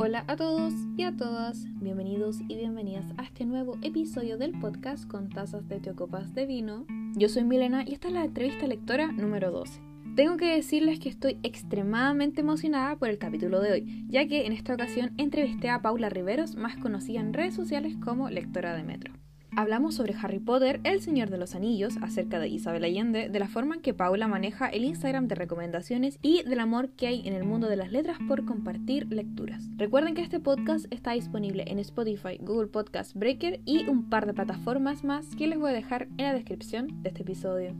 Hola a todos y a todas, bienvenidos y bienvenidas a este nuevo episodio del podcast con tazas de teocopas de vino. Yo soy Milena y esta es la entrevista lectora número 12. Tengo que decirles que estoy extremadamente emocionada por el capítulo de hoy, ya que en esta ocasión entrevisté a Paula Riveros, más conocida en redes sociales como lectora de Metro. Hablamos sobre Harry Potter, El Señor de los Anillos, acerca de Isabel Allende, de la forma en que Paula maneja el Instagram de recomendaciones y del amor que hay en el mundo de las letras por compartir lecturas. Recuerden que este podcast está disponible en Spotify, Google Podcast Breaker y un par de plataformas más que les voy a dejar en la descripción de este episodio.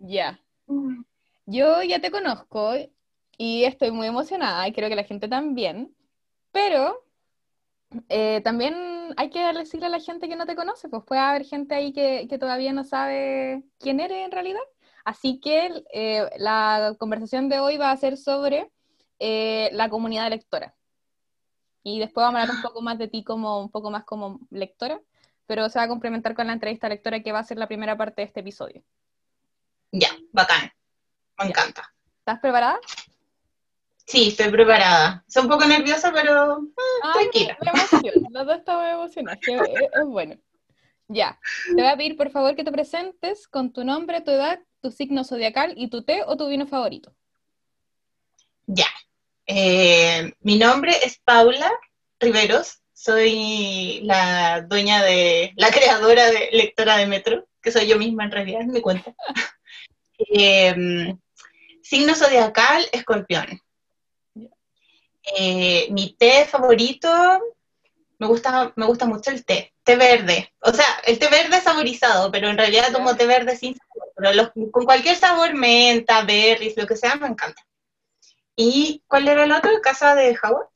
Ya. Yo ya te conozco y estoy muy emocionada y creo que la gente también. Pero eh, también hay que decirle a la gente que no te conoce, pues puede haber gente ahí que, todavía no sabe quién eres en realidad. Así que eh, la conversación de hoy va a ser sobre eh, la comunidad lectora. Y después vamos a hablar un poco más de ti como un poco más como lectora, pero se va a complementar con la entrevista lectora que va a ser la primera parte de este episodio. Ya, bacán. Me encanta. ¿Estás preparada? Sí, estoy preparada. Soy un poco nerviosa, pero eh, tranquila. Me emociona, los dos estamos emocionados, es, bueno. Ya, te voy a pedir por favor que te presentes con tu nombre, tu edad, tu signo zodiacal y tu té o tu vino favorito. Ya. Eh, mi nombre es Paula Riveros, soy la dueña de, la creadora de Lectora de Metro, que soy yo misma en realidad, me cuenta. eh, signo zodiacal, escorpión. Eh, mi té favorito, me gusta, me gusta mucho el té, té verde. O sea, el té verde saborizado, pero en realidad tomo té verde sin sabor. Pero con cualquier sabor, menta, berries, lo que sea, me encanta. ¿Y cuál era el otro? ¿Casa de Howard?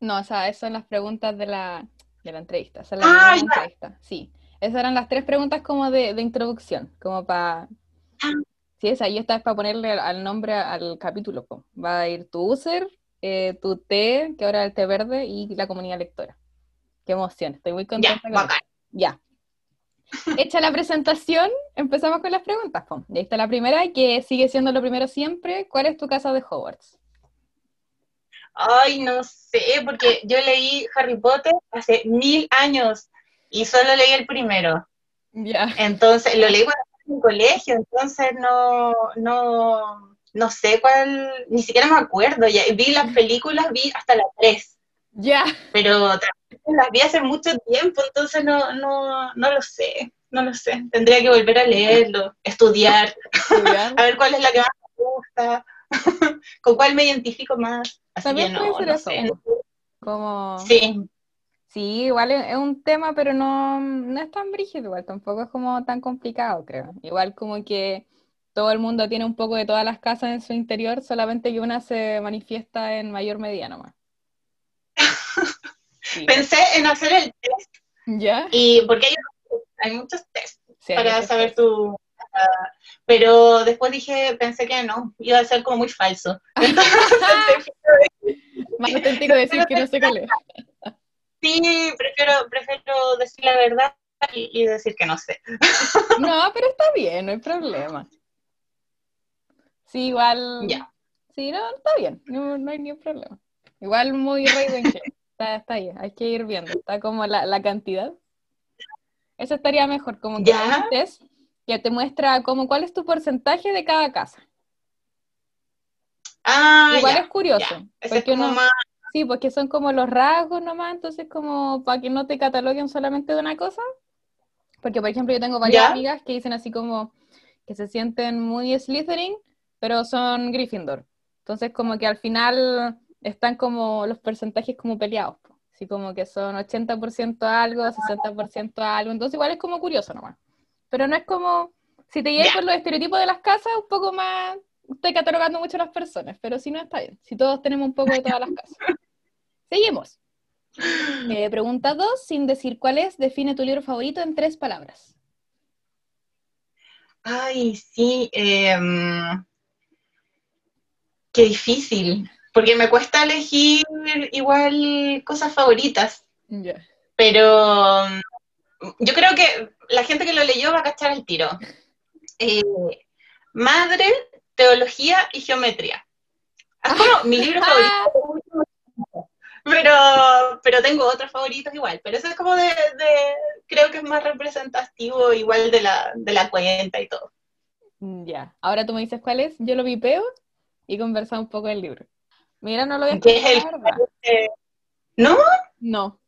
No, o sea, esas son las preguntas de la, de la entrevista. Esa la ah, entrevista. Sí. Esas eran las tres preguntas como de, de introducción, como para... Ah. Sí, esa, y esta es para ponerle al nombre al capítulo. Va a ir tu user, eh, tu té, que ahora es el té verde, y la comunidad lectora. Qué emoción, estoy muy contenta. Ya, ya. Hecha la presentación, empezamos con las preguntas. Y ahí está la primera, que sigue siendo lo primero siempre. ¿Cuál es tu casa de Hogwarts? Ay, no sé, porque yo leí Harry Potter hace mil años y solo leí el primero. Ya. Entonces, lo leí cuando estaba en colegio, entonces no, no, no sé cuál, ni siquiera me acuerdo, ya vi las películas, vi hasta las tres. Ya. Pero las vi hace mucho tiempo, entonces no, no, no lo sé, no lo sé. Tendría que volver a leerlo, estudiar, a ver cuál es la que más me gusta, con cuál me identifico más. Así que no, no sé. Como... Sí. Sí, igual es, un tema, pero no, no es tan brígido, igual tampoco es como tan complicado, creo. Igual como que todo el mundo tiene un poco de todas las casas en su interior, solamente que una se manifiesta en mayor medida nomás. Pensé en hacer el test. ¿Ya? Y porque hay, muchos tests para saber tu... pero después dije, pensé que no, iba a ser como muy falso. Más auténtico decir que no sé cuál es. Sí, prefiero, prefiero decir la verdad y decir que no sé. No, pero está bien, no hay problema. Sí, igual. Ya. Sí, no, está bien, no, hay ningún problema. Igual muy Raven está, está ahí, hay que ir viendo, está como la, la cantidad. Eso estaría mejor, como que antes que te muestra como cuál es tu porcentaje de cada casa. Ah, Igual es curioso. Porque Sí, porque son como los rasgos nomás, entonces como para que no te cataloguen solamente de una cosa. Porque, por ejemplo, yo tengo varias amigas que dicen así como que se sienten muy Slytherin, pero son Gryffindor. Entonces como que al final están como los porcentajes como peleados, así como que son 80% algo, 60% algo, entonces igual es como curioso nomás. Pero no es como, si te llevas por los estereotipos de las casas, un poco más, estoy catalogando mucho a las personas, pero si no está bien, si todos tenemos un poco de todas las casas. Seguimos. Eh, pregunta 2, sin decir cuál es, define tu libro favorito en tres palabras. Ay, sí. Eh, Qué difícil, porque me cuesta elegir igual cosas favoritas. Pero mm, yo creo que la gente que lo leyó va a cachar el tiro. Eh, madre, teología y geometría. Es como mi libro favorito. Pero, pero tengo otros favoritos igual. Pero eso es como de, creo que es más representativo igual de la, de la cuenta y todo. Ya, ahora tú me dices cuál es, yo lo vipeo y conversamos un poco del libro. Mira, no lo voy a escuchar, ¿No? No.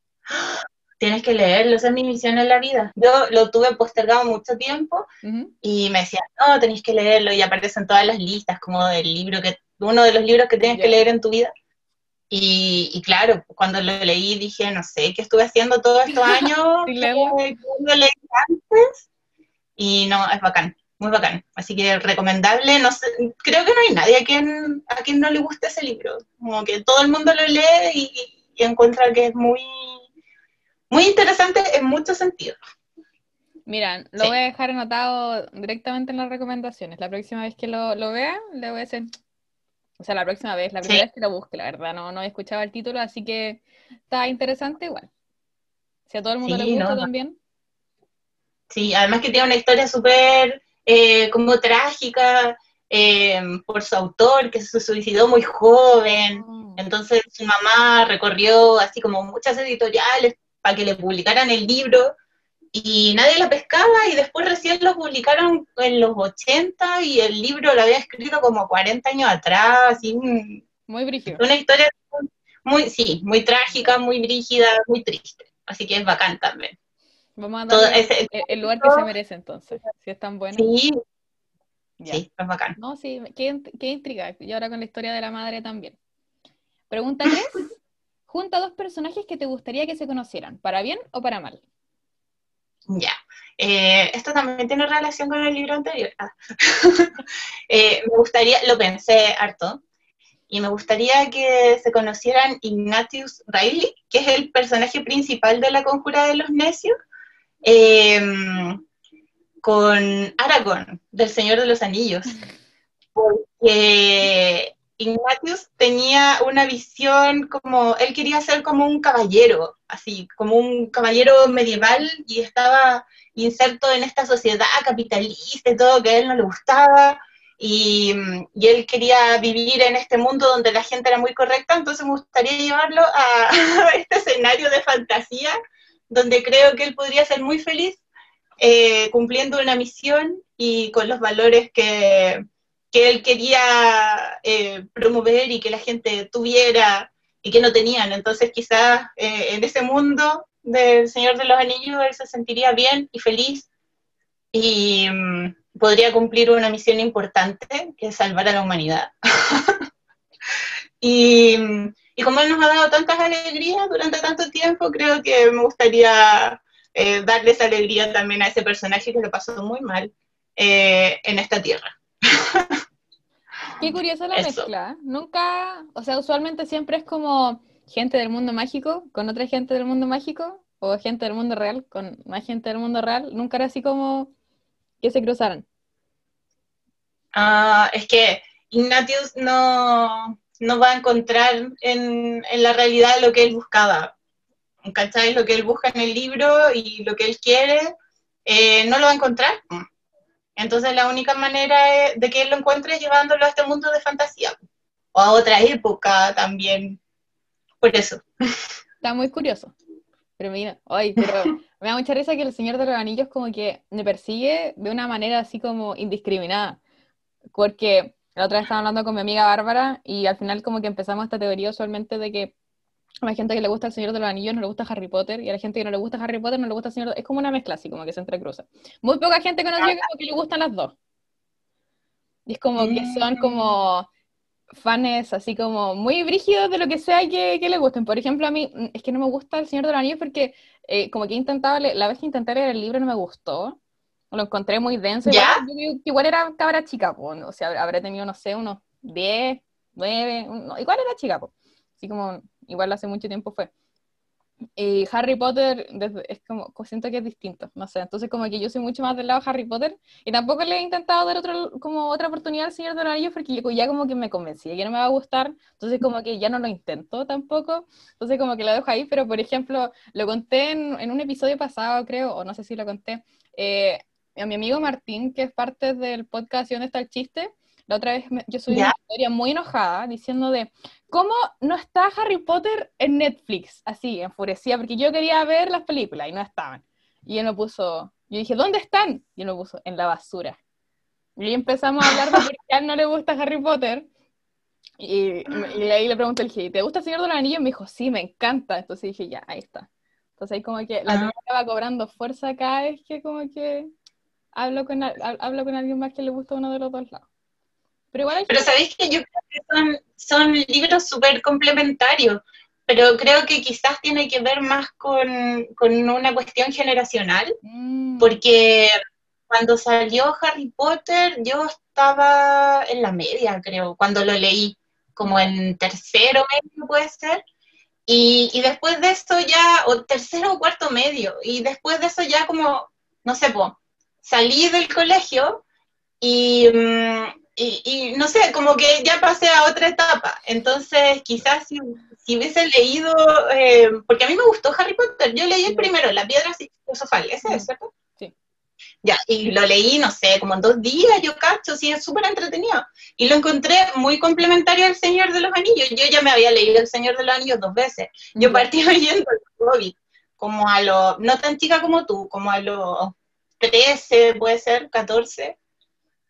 Tienes que leerlo, esa es mi misión en la vida. Yo lo tuve postergado mucho tiempo y me decían, no, tenéis que leerlo y aparecen todas las listas como del libro que, uno de los libros que tienes que leer en tu vida. Y, claro, cuando lo leí dije, no sé, ¿qué estuve haciendo todos estos años? lo leí antes? Y no, es bacán, muy bacán. Así que recomendable, no sé, creo que no hay nadie a quien, a quien no le guste ese libro. Como que todo el mundo lo lee y, encuentra que es muy, muy interesante en muchos sentidos. Mira, lo voy a dejar anotado directamente en las recomendaciones. La próxima vez que lo, lo vea, le voy a decir, o sea, la próxima vez, la primera vez que lo busque, la verdad, no, no he escuchado el título, así que está interesante igual. Si a todo el mundo le gusta también. Sí, además que tiene una historia súper eh, como trágica eh, por su autor, que se suicidó muy joven. Oh. Entonces su mamá recorrió así como muchas editoriales para que le publicaran el libro y nadie la pescaba y después recién lo publicaron en los 80 y el libro lo había escrito como 40 años atrás. Y, muy brígida. Una historia muy, sí, muy trágica, muy brígida, muy triste. Así que es bacán también. Vamos a darle el, lugar que se merece entonces, si es tan bueno. Sí, sí, es bacán. No, sí, qué, qué intriga. Y ahora con la historia de la madre también. Pregunta 3. Junta dos personajes que te gustaría que se conocieran, para bien o para mal. Ya. Eh, esto también tiene relación con el libro anterior. Ah. Eh, me gustaría, lo pensé harto, y me gustaría que se conocieran Ignatius Riley, que es el personaje principal de la Conjura de los Necios, em, con Aragorn, del Señor de los Anillos. Porque Ignatius tenía una visión como, él quería ser como un caballero, así, como un caballero medieval y estaba inserto en esta sociedad capitalista y todo que a él no le gustaba. Y, y, él quería vivir en este mundo donde la gente era muy correcta, entonces me gustaría llevarlo a, este escenario de fantasía, donde creo que él podría ser muy feliz eh, cumpliendo una misión y con los valores que, que él quería eh, promover y que la gente tuviera y que no tenían. Entonces quizás eh, en ese mundo del Señor de los Anillos él se sentiría bien y feliz y mm, podría cumplir una misión importante que es salvar a la humanidad. y, y, como él nos ha dado tantas alegrías durante tanto tiempo, creo que me gustaría eh, darle esa alegría también a ese personaje que lo pasó muy mal en esta tierra. Qué curiosa la mezcla. Nunca, o sea, usualmente siempre es como gente del mundo mágico con otra gente del mundo mágico o gente del mundo real con más gente del mundo real. Nunca era así como que se cruzaran. Ah, es que Ignatius no, no va a encontrar en, la realidad lo que él buscaba. ¿Cachai? Lo que él busca en el libro y lo que él quiere, eh, no lo va a encontrar. Entonces la única manera de que él lo encuentre es llevándolo a este mundo de fantasía, o a otra época también, por eso. Está muy curioso. Pero mira, ay, pero me da mucha risa que el Señor de los Anillos como que me persigue de una manera así como indiscriminada, porque la otra vez estaba hablando con mi amiga Bárbara y al final como que empezamos esta teoría usualmente de que a la gente que le gusta el Señor de los Anillos no le gusta Harry Potter, y a la gente que no le gusta Harry Potter no le gusta el Señor de... Es como una mezcla así, como que se entrecruza. Muy poca gente conoce que le gustan las dos. Y es como que son como fans así como muy brígidos de lo que sea que, que le gusten. Por ejemplo, a mí mm, es que no me gusta el Señor de los Anillos porque eh, como que he intentado, la vez que intenté leer el libro no me gustó. Lo encontré muy denso. Igual, igual era cabra chica, o sea, habré tenido, no sé, unos 10, 9, igual era chica, así como igual hace mucho tiempo fue. Y Harry Potter es como, siento que es distinto, no sé, entonces como que yo soy mucho más del lado de Harry Potter y tampoco le he intentado dar otro, como otra oportunidad al Señor de los Anillos porque ya como que me convencí que no me va a gustar, entonces como que ya no lo intento tampoco, entonces como que lo dejo ahí, pero por ejemplo, lo conté en, un episodio pasado creo, o no sé si lo conté, eh, a mi amigo Martín, que es parte del podcast ¿Dónde está el chiste? La otra vez yo subí una historia muy enojada diciendo de cómo no está Harry Potter en Netflix, así, enfurecida, porque yo quería ver las películas y no estaban. Y él me puso, yo dije, ¿dónde están? Y él me puso, en la basura. Y ahí empezamos a hablar de por qué a él no le gusta Harry Potter. Y, ahí le pregunté, dije, ¿te gusta el Señor de los Anillos? Y me dijo, sí, me encanta. Entonces dije, ya, ahí está. Entonces ahí como que la ah. va cobrando fuerza cada vez que como que hablo con, hablo con alguien más que le gusta uno de los dos lados. Pero, pero sabéis que yo creo que son, son libros súper complementarios, pero creo que quizás tiene que ver más con, con una cuestión generacional, mm. porque cuando salió Harry Potter yo estaba en la media, creo, cuando lo leí, como en tercero medio puede ser, y, y después de eso ya, o tercero o cuarto medio, y después de eso ya como, no sé, pues, salí del colegio y, mm, y, y, no sé, como que ya pasé a otra etapa. Entonces, quizás si, si hubiese leído, eh, porque a mí me gustó Harry Potter, yo leí el primero, La Piedra Filosofal, ese es, ¿cierto? Sí. Ya, y lo leí, no sé, como en dos días, yo cacho, sí, es súper entretenido. Y lo encontré muy complementario al Señor de los Anillos. Yo ya me había leído El Señor de los Anillos dos veces. Yo partí leyendo el Hobbit, como a lo, no tan chica como tú, como a los 13, puede ser, 14.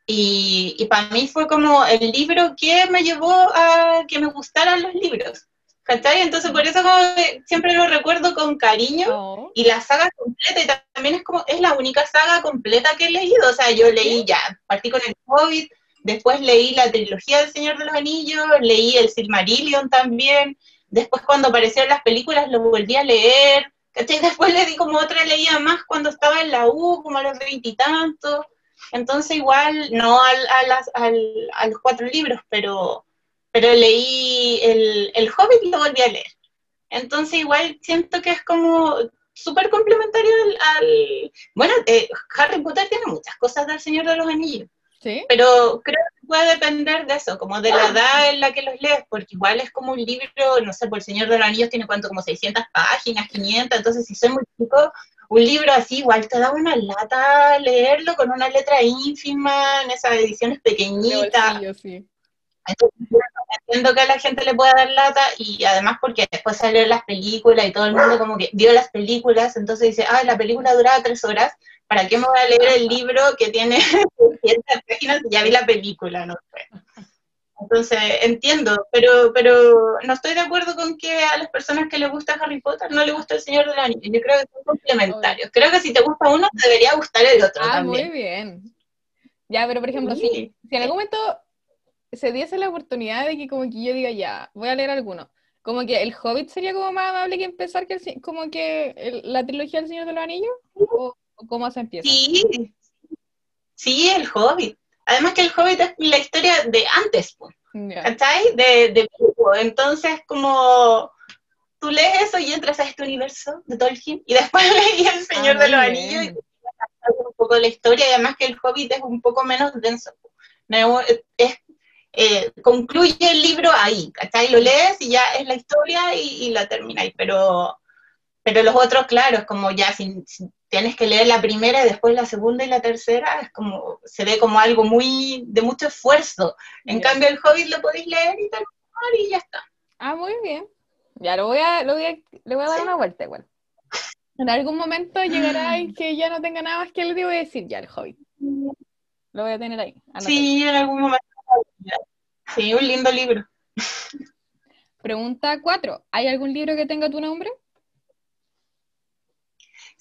Y, y para mí fue como el libro que me llevó a que me gustaran los libros. ¿Cachai? Entonces por eso como siempre lo recuerdo con cariño oh. y la saga completa y también es como, es la única saga completa que he leído, o sea, yo leí ya, partí con el Hobbit, después leí la trilogía del Señor de los Anillos, leí el Silmarillion también, después cuando aparecieron las películas lo volví a leer, ¿cachai? Después le di como otra leía más cuando estaba en la U, como a los veintitantos. Entonces igual, no al, a, las, al, a los cuatro libros, pero, pero leí el, el Hobbit y lo volví a leer. Entonces igual siento que es como súper complementario al... bueno, eh, Harry Potter tiene muchas cosas del Señor de los Anillos. Pero creo puede depender de eso, como de la edad en la que los lees, porque igual es como un libro, no sé, por el Señor de los Anillos tiene cuánto, como 600 páginas, 500, entonces si soy muy chico, un libro así igual te da una lata leerlo con una letra ínfima, en esas ediciones pequeñitas. entiendo que a la gente le pueda dar lata y además porque después salió las películas y todo el mundo como que vio las películas, entonces dice, ah, la película duraba tres horas, ¿para qué me voy a leer el libro que tiene 100 páginas y ya vi la película? No sé. Entonces, entiendo, pero, pero no estoy de acuerdo con que a las personas que les gusta Harry Potter no les gusta el Señor de la Niña. Yo creo que son complementarios. Creo que si te gusta uno, te debería gustar el otro ah, muy bien. Ya, pero por ejemplo, si, si en algún momento se diese la oportunidad de que como que yo diga, ya, voy a leer alguno, como que el Hobbit sería como más amable que empezar que el, como que la trilogía del Señor de los Anillos, o, cómo se empieza. Sí, sí, el Hobbit. Además que el Hobbit es la historia de antes, ¿cachai? De, de, entonces como tú lees eso y entras a este universo de Tolkien y después leí El Señor ah, de los Anillos y un poco la historia y además que el Hobbit es un poco menos denso. es eh, concluye el libro ahí, ¿cachai? Lo lees y ya es la historia y, la termináis, pero, pero los otros, claro, es como ya si, tienes que leer la primera y después la segunda y la tercera, es como, se ve como algo muy, de mucho esfuerzo. En cambio el Hobbit lo podéis leer y terminar y ya está. Ah, muy bien. Ya lo voy a, lo voy a, le voy a dar una vuelta igual. En algún momento llegará en que ya no tenga nada más que le voy a decir ya el Hobbit. Lo voy a tener ahí. Sí, en algún momento Sí, un lindo libro. Pregunta cuatro. ¿Hay algún libro que tenga tu nombre?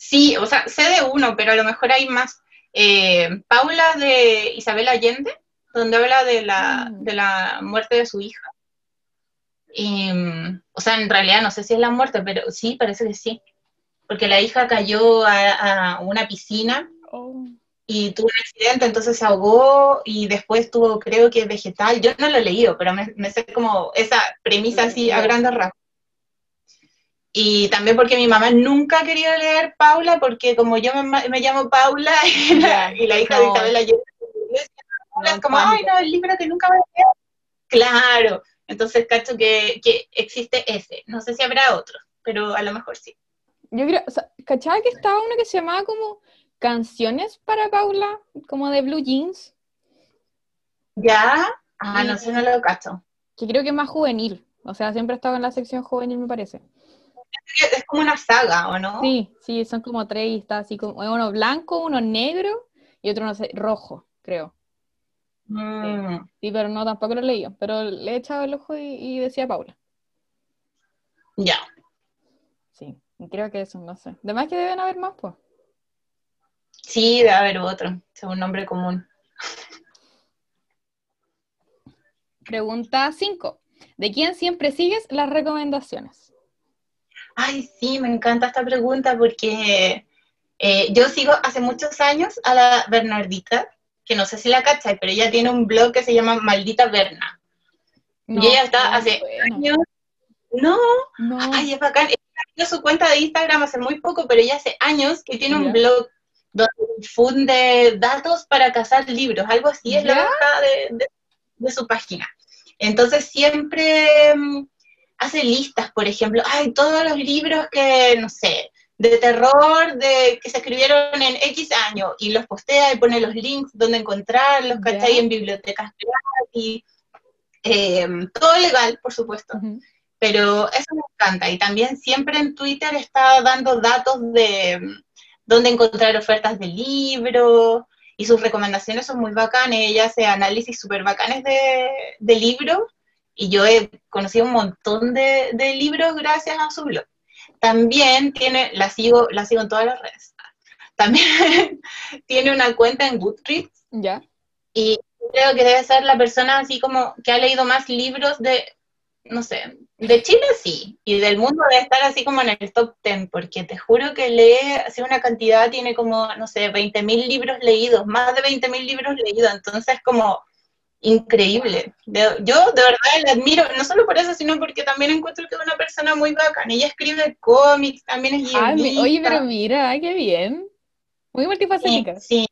Sí, o sea, sé de uno, pero a lo mejor hay más. Eh, Paula de Isabel Allende, donde habla de la, mm. de la muerte de su hija. o sea, en realidad no sé si es la muerte, pero sí, parece que sí. Porque la hija cayó a, una piscina oh y tuvo un accidente, entonces se ahogó y después tuvo, creo que vegetal. Yo no lo he leído, pero me, sé como esa premisa así a grandes rasgos. Y también porque mi mamá nunca ha querido leer Paula, porque como yo me, llamo Paula y la, hija de Isabel Allende, es como, ay, no, el libro que nunca va a leer. Claro, entonces cacho que, que existe ese. No sé si habrá otro, pero a lo mejor sí. Yo creo, o sea, ¿cachaba que estaba uno que se llamaba como canciones para Paula, como de Blue Jeans. ¿Ya? Ah, no sé, no lo cacho. Que creo que es más juvenil. O sea, siempre ha estado en la sección juvenil, me parece. Es como una saga, ¿o no? Sí, sí, son como tres y está así como uno blanco, uno negro y otro, no sé, rojo, creo. Mm. Sí, pero no, tampoco lo he leído. Pero le he echado el ojo y, decía Paula. Ya. Sí, creo que eso, no sé. Además que deben haber más, pues. Sí, debe haber otro, es un nombre común. Pregunta 5. ¿De quién siempre sigues las recomendaciones? Ay, sí, me encanta esta pregunta porque eh, yo sigo hace muchos años a la Bernardita, que no sé si la cachai, pero ella tiene un blog que se llama Maldita Berna. y ella está hace años. No, ay, es bacán. Ella su cuenta de Instagram hace muy poco, pero ella hace años que tiene un blog donde difunde datos para cazar libros, algo así es la de, de, su página. Entonces siempre mm, hace listas, por ejemplo, hay todos los libros que, no sé, de terror de que se escribieron en X año y los postea y pone los links donde encontrarlos, ¿cachai? En bibliotecas y eh, todo legal, por supuesto. Pero eso me encanta. Y también siempre en Twitter está dando datos de dónde encontrar ofertas de libros y sus recomendaciones son muy bacanas. Ella hace análisis súper bacanes de, de libros y yo he conocido un montón de, de libros gracias a su blog. También tiene, la sigo, la sigo en todas las redes. También tiene una cuenta en Goodreads. Ya. Y creo que debe ser la persona así como que ha leído más libros de, no sé, de Chile sí, y del mundo debe estar así como en el top 10, porque te juro que lee así una cantidad, tiene como, no sé, 20.000 libros leídos, más de 20.000 libros leídos, entonces como increíble. yo de verdad la admiro, no solo por eso, sino porque también encuentro que es una persona muy bacana. Ella escribe cómics, también es guionista. Oye, pero mira, qué bien. Muy multifacética. Sí,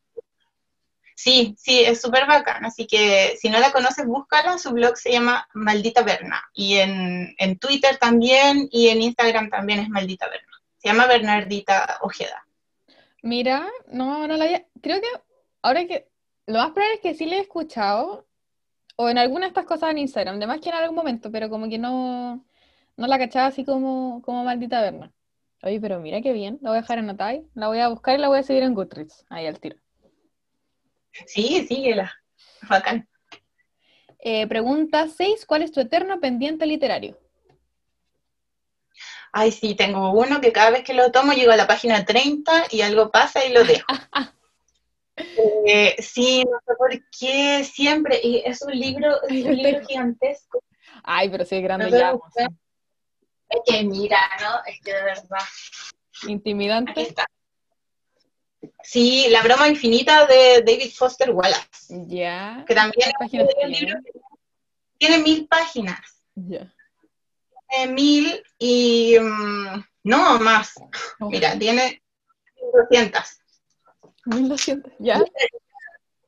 sí, sí, es súper bacana. Así que si no la conoces, búscala. Su blog se llama Maldita Berna. Y en, en Twitter también y en Instagram también es Maldita Berna. Se llama Bernardita Ojeda. Mira, no, no la había... Creo que ahora que... Lo más probable es que sí le he escuchado, o en alguna de estas cosas en Instagram, de más que en algún momento, pero como que no, no la cachaba así como, como maldita verna. Oye, pero mira qué bien, la voy a dejar anotada la voy a buscar y la voy a seguir en Goodreads, ahí al tiro. Sí, síguela, bacán. Eh, pregunta 6, ¿cuál es tu eterno pendiente literario? Ay, sí, tengo uno que cada vez que lo tomo llego a la página 30 y algo pasa y lo dejo. Eh, sí, no sé por qué, siempre, y es un libro, es un libro gigantesco. Ay, pero sí es grande ya. Es que mira, ¿no? Es que de verdad. Intimidante. Aquí está. Sí, La broma infinita de David Foster Wallace. Ya. Que también es un libro tiene mil páginas. Ya. Tiene mil y mm, no más. Oh. Mira, tiene 200. 1200, ¿ya?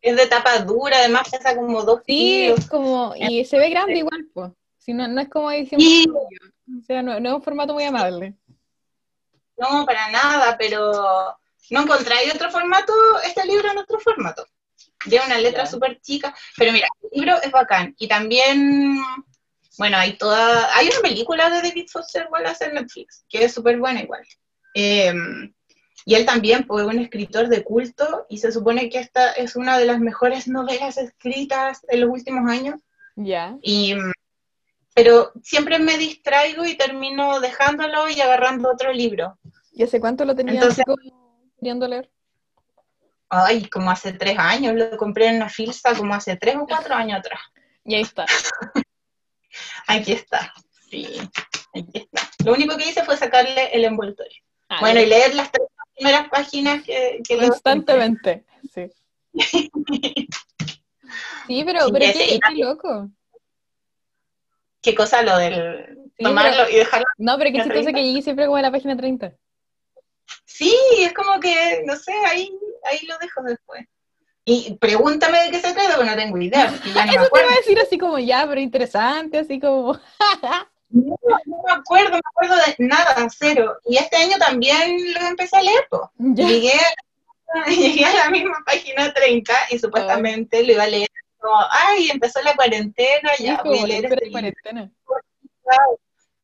Es de tapa dura, además pesa como dos sí, como, y se ve grande igual, pues. Si no, no es como edición. O sea, no, no, es un formato muy amable. No, para nada, pero no encontráis otro formato, este libro en otro formato. Lleva una letra súper chica, pero mira, el libro es bacán. Y también, bueno, hay toda, hay una película de David Foster Wallace en Netflix, que es súper buena igual. Eh, y él también fue un escritor de culto y se supone que esta es una de las mejores novelas escritas en los últimos años. Ya. Y pero siempre me distraigo y termino dejándolo y agarrando otro libro. ¿Y hace cuánto lo tenías Entonces, queriendo leer? Ay, como hace tres años, lo compré en una filsa como hace tres o cuatro años atrás. Y ahí está. aquí está, sí, aquí está. Lo único que hice fue sacarle el envoltorio. Ah, bueno, y leer las tres primeras páginas que... Constantemente, sí. sí, pero, pero qué, loco. ¿Qué cosa lo del tomarlo y dejarlo? No, pero qué chistoso que llegué siempre como a la página 30. Sí, es como que, no sé, ahí, ahí lo dejo después. Y pregúntame de qué se trata, porque no tengo idea. Eso te iba a decir así como ya, pero interesante, así como. No, me acuerdo, me acuerdo de nada, cero. Y este año también lo empecé a leer, Llegué, llegué a la misma página 30 y supuestamente lo iba a leer como, ay, empezó la cuarentena, ya voy a leer este cuarentena.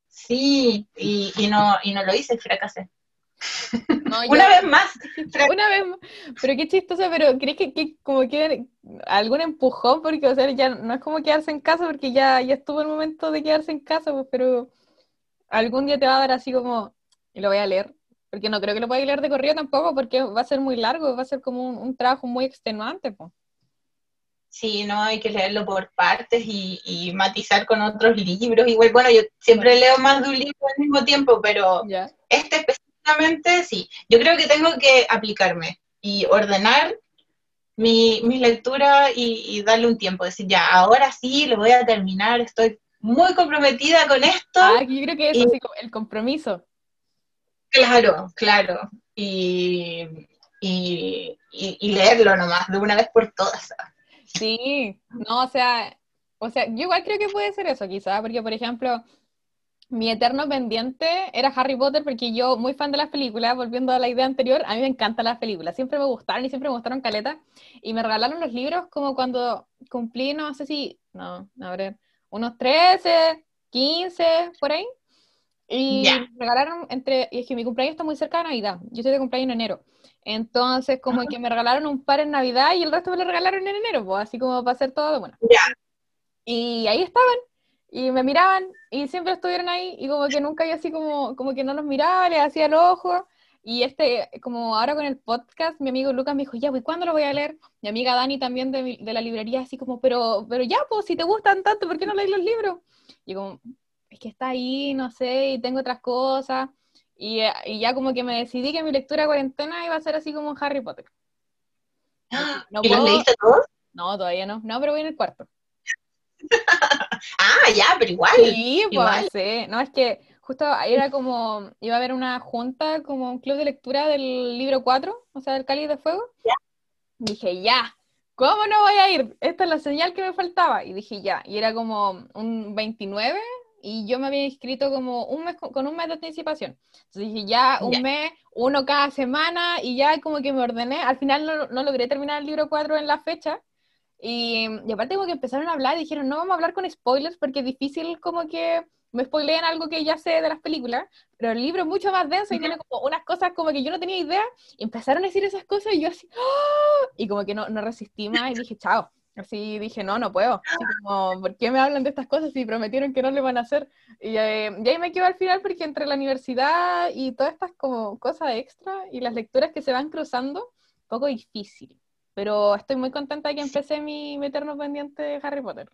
Sí, y, y, no, y no lo hice, fracasé. una vez más. Una vez más. Pero qué chistoso, pero ¿crees que, que, como que algún empujón? Porque, o sea, ya no es como quedarse en casa, porque ya, ya estuvo el momento de quedarse en casa, pues, pero algún día te va a dar así como, y lo voy a leer. Porque no creo que lo pueda leer de corrido tampoco, porque va a ser muy largo, va a ser como un, trabajo muy extenuante, pues. Sí, no, hay que leerlo por partes y, y, matizar con otros libros. Igual, bueno, yo siempre leo más de un libro al mismo tiempo, pero este específicamente sí. Yo creo que tengo que aplicarme y ordenar mi, mi lectura y, darle un tiempo. Decir, ya, ahora sí, lo voy a terminar, estoy muy comprometida con esto. Ah, yo creo que eso sí, el compromiso. Claro, claro. Y, y, y, leerlo nomás, de una vez por todas. Sí, no, o sea, o sea, yo igual creo que puede ser eso quizá, porque por ejemplo, mi eterno pendiente era Harry Potter porque yo, muy fan de las películas, volviendo a la idea anterior, a mí me encantan las películas, siempre me gustaron y siempre me gustaron caleta, y me regalaron los libros como cuando cumplí, no sé si, no, a ver, unos 13, 15, por ahí, y me regalaron entre, y es que mi cumpleaños está muy cerca de Navidad, yo estoy de cumpleaños en enero, entonces, como que me regalaron un par en Navidad y el resto me lo regalaron en enero, pues, así como para hacer todo, bueno. Y ahí estaban, y me miraban, y siempre estuvieron ahí, y como que nunca yo así como, como que no los miraba, les hacía el ojo, y este, como ahora con el podcast, mi amigo Lucas me dijo, ya, pues, ¿cuándo lo voy a leer? Mi amiga Dani también de, de la librería, así como, pero, pero ya, pues, si te gustan tanto, ¿por qué no lees los libros? Y como, es que está ahí, no sé, y tengo otras cosas, y, y, ya como que me decidí que mi lectura de cuarentena iba a ser así como Harry Potter. No ¿Y los leíste todos? No, todavía no. No, pero voy en el cuarto. ah, ya, pero igual. Sí, pues sí. No, es que justo ahí era como, iba a haber una junta, como un club de lectura del libro 4, o sea, del Cáliz de Fuego. ¿Ya? Dije, ya, ¿cómo no voy a ir? Esta es la señal que me faltaba. Y dije, ya, y era como un 29 y yo me había inscrito como un mes con un mes de anticipación. Entonces dije, ya un mes, uno cada semana, y ya como que me ordené. Al final no, no logré terminar el libro 4 en la fecha. Y, y, aparte como que empezaron a hablar, dijeron, no vamos a hablar con spoilers porque es difícil como que me spoileen algo que ya sé de las películas, pero el libro es mucho más denso y tiene como unas cosas como que yo no tenía idea, y empezaron a decir esas cosas y yo así, ¡oh! y como que no, no resistí más y dije, chao, Así dije, no, no puedo. Así como, ¿por qué me hablan de estas cosas si prometieron que no le van a hacer? Y, eh, y ahí me quedo al final porque entre la universidad y todas estas como cosas extra y las lecturas que se van cruzando, poco difícil. Pero estoy muy contenta de que empecé mi, mi eterno pendiente de Harry Potter.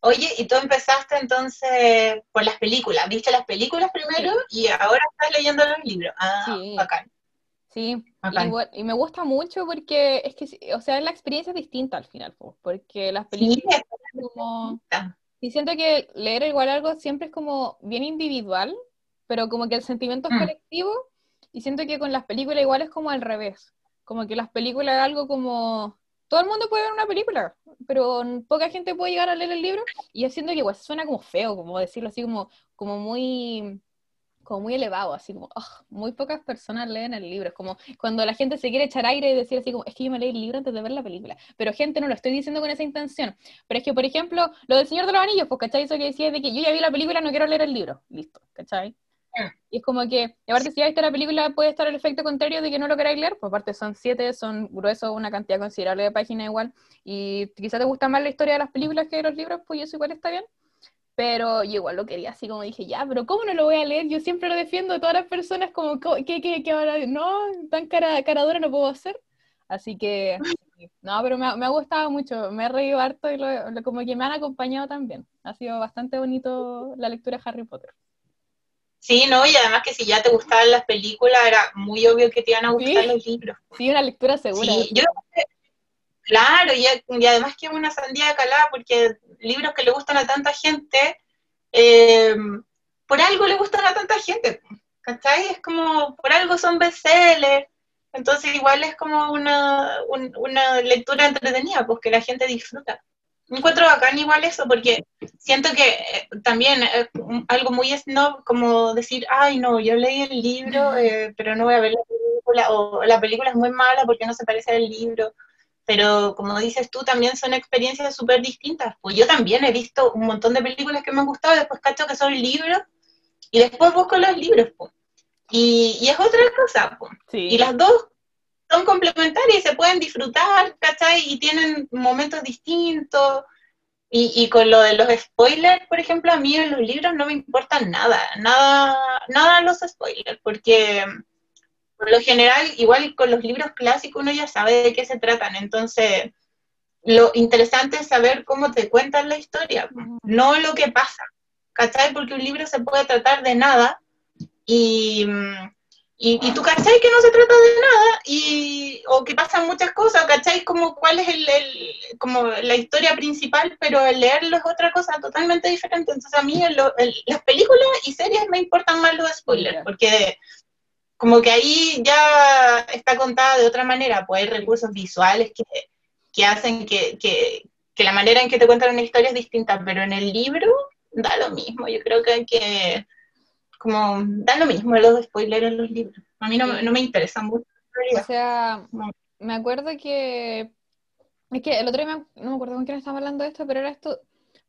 Oye, y tú empezaste entonces por las películas, viste las películas primero y ahora estás leyendo los libros. Ah, sí. bacán. Sí, y, me gusta mucho porque es que, o sea, la experiencia es distinta al final, porque las películas como... Y siento que leer igual algo siempre es como bien individual, pero como que el sentimiento es mm. colectivo, y siento que con las películas igual es como al revés, como que las películas algo como... Todo el mundo puede ver una película, pero poca gente puede llegar a leer el libro, y siento que igual suena como feo, como decirlo así, como, como muy como muy elevado, así como, muy pocas personas leen el libro. Es como cuando la gente se quiere echar aire y decir así como, es que yo me leí el libro antes de ver la película. Pero gente, no lo estoy diciendo con esa intención. Pero es que, por ejemplo, lo del Señor de los Anillos, pues, ¿cachai? Eso que decía de que yo ya vi la película, no quiero leer el libro. Listo, ¿cachai? Y es como que, y aparte si ya viste la película, puede estar el efecto contrario de que no lo queráis leer, pues aparte son siete, son gruesos, una cantidad considerable de páginas igual, y quizás te gusta más la historia de las películas que de los libros, pues eso igual está bien. Pero yo igual lo quería así como dije, ya, pero ¿cómo no lo voy a leer? Yo siempre lo defiendo a todas las personas como, ¿qué, qué, qué ahora? No, tan cara, cara dura no puedo hacer. Así que, no, pero me, me ha gustado mucho, me he reído harto y lo, como que me han acompañado también. Ha sido bastante bonito la lectura de Harry Potter. Sí, no, y además que si ya te gustaban las películas, era muy obvio que te iban a gustar los libros. Sí, una lectura segura. Sí, yo Claro, y, y, además que es una sandía calada, porque libros que le gustan a tanta gente, eh, por algo le gustan a tanta gente, ¿cachai? Es como, por algo son bestsellers, entonces igual es como una, una lectura entretenida, pues que la gente disfruta. Encuentro bacán igual eso, porque siento que eh, también es algo muy snob, como decir, ay no, yo leí el libro, eh, pero no voy a ver la película, o la película es muy mala porque no se parece al libro pero como dices tú, también son experiencias súper distintas. Pues yo también he visto un montón de películas que me han gustado, después cacho que son libros, y después busco los libros, pues. Y, y, es otra cosa, pues. Y las dos son complementarias se pueden disfrutar, ¿cachai? Y tienen momentos distintos. Y, y, con lo de los spoilers, por ejemplo, a mí en los libros no me importan nada, nada, nada los spoilers, porque por lo general, igual con los libros clásicos uno ya sabe de qué se tratan, entonces lo interesante es saber cómo te cuentan la historia, no lo que pasa, ¿cachai? Porque un libro se puede tratar de nada y, y, tú, ¿cachai? Que no se trata de nada y, o que pasan muchas cosas, ¿cachai? Como cuál es el, como la historia principal, pero el leerlo es otra cosa totalmente diferente. Entonces a mí las películas y series me importan más los spoilers, porque como que ahí ya está contada de otra manera, pues hay recursos visuales que, que hacen que, que, que, la manera en que te cuentan una historia es distinta, pero en el libro da lo mismo, yo creo que que, como, da lo mismo los spoilers en los libros, a mí no, no me interesan mucho. O sea, me acuerdo que, es que el otro día, no me acuerdo con quién estaba hablando de esto, pero era esto,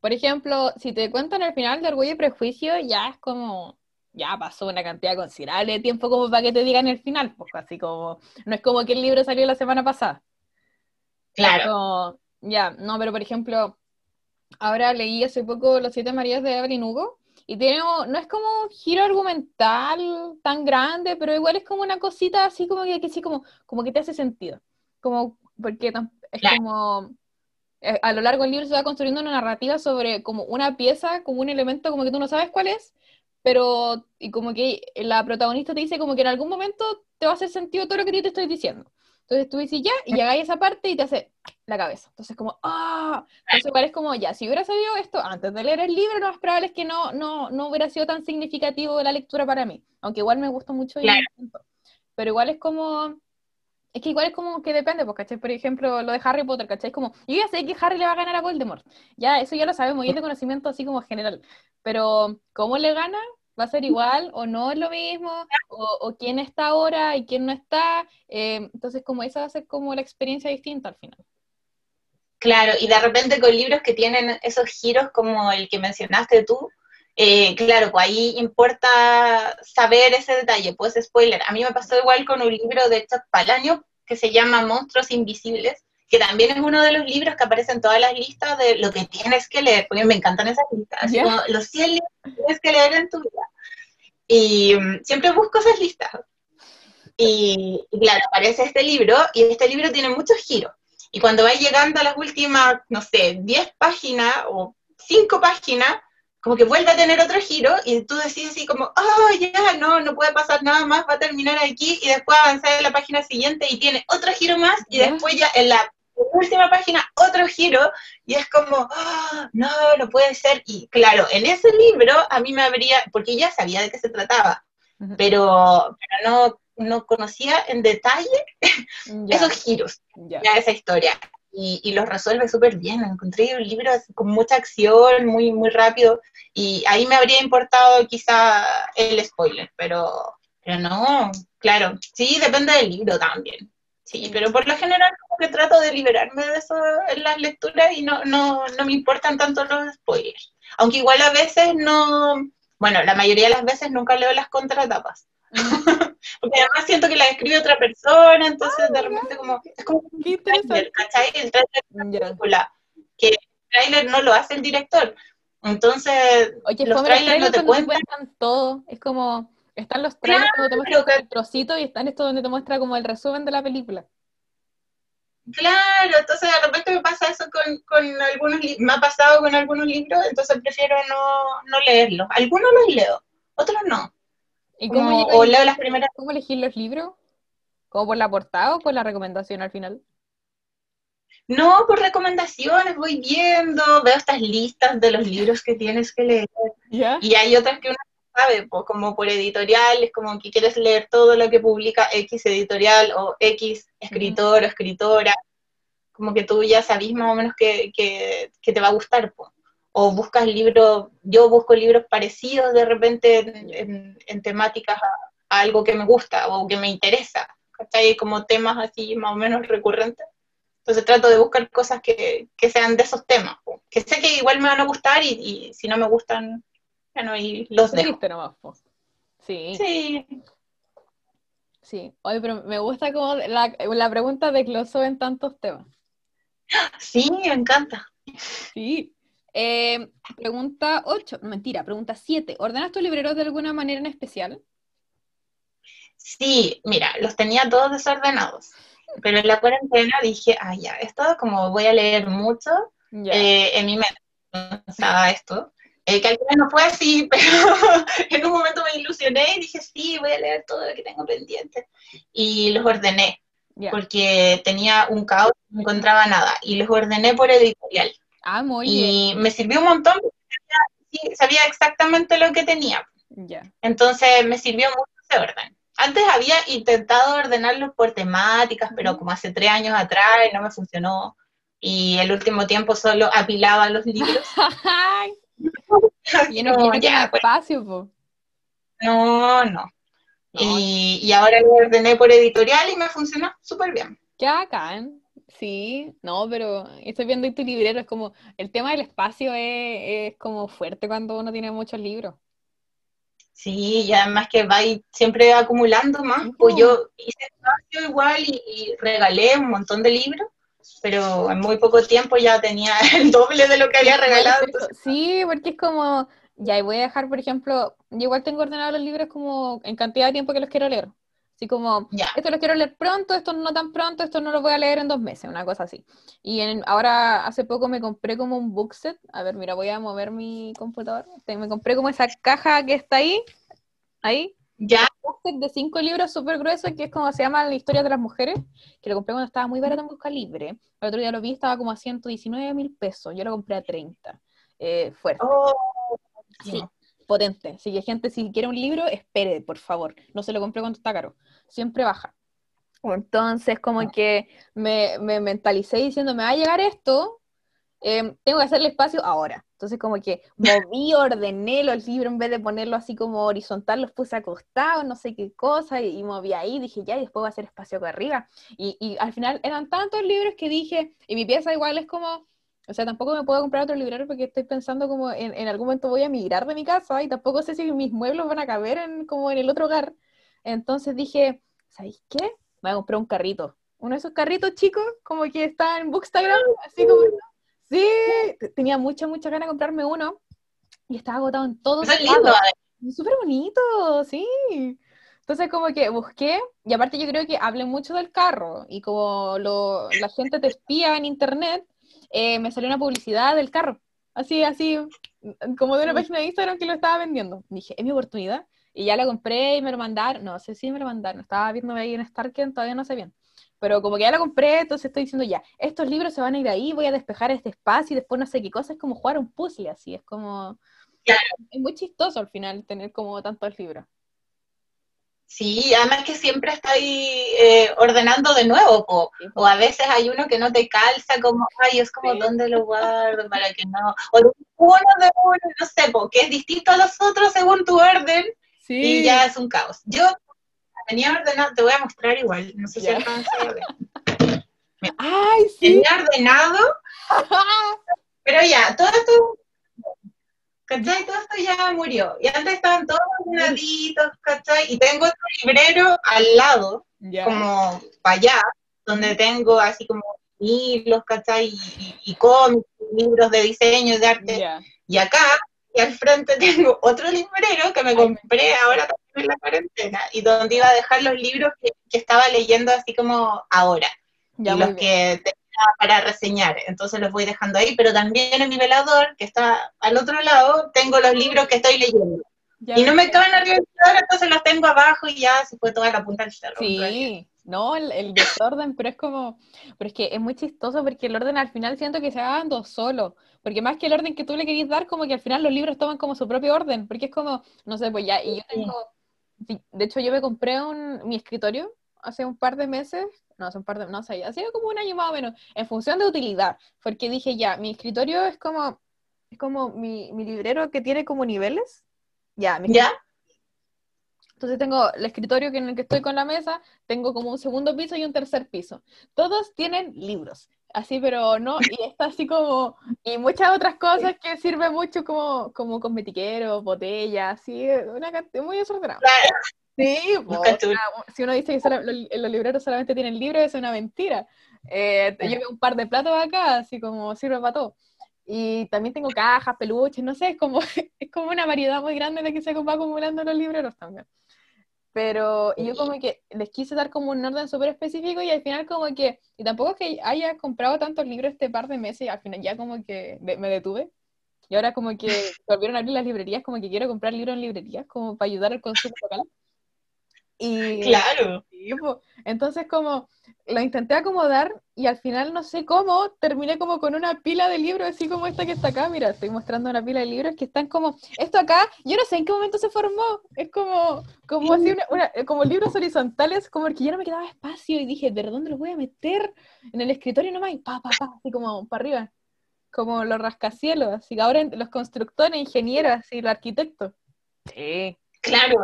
por ejemplo, si te cuentan el final de Orgullo y Prejuicio, ya es como ya pasó una cantidad considerable de tiempo como para que te digan el final, pues así como, no es como que el libro salió la semana pasada. Claro. ya, no, pero por ejemplo, ahora leí hace poco Los Siete Marías de Evelyn Hugo, y tiene, no es como un giro argumental tan grande, pero igual es como una cosita así como que, que sí, como, como que te hace sentido. Como, porque es como, eh, a lo largo del libro se va construyendo una narrativa sobre como una pieza, como un elemento como que tú no sabes cuál es, pero y como que la protagonista te dice como que en algún momento te va a hacer sentido todo lo que te estoy diciendo. Entonces tú dices ya, y llegáis a esa parte y te hace la cabeza. Entonces como, ¡ah! Entonces igual es como, ya, si hubiera sabido esto antes de leer el libro, lo más probable es que no, no, no hubiera sido tan significativo la lectura para mí. Aunque igual me gustó mucho. Pero igual es como, es que igual es como que depende, porque, ¿cachai? Por ejemplo, lo de Harry Potter, ¿cachai? Es como, yo ya sé que Harry le va a ganar a Voldemort. Ya, eso ya lo sabemos, y es de conocimiento así como general. Pero, ¿cómo le gana? Va a ser igual o no es lo mismo, o, quién está ahora y quién no está. Eh, entonces, como esa va a ser como la experiencia distinta al final. Claro, y de repente con libros que tienen esos giros como el que mencionaste tú, eh, claro, pues ahí importa saber ese detalle, pues spoiler. A mí me pasó igual con un libro de Chuck Palahniuk que se llama Monstruos Invisibles, que también es uno de los libros que aparece en todas las listas de lo que tienes que leer, porque me encantan esas listas, como los 100 libros que tienes que leer en tu vida. Y mm, siempre busco esas listas. Y, claro, aparece este libro, y este libro tiene muchos giros. Y cuando va llegando a las últimas, no sé, 10 páginas o 5 páginas, como que vuelve a tener otro giro y tú decís así como, oh, ya, no, no puede pasar nada más, va a terminar aquí y después avanzar en la página siguiente y tiene otro giro más y después ya en la última página otro giro y es como, oh, no, no puede ser. Y claro, en ese libro a mí me habría, porque ya sabía de qué se trataba, pero, no, no conocía en detalle esos giros, ya. esa historia. Y, y, los resuelve súper bien. Encontré un libro con mucha acción, muy, muy rápido, y ahí me habría importado quizá el spoiler, pero, pero no, claro, sí, depende del libro también. Sí, pero por lo general como que trato de liberarme de eso en las lecturas y no, no, no me importan tanto los spoilers. Aunque igual a veces no, bueno, la mayoría de las veces nunca leo las contratapas. Porque además siento que la escribe otra persona, entonces de repente como, es como un trailer, ¿cachai? El trailer de la película, que el trailer no lo hace el director. Entonces, Oye, los trailers no te cuentan todo, es como están los trailers donde te muestra el trocito y están estos donde te muestra como el resumen de la película. Claro, entonces de repente me pasa eso con, con algunos me ha pasado con algunos libros, entonces prefiero no, no leerlos. Algunos los leo, otros no. ¿Y cómo, o leo las primeras. ¿Cómo elegir los libros? ¿Como por la portada o por la recomendación al final? No, por recomendaciones, voy viendo, veo estas listas de los libros que tienes que leer. Y hay otras que uno sabe, pues, como por editorial, es como que quieres leer todo lo que publica X editorial o X escritor o escritora, como que tú ya sabes más o menos que, te va a gustar, pues. O buscas libros, yo busco libros parecidos de repente en, temáticas a, algo que me gusta o que me interesa, ¿cachai? Como temas así más o menos recurrentes. Entonces trato de buscar cosas que, sean de esos temas, que sé que igual me van a gustar y, si no me gustan, bueno, y los dejo. Sí. Sí. Sí, oye, pero me gusta como la, la pregunta desglosó en tantos temas. Sí, me encanta. Sí. Eh, pregunta 8, mentira, pregunta 7. ¿Ordenas tus libreros de alguna manera en especial? Sí, mira, los tenía todos desordenados pero en la cuarentena dije, ah, ya, esto como voy a leer mucho, eh, en mi mente pensaba esto, eh, que al final no fue así, pero en un momento me ilusioné y dije, sí, voy a leer todo lo que tengo pendiente. Y los ordené, porque tenía un caos, no encontraba nada, y los ordené por editorial. Ah, muy y me sirvió un montón, porque sabía, exactamente lo que tenía. Entonces me sirvió mucho ese orden. Antes había intentado ordenarlos por temáticas, pero como hace tres años atrás y no me funcionó. Y el último tiempo solo apilaba los libros. y no tiene pues. espacio, No, no. Y, ahora lo ordené por editorial y me funcionó súper bien. Qué bacán. Sí, no, pero estoy viendo en tu librero, es como, el tema del espacio es, es como fuerte cuando uno tiene muchos libros. Sí, y además que va siempre acumulando más. Pues yo hice espacio igual y, regalé un montón de libros, pero en muy poco tiempo ya tenía el doble de lo que había regalado. Sí, porque es como, ya, y voy a dejar, por ejemplo, yo igual tengo ordenado los libros como en cantidad de tiempo que los quiero leer. Así como, esto lo quiero leer pronto, esto no tan pronto, esto no lo voy a leer en dos meses, una cosa así. Y ahora hace poco me compré como un book set. A ver, mira, voy a mover mi computador. Me compré como esa caja que está ahí, ahí. Ya. Un de cinco libros súper grueso, que es como se llama La historia de las mujeres, que lo compré cuando estaba muy barato en Busca Libre. El otro día lo vi, estaba como a 119 mil pesos. Yo lo compré a 30. Eh, fuerte. Oh, sí potente. Así que gente, si quiere un libro, espere, por favor. No se lo compre cuando está caro. Siempre baja. Entonces, como ah. que me, me mentalicé diciendo, me va a llegar esto, em, tengo que hacerle espacio ahora. Entonces, como que moví, ordené los libros en vez de ponerlo así como horizontal, los puse acostados, no sé qué cosa, y, moví ahí, dije ya, y después voy a hacer espacio acá arriba. Y, y al final eran tantos libros que dije, y mi pieza igual es como o sea, tampoco me puedo comprar otro librero porque estoy pensando como en, en algún momento voy a migrar de mi casa y tampoco sé si mis muebles van a caber en, como en el otro hogar. Entonces dije, ¿sabéis qué? Me voy a comprar un carrito. Uno de esos carritos chicos, como que está en Bookstagram, así como... Sí, tenía mucha, mucha ganas de comprarme uno y estaba agotado en todos lados. Súper bonito, sí. Entonces como que busqué, y aparte yo creo que hablé mucho del carro, y como lo, la gente te espía en internet, eh, me salió una publicidad del carro, así, así, como de una página de Instagram que lo estaba vendiendo. Dije, es mi oportunidad. Y ya la compré y me lo mandaron, no sé si me lo mandaron, estaba viendo ahí en Starken, todavía no sé bien. Pero como que ya la compré, entonces estoy diciendo ya, estos libros se van a ir ahí, voy a despejar este espacio y después no sé qué cosa, es como jugar un puzzle así, es como... Es muy chistoso al final tener como tantos libros. Sí, además que siempre estoy eh, ordenando de nuevo, o a veces hay uno que no te calza, como, ay, es como, ¿dónde lo guardo? Para que no, o uno de uno, no sé, que es distinto a los otros según tu orden, y ya es un caos. Yo tenía ordenado, te voy a mostrar igual, no sé si alcanza a ver. Ay, sí. Tenía ordenado, pero ya, todo esto ¿cachai? Todo esto ya murió. Y antes estaban todos ordenaditos, ¿cachai? Y tengo otro librero al lado, como para allá, donde tengo así como hilos, ¿cachai? Y, cómics, libros de diseño y de arte. Y acá, y al frente tengo otro librero que me compré ahora en la cuarentena, y donde iba a dejar los libros que, estaba leyendo así como ahora. y los que para reseñar, entonces los voy dejando ahí, pero también en mi velador, que está al otro lado, tengo los libros que estoy leyendo. y no me caben arriba del velador, entonces los tengo abajo y ya se puede toda la punta del cerro. Sí, no, el, desorden, pero es como, pero es que es muy chistoso porque el orden al final siento que se va dando solo, porque más que el orden que tú le querías dar, como que al final los libros toman como su propio orden, porque es como, no sé, pues ya, y yo tengo, de hecho yo me compré un, mi escritorio hace un par de meses no, hace un par de, no sé, ha sido como un año más o menos, en función de utilidad, porque dije ya, mi escritorio es como, es como mi, mi librero que tiene como niveles, ya, mi ¿Ya? Entonces tengo el escritorio en el que estoy con la mesa, tengo como un segundo piso y un tercer piso. Todos tienen libros. Así, pero no, y está así como, y muchas otras cosas que sirven mucho como, como cosmetiqueros, botellas, así, una cantidad muy desordenada. Sí, si uno dice que los libreros solamente tienen libros, es una mentira. Eh, yo veo un par de platos acá, así como sirve para todo. Y también tengo cajas, peluches, no sé, es como, es como una variedad muy grande de que se va acumulando los libreros también. Pero yo como que les quise dar como un orden súper específico y al final como que, y tampoco es que haya comprado tantos libros este par de meses y al final ya como que me detuve. Y ahora como que volvieron a abrir las librerías, como que quiero comprar libros en librerías como para ayudar al consumo local. Y, claro. entonces como lo intenté acomodar y al final no sé cómo terminé como con una pila de libros así como esta que está acá. Mira, estoy mostrando una pila de libros que están como esto acá. Yo no sé en qué momento se formó. Es como como así una, como libros horizontales como que ya no me quedaba espacio y dije, ¿de dónde los voy a meter? En el escritorio nomás y pa pa pa así como para arriba. Como los rascacielos, así que ahora los constructores, ingenieros, así los arquitectos. Sí. Claro,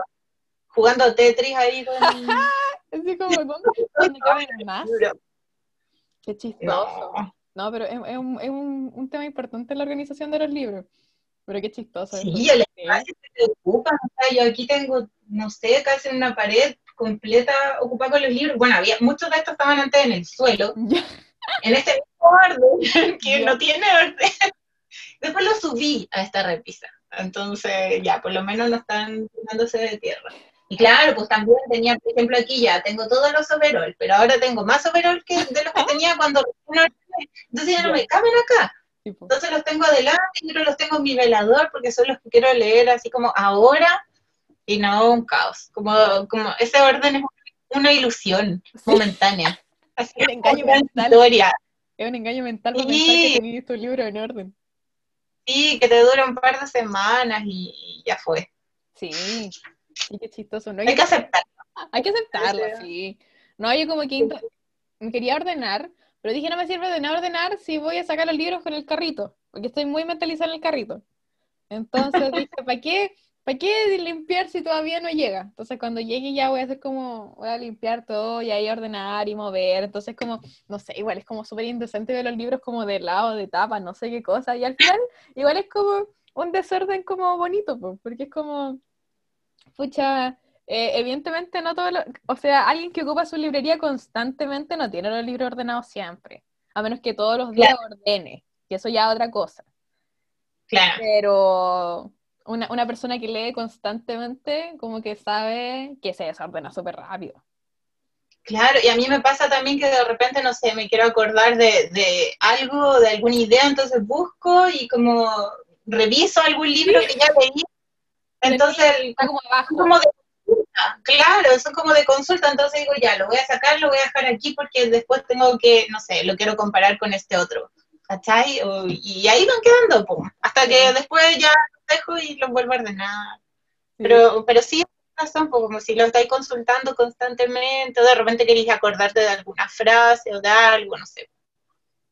jugando Tetris ahí con... Así como, ¿dónde, caben más? Qué chistoso. No, pero es, es, un, es un, un, tema importante en la organización de los libros. Pero qué chistoso. Sí, el espacio se preocupa. O sea, yo aquí tengo, no sé, casi una pared completa ocupada con los libros. Bueno, había muchos de estos estaban antes en el suelo. En este mismo orden, que no tiene orden. Después lo subí a esta repisa. Entonces, ya, por lo menos no están tirándose de tierra. Y claro, pues también tenía, por ejemplo, aquí ya tengo todos los overall, pero ahora tengo más overall que de los que tenía cuando entonces ya no me caben acá. Entonces los tengo adelante y los tengo en mi velador porque son los que quiero leer así como ahora y no un caos. Como, como ese orden es una ilusión momentánea. Así un engaño mental. Es un engaño mental sí. que tenías tu libro en orden. Sí, que te dura un par de semanas y ya fue. Sí, Sí, qué chistoso. ¿no? Hay que aceptarlo. Hay que aceptarlo, sí. No, yo como que me quería ordenar, pero dije, no me sirve de nada ordenar si voy a sacar los libros con el carrito, porque estoy muy mentalizada en el carrito. Entonces dije, ¿para qué, ¿para qué limpiar si todavía no llega? Entonces cuando llegue ya voy a hacer como, voy a limpiar todo y ahí ordenar y mover. Entonces como, no sé, igual es como súper indecente ver los libros como de lado, de tapa, no sé qué cosa. Y al final igual es como un desorden como bonito, porque es como pucha, eh, evidentemente no todo lo, o sea, alguien que ocupa su librería constantemente no tiene los libros ordenados siempre, a menos que todos los días ordene, que eso ya es otra cosa. Claro. Pero una, una, persona que lee constantemente, como que sabe que se desordena súper rápido. Claro, y a mí me pasa también que de repente, no sé, me quiero acordar de, de algo, de alguna idea, entonces busco y como reviso algún libro que ya leí entonces, está como abajo. Como de claro, es como de consulta, entonces digo, ya, lo voy a sacar, lo voy a dejar aquí porque después tengo que, no sé, lo quiero comparar con este otro, ¿cachai? y ahí van quedando, pum, hasta que después ya los dejo y los vuelvo a ordenar. Pero, pero sí, razón, como si lo estáis consultando constantemente, o de repente queréis acordarte de alguna frase o de algo, no sé.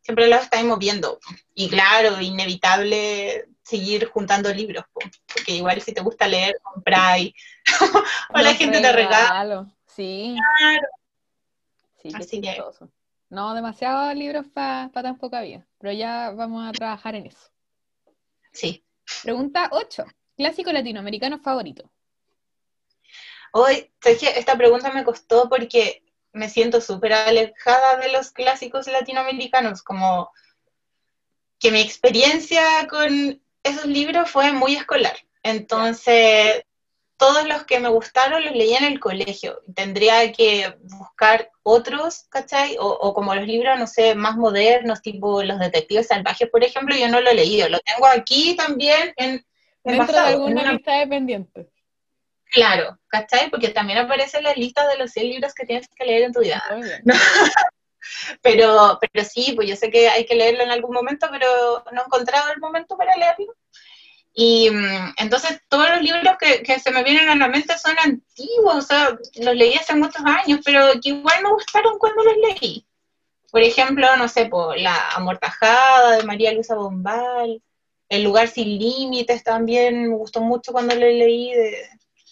Siempre lo estáis moviendo. Y claro, inevitable seguir juntando libros, porque igual si te gusta leer, compráis, o la gente te regala. Sí. Sí, Así que... No, demasiados libros para tan poca vida, pero ya vamos a trabajar en eso. Sí. Pregunta 8. Clásico latinoamericano favorito. Hoy, esta pregunta me costó porque me siento súper alejada de los clásicos latinoamericanos, como que mi experiencia con esos libros fue muy escolar. Entonces, todos los que me gustaron los leí en el colegio. Tendría que buscar otros, ¿cachai? O, como los libros, no sé, más modernos, tipo Los Detectives Salvajes, por ejemplo, yo no lo he leído. Lo tengo aquí también en... Dentro de alguna lista de pendientes. Claro, ¿cachai? Porque también aparece en la lista de los 100 libros que tienes que leer en tu vida. pero, pero sí, pues yo sé que hay que leerlo en algún momento, pero no he encontrado el momento para leerlo. Y mm, entonces todos los libros que, se me vienen a la mente son antiguos, o sea, los leí hace muchos años, pero que igual me gustaron cuando los leí. Por ejemplo, no sé, por La Amortajada de María Luisa Bombal, El lugar sin límites también me gustó mucho cuando lo leí de,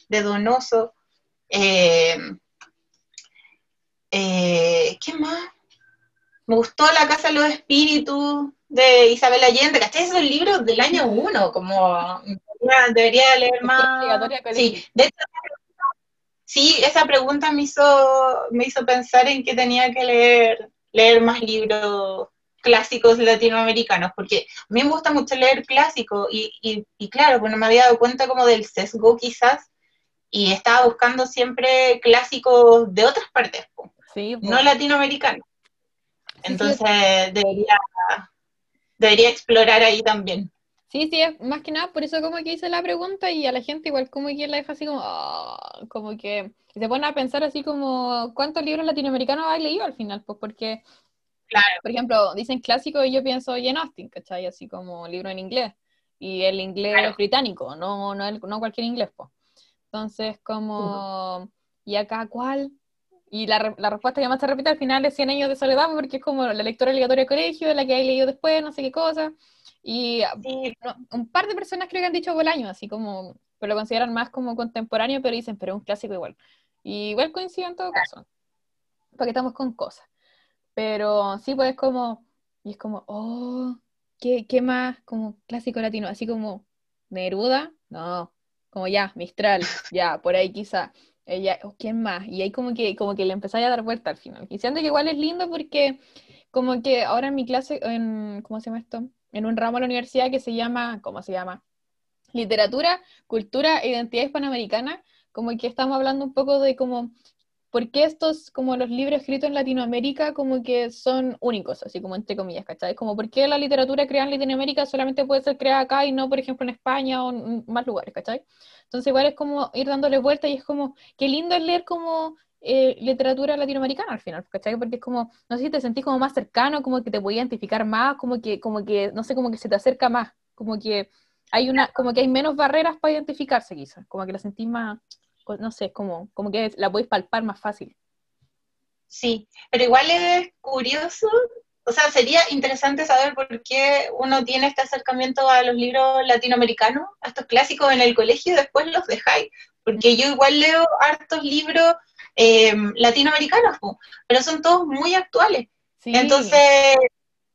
de Donoso. Eh, eh, ¿Qué más? Me gustó La Casa de los Espíritus de Isabel Allende, ¿cachai? Esos libros del año uno, como debería leer más. Sí, de hecho, sí, esa pregunta me hizo, me hizo pensar en que tenía que leer, leer más libros clásicos latinoamericanos, porque a mí me gusta mucho leer clásicos y, y, claro, pues no me había dado cuenta como del sesgo quizás y estaba buscando siempre clásicos de otras partes, no latinoamericanos. Entonces debería, debería explorar ahí también. Sí, sí, es más que nada, por eso como que hice la pregunta y a la gente igual como que la deja así como, ah", como que se pone a pensar así como, ¿cuántos libros latinoamericanos has leído al final? Pues porque, claro. por ejemplo, dicen clásico y yo pienso Jane Austen, ¿cachai? Así como libro en inglés. Y el inglés británico, no, no, no cualquier inglés, pues. Entonces, como, ¿y acá cuál? Y la, la, respuesta que más se repite al final es 100 años de soledad, porque es como la lectura obligatoria de colegio, la que hay leído después, no sé qué cosa. Y un par de personas creo que han dicho Bolaño, así como, pero lo consideran más como contemporáneo, pero dicen, pero es un clásico igual. Y igual coincido en todo caso, porque estamos con cosas. Pero sí, pues es como, y es como, oh, ¿qué, qué más como clásico latino? Así como Neruda, no, como ya, Mistral, ya, por ahí quizá. Ella, oh, ¿quién más? Y ahí como que, como que le empezáis a dar vuelta al final. Y siento que igual es lindo porque como que ahora en mi clase, en, ¿cómo se llama esto? En un ramo de la universidad que se llama, ¿cómo se llama? Literatura, Cultura e Identidad Hispanoamericana, como que estamos hablando un poco de como ¿por qué estos, como los libros escritos en Latinoamérica, como que son únicos, así como entre comillas, ¿cachai? Como por qué la literatura creada en Latinoamérica solamente puede ser creada acá y no, por ejemplo, en España o en más lugares, ¿cachai? Entonces igual es como ir dándole vuelta y es como, qué lindo es leer como eh, literatura latinoamericana al final, ¿cachai? Porque es como, no sé si te sentís como más cercano, como que te a identificar más, como que, como que, no sé, como que se te acerca más, como que hay una, como que hay menos barreras para identificarse quizás, como que la sentís más no sé, como, como que la podéis palpar más fácil. Sí, pero igual es curioso, o sea, sería interesante saber por qué uno tiene este acercamiento a los libros latinoamericanos, a estos clásicos en el colegio y después los dejáis, porque yo igual leo hartos libros eh, latinoamericanos, pero son todos muy actuales. Entonces,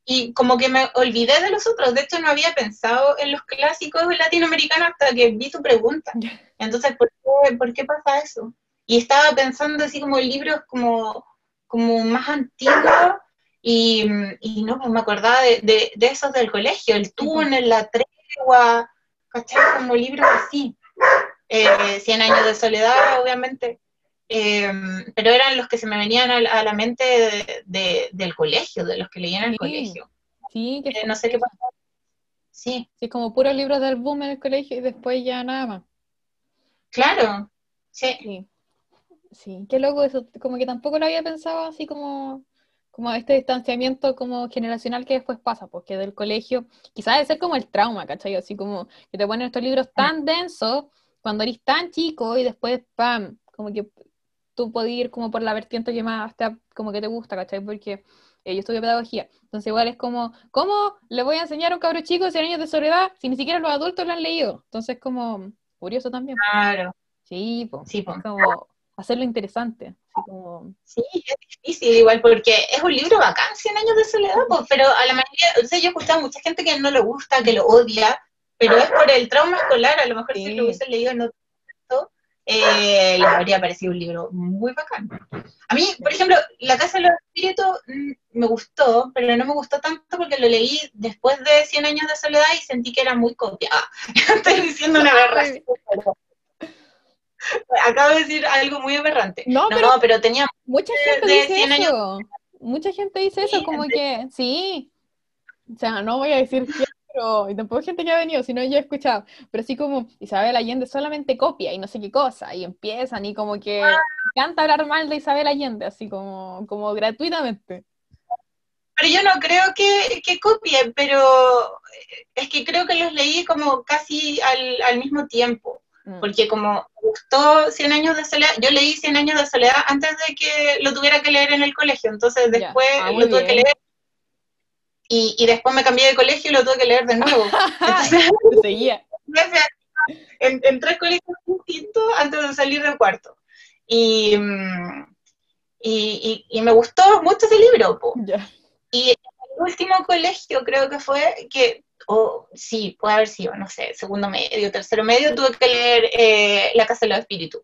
y como que me olvidé de los otros. De hecho, no había pensado en los clásicos latinoamericanos hasta que vi tu pregunta. Entonces, ¿por qué, ¿por qué pasa eso? Y estaba pensando así como libros como, como más antiguos y, y no pues me acordaba de, de, esos del colegio, el túnel, la tregua, ¿cachai? Como libros así. Eh, Cien años de soledad, obviamente. Eh, pero eran los que se me venían a, la mente del colegio, de los que leían en el colegio. Sí, que eh, no sé qué pasó. Sí. Sí, como puros libros del boom en el colegio y después ya nada más. Claro, sí. Sí, qué loco eso, como que tampoco lo había pensado así como, como este distanciamiento como generacional que después pasa, porque del colegio, quizás debe ser como el trauma, ¿cachai? Así como que te ponen estos libros tan densos cuando eres tan chico y después, pam, como que tú puedes ir como por la vertiente que más te, como que te gusta, ¿cachai? Porque eh, yo estudio pedagogía. Entonces igual es como, ¿cómo le voy a enseñar a un cabro chico 100 años de soledad si ni siquiera los adultos lo han leído? Entonces como curioso también. Claro. Sí, pues. Sí, como hacerlo interesante. Sí, es difícil igual porque es un libro bacán, 100 años de soledad, pero a la mayoría, o sea, yo he escuchado a mucha gente que no le gusta, que lo odia, pero es por el trauma escolar, a lo mejor si lo hubiese leído en otro eh, les habría parecido un libro muy bacán. A mí, por ejemplo, La Casa de los Espíritus mm, me gustó, pero no me gustó tanto porque lo leí después de 100 años de soledad y sentí que era muy copiada. Estoy diciendo una aberración. Acabo de decir algo muy aberrante. No, pero, tenía mucha gente dice eso. Mucha gente dice eso, como que sí. O sea, no voy a decir y tampoco gente que ha venido, sino yo he escuchado, pero así como Isabel Allende solamente copia y no sé qué cosa, y empiezan y como que canta hablar mal de Isabel Allende, así como, como gratuitamente. Pero yo no creo que, que copie, pero es que creo que los leí como casi al, al mismo tiempo, mm. porque como gustó 100 años de soledad, yo leí 100 años de soledad antes de que lo tuviera que leer en el colegio, entonces después ah, lo tuve que leer y, y, después me cambié de colegio y lo tuve que leer de nuevo. Entonces, Seguía. En, en, tres colegios distintos antes de salir del cuarto. Y, y, y, me gustó mucho ese libro. Y el último colegio creo que fue que, o sí, puede haber sido, no sé, segundo medio, tercero medio, tuve que leer eh, La Casa de los Espíritus.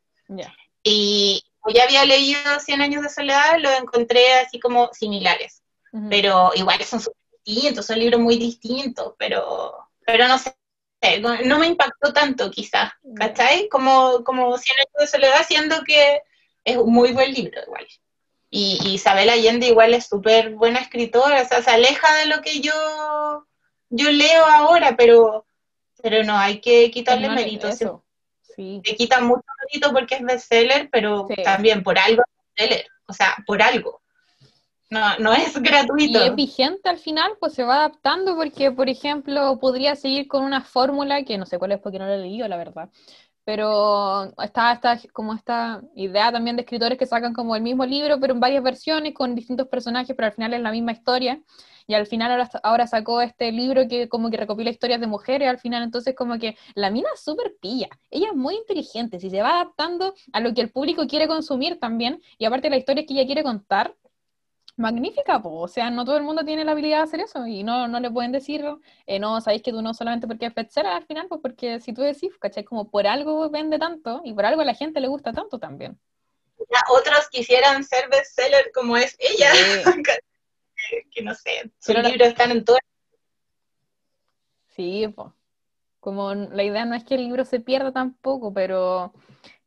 Y ya había leído Cien años de soledad, lo encontré así como similares. Pero igual son súper distintos, son libros muy distintos, pero, pero no sé, no me impactó tanto quizás, ¿cachai? Como, como Cien años de soledad, siendo que es un muy buen libro igual. Y, Isabel Allende igual es súper buena escritora, o sea, se aleja de lo que yo, yo leo ahora, pero, pero no, hay que quitarle mérito. Sí. Se quita mucho mérito porque es bestseller, pero también por algo es bestseller, o sea, por algo. No, no es gratuito. Y es vigente al final, pues se va adaptando porque, por ejemplo, podría seguir con una fórmula que no sé cuál es porque no la he leído, la verdad. Pero está, está como esta idea también de escritores que sacan como el mismo libro, pero en varias versiones, con distintos personajes, pero al final es la misma historia, y al final ahora, ahora sacó este libro que como que recopila historias de mujeres, al final. Entonces como que la mina es súper pilla, ella es muy inteligente, si se va adaptando a lo que el público quiere consumir también, y aparte la historia que ella quiere contar, magnífica, o sea, no todo el mundo tiene la habilidad de hacer eso y no, no le pueden decir, eh, no, sabéis que tú no solamente porque es bestseller al final, pues porque si tú decís, ¿cachai? Como por algo vende tanto y por algo a la gente le gusta tanto también. otros quisieran ser bestseller como es ella, que, no sé, sus libros están en todo. Sí, pues. Como la idea no es que el libro se pierda tampoco, pero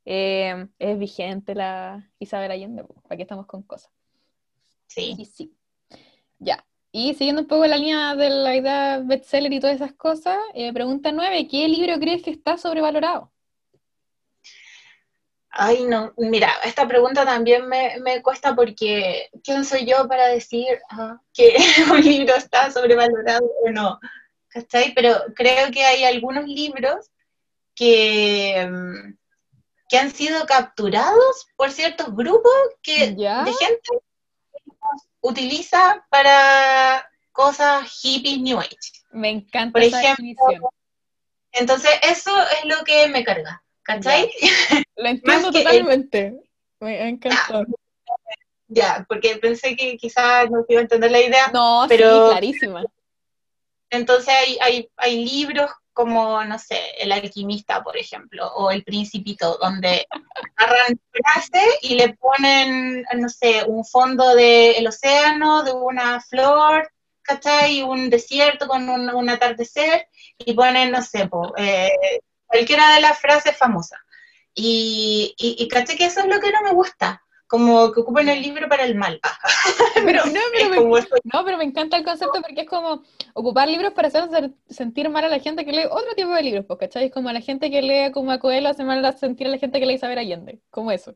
eh, es vigente la Isabel Allende, pues, ¿para qué estamos con cosas? Sí. sí. Ya. Y siguiendo un poco la línea de la idea bestseller y todas esas cosas, eh, pregunta nueve, ¿qué libro crees que está sobrevalorado? Ay, no, mira, esta pregunta también me, cuesta porque ¿quién soy yo para decir que un libro está sobrevalorado o no? ¿Cachai? Pero creo que hay algunos libros que, mm, que han sido capturados por ciertos grupos que, de gente utiliza para cosas hippies New Age. Me encanta Por esa ejemplo, Entonces, eso es lo que me carga, ¿cachai? Lo entiendo totalmente. Me encanta. Ya, porque pensé que quizás no iba a entender la idea. No, pero, sí, clarísima. Entonces hay, hay, hay libros como, no sé, El alquimista, por ejemplo, o El principito, donde agarran frase y le ponen, no sé, un fondo del océano, de una flor, ¿cachai? Un desierto con un, atardecer, y ponen, no sé, eh, cualquiera de las frases famosas. Y, y, y caché que eso es lo que no me gusta, como que ocupen el libro para el mal. pero, no, pero me, no, pero me encanta el concepto porque es como ocupar libros para hacer sentir mal a la gente que lee otro tipo de libros, pues, ¿cachai? Es como a la gente que lee como a Coelho hace mal a sentir a la gente que lee Isabel Allende, como eso.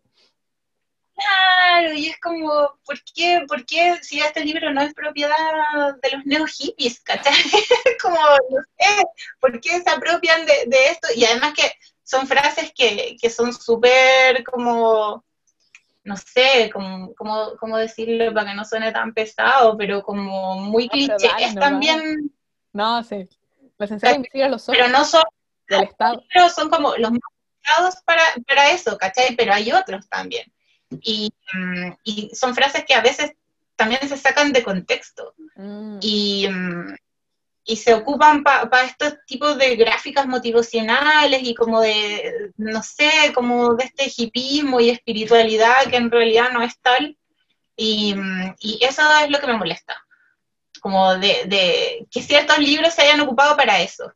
Claro, y es como, ¿por qué, ¿por qué si este libro no es propiedad de los neo hippies, ¿cachai? como, no sé, ¿por qué se apropian de, de esto? Y además que son frases que, que son súper como no sé, como, cómo, decirlo para que no suene tan pesado, pero como muy cliché. Es también... No, sí. La sensación de los Pero no son... Del Estado. Pero son como los más usados para, para eso, ¿cachai? Pero hay otros también. Y, mm, y, son frases que a veces también se sacan de contexto. Mm. Y, mm, y se ocupan para estos tipos de gráficas motivacionales y como de, no sé, como de este hipismo y espiritualidad que en realidad no es tal. Y, y eso es lo que me molesta, como de, de, que ciertos libros se hayan ocupado para eso.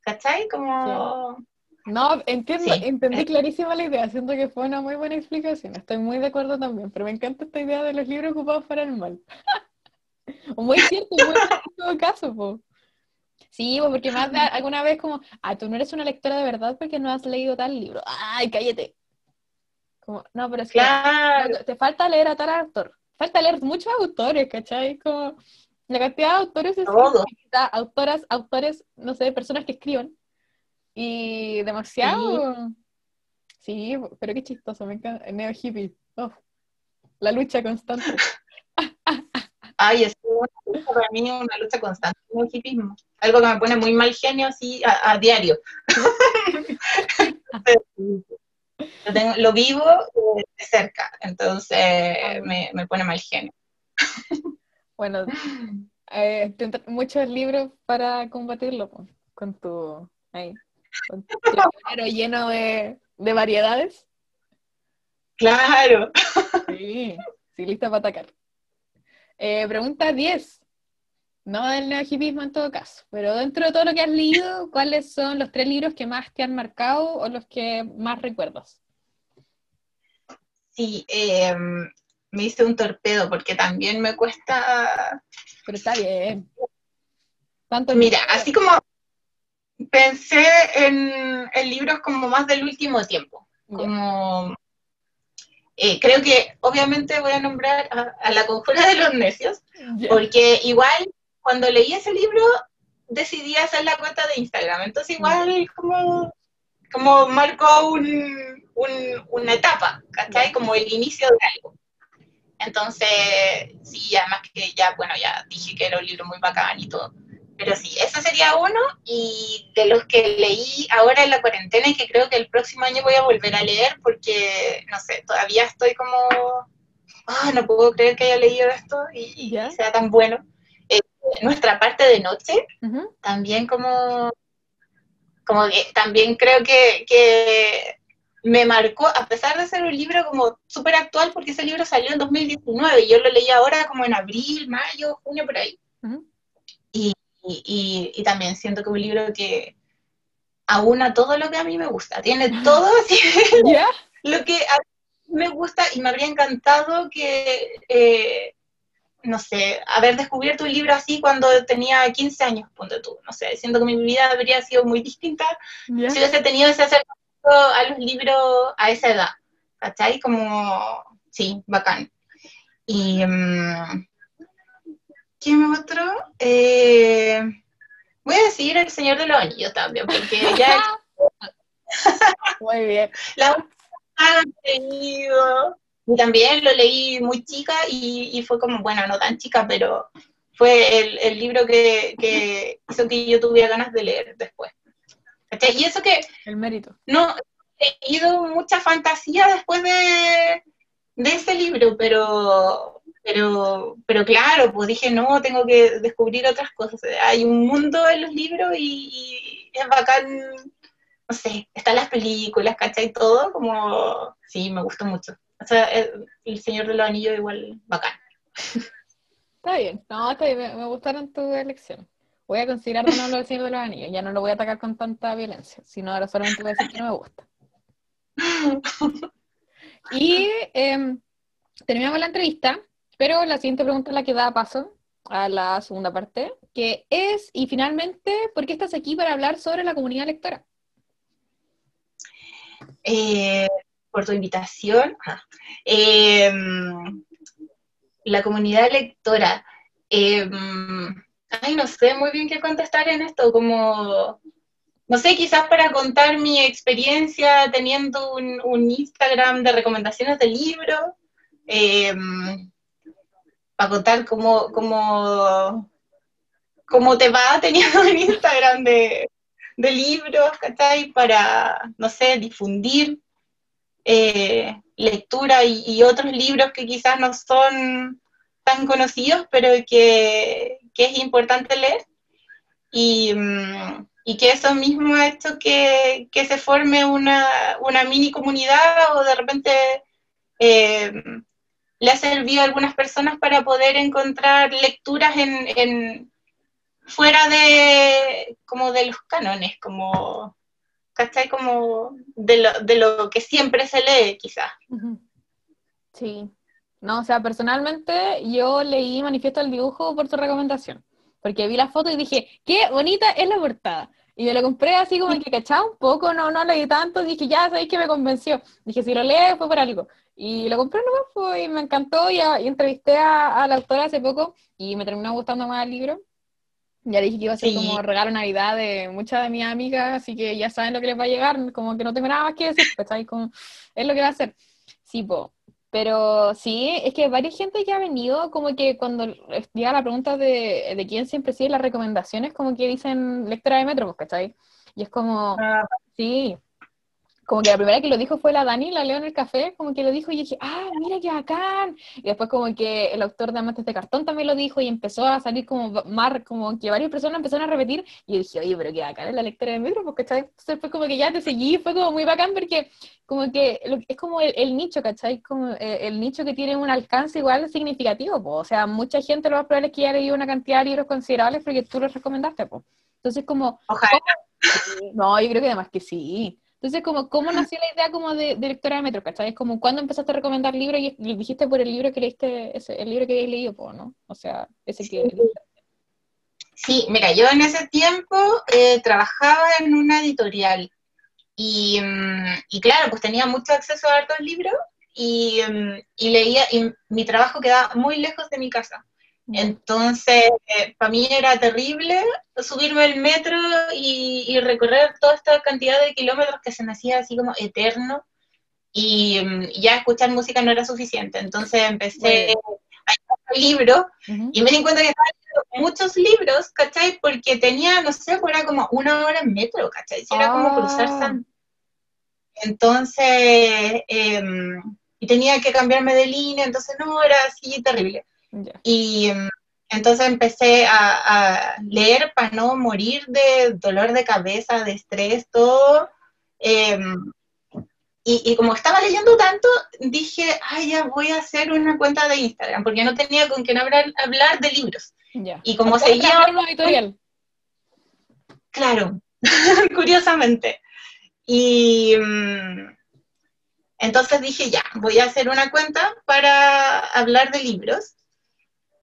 ¿Cachai? Como... No, entiendo, entendí clarísima la idea, siento que fue una muy buena explicación, estoy muy de acuerdo también, pero me encanta esta idea de los libros ocupados para el mal. muy cierto, muy en todo caso, po. Sí, pues, porque más de alguna vez como, ah, tú no eres una lectora de verdad porque no has leído tal libro. Ay, cállate. Como, no, pero es que te falta leer a tal autor. Falta leer muchos autores, ¿cachai? Como la cantidad de autores es autoras, autores, no sé, personas que escriban. Y demasiado. Sí, pero qué chistoso, me encanta. El neo hippie. la lucha constante. Ay, es para mí una lucha constante con el hipismo. Algo que me pone muy mal genio así a, diario. lo, vivo eh, de cerca, entonces me, me, pone mal genio. Bueno, eh, muchos libros para combatirlo con tu, ahí, con tu lleno de, de variedades. Claro. Sí, sí, lista para atacar. Eh, pregunta 10. No del neohipismo en todo caso, pero dentro de todo lo que has leído, ¿cuáles son los tres libros que más te han marcado o los que más recuerdas? Sí, em, me hice un torpedo porque también me cuesta. Pero está bien. Mira, así como pensé en, libros como más del último tiempo, como eh, creo que obviamente voy a nombrar a, La Conjura de los Necios, porque igual cuando leí ese libro decidí hacer la cuenta de Instagram, entonces igual como, como marcó una etapa, ¿cachai? Como el inicio de algo. Entonces, sí, además que ya, bueno, ya dije que era un libro muy bacán y todo. Pero sí, ese sería uno. Y de los que leí ahora en la cuarentena y que creo que el próximo año voy a volver a leer porque, no sé, todavía estoy como, ah, no puedo creer que haya leído esto y, sea tan bueno. Eh, nuestra parte de noche, también como, como que también creo que, que me marcó, a pesar de ser un libro como súper actual, porque ese libro salió en 2019 y yo lo leí ahora como en abril, mayo, junio, por ahí. y, y, y, también siento que es un libro que aúna todo lo que a mí me gusta. Tiene todo lo que a mí me gusta y me habría encantado que, eh, no sé, haber descubierto un libro así cuando tenía 15 años, ponte tú. No sé, siento que mi vida habría sido muy distinta si hubiese tenido ese acercamiento a los libros a esa edad, ¿cachai? Como, sí, bacán. Y, um, ¿qué otro? Eh, voy a decir El Señor de los Anillos también, porque ya... Muy bien. La han tenido. También lo leí muy chica y, fue como, bueno, no tan chica, pero fue el, libro que, que, hizo que yo tuviera ganas de leer después. Y eso que... El mérito. No, he leído mucha fantasía después de, de ese libro, pero, pero, pero claro, pues dije, no, tengo que descubrir otras cosas. Hay un mundo en los libros y, es bacán, no sé, están las películas, ¿cachai? Todo, como, sí, me gustó mucho. O sea, el, Señor de los Anillos igual bacán. Está bien, no, está bien, me, me gustaron tus elecciones. Voy a considerar de nuevo el Señor de los Anillos. Ya no lo voy a atacar con tanta violencia, sino ahora solamente voy a decir que no me gusta. y em, terminamos la entrevista, pero la siguiente pregunta es la que da paso a la segunda parte, que es, y finalmente, ¿por qué estás aquí para hablar sobre la comunidad lectora? Eh, por tu invitación. Em, la comunidad lectora. Em, ay, no sé muy bien qué contestar en esto, como, no sé, quizás para contar mi experiencia teniendo un, Instagram de recomendaciones de libros, em, para contar cómo, cómo, cómo te va teniendo un Instagram de, libros, ¿cachai? Para, no sé, difundir eh, lectura y, otros libros que quizás no son tan conocidos, pero que, es importante leer. Y, mm, que eso mismo ha hecho que, se forme una, mini comunidad o de repente eh, le ha servido a algunas personas para poder encontrar lecturas en, fuera de como de los cánones, como ¿cachai? Como de lo, de lo que siempre se lee, quizás. Sí, no, o sea, personalmente yo leí Manifiesto del Dibujo por tu recomendación, porque vi la foto y dije, qué bonita es la portada. Y me lo compré así como que cachaba un poco, no, no leí tanto, dije, ya sabéis que me convenció. Dije, si lo leo fue por algo. Y lo compré nomás, fue, y me encantó, y, entrevisté a, la autora hace poco, y me terminó gustando más el libro. Ya dije que iba a ser como regalo Navidad de muchas de mis amigas, así que ya saben lo que les va a llegar, como que no tengo nada más que decir, pues, como, es lo que va a hacer. Sí, po, pero sí, es que varias gente que ha venido, como que cuando llega la pregunta de, de quién siempre sigue las recomendaciones, como que dicen lectora de metro, pues, ¿cachai? Y es como, ah. sí, como que la primera que lo dijo fue la Dani, la leo en el café, como que lo dijo y dije, ah, mira qué bacán. Y después como que el autor de Amantes de Cartón también lo dijo y empezó a salir como más, como que varias personas empezaron a repetir y yo dije, oye, pero qué bacán es la lectura de metro, porque Entonces fue como que ya te seguí, fue como muy bacán porque como que es como el, nicho, ¿cachai? Como eh, el, nicho que tiene un alcance igual significativo, o sea, mucha gente lo más probable es que ya leído una cantidad de libros considerables porque tú los recomendaste, pues. Entonces como... Ojalá. No, yo creo que además que sí. Entonces, como, ¿cómo nació la idea como de, de lectora de metro, cachai? Es como, ¿cuándo empezaste a recomendar libros y, dijiste por el libro que leíste, ese, el libro que habías leído, ¿no? O sea, ese que... Sí, mira, yo en ese tiempo eh, trabajaba en una editorial y, mm, y, claro, pues tenía mucho acceso a hartos libros y, mm, y leía, y mi trabajo quedaba muy lejos de mi casa. Entonces, eh, para mí era terrible subirme al metro y, recorrer toda esta cantidad de kilómetros que se me hacía así como eterno y mm, ya escuchar música no era suficiente. Entonces empecé a leer libros y me di cuenta que estaba leyendo muchos libros, ¿cachai? Porque tenía, no sé, fuera como una hora en metro, ¿cachai? era como cruzar ah. San... Entonces, em, y tenía que cambiarme de línea, entonces no, era así terrible. Y mm, entonces empecé a, leer para no morir de dolor de cabeza, de estrés, todo. Em, y, como estaba leyendo tanto, dije, ay, ya voy a hacer una cuenta de Instagram, porque no tenía con quién hablar, hablar de libros. Y como seguía... editorial. Claro, curiosamente. Y mm, entonces dije, ya, voy a hacer una cuenta para hablar de libros.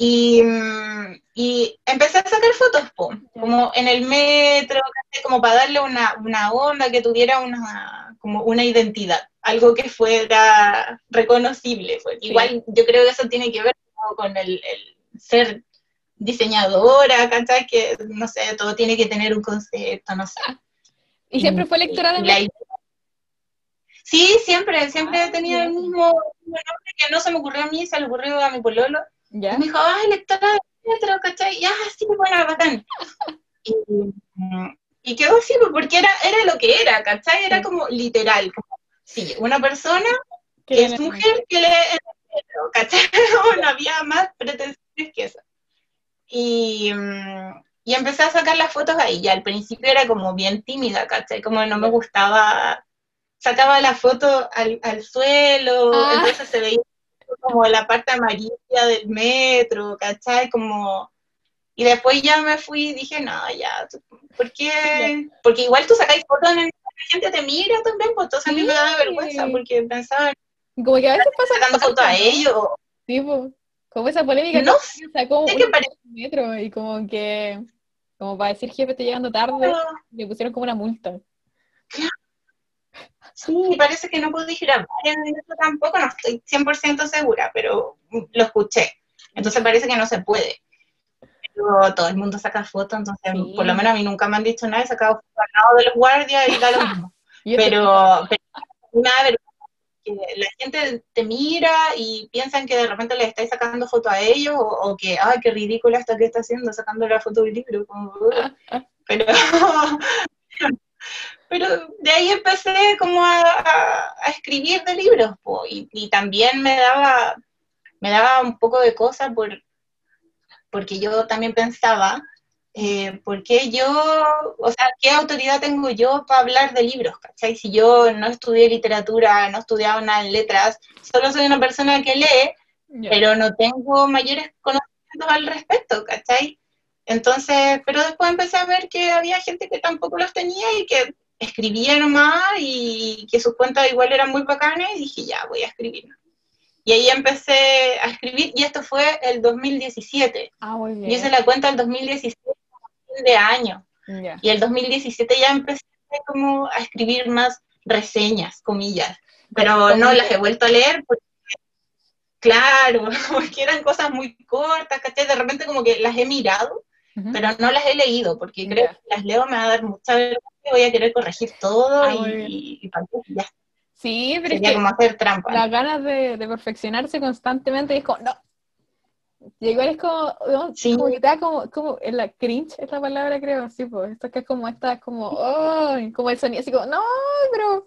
Y, mm, y empecé a sacar fotos, como en el metro, como para darle una, una, onda, que tuviera una, como una identidad, algo que fuera reconocible. Pues. Igual yo creo que eso tiene que ver con el, ser diseñadora, ¿cachai? Que, no sé, todo tiene que tener un concepto, no sé. ¿Y siempre fue lectora de Sí, siempre, siempre he tenido el mismo nombre que no se me ocurrió a mí, se le ocurrió a mi pololo. ¿Ya? me dijo, ay, lectora de metro, ¿cachai? Ya, sí, bueno, bacán. y, y quedó así, pues, porque era, era lo que era, ¿cachai? Era como literal, como, sí, una persona que es mujer que lee en el metro, ¿cachai? no había más pretensiones que eso. Y, y empecé a sacar las fotos ahí, y al principio era como bien tímida, ¿cachai? Como no me gustaba, sacaba la foto al, al suelo, ah. entonces se veía como la parte amarilla del metro, ¿cachai? Como... Y después ya me fui y dije, no, ya, ¿por qué? Porque igual tú sacáis fotos en el la gente te mira también, pues entonces a mí me da vergüenza porque pensaba... Como que a veces pasa... Sacando fotos a ellos. Sí, pues. Como esa polémica no sé, sacó un metro y como que... Como para decir jefe, estoy llegando tarde, le pusieron como una multa. Claro. Sí, parece que no pude grabar en eso tampoco, no estoy 100% segura, pero lo escuché. Entonces parece que no se puede. Pero todo el mundo saca fotos, entonces por lo menos a mí nunca me han dicho nada, he sacado fotos al lado de los guardias y da lo mismo. pero, pero nada, que la gente te mira y piensan que de repente le estáis sacando foto a ellos o, que, ay, qué ridícula esto que está haciendo, sacando la foto del libro. Como, pero, pero de ahí empecé como a, escribir de libros, y, también me daba, me daba un poco de cosa por, porque yo también pensaba, eh, ¿por qué yo, o sea, qué autoridad tengo yo para hablar de libros, ¿cachai? Si yo no estudié literatura, no estudiaba nada en letras, solo soy una persona que lee, pero no tengo mayores conocimientos al respecto, ¿cachai? Entonces, pero después empecé a ver que había gente que tampoco los tenía y que escribía nomás y que sus cuentas igual eran muy bacanas y dije, ya, voy a escribir. Y ahí empecé a escribir y esto fue el 2017. Ah, muy bien. Yo hice la cuenta el 2017 de año. Y el 2017 ya empecé como a escribir más reseñas, comillas, pero no las he vuelto a leer porque, claro, porque eran cosas muy cortas, ¿cachai? De repente como que las he mirado, pero no las he leído porque creo que las leo me va a dar mucha vergüenza voy a querer corregir todo ah, y, y, ya. Sí, pero es que como hacer trampa. Las ganas de, perfeccionarse constantemente es como, no. Y igual es como, sí. como que te da como, como la cringe es la palabra creo, sí, pues, esto que es como esta, como, oh, como el sonido, así como, no, pero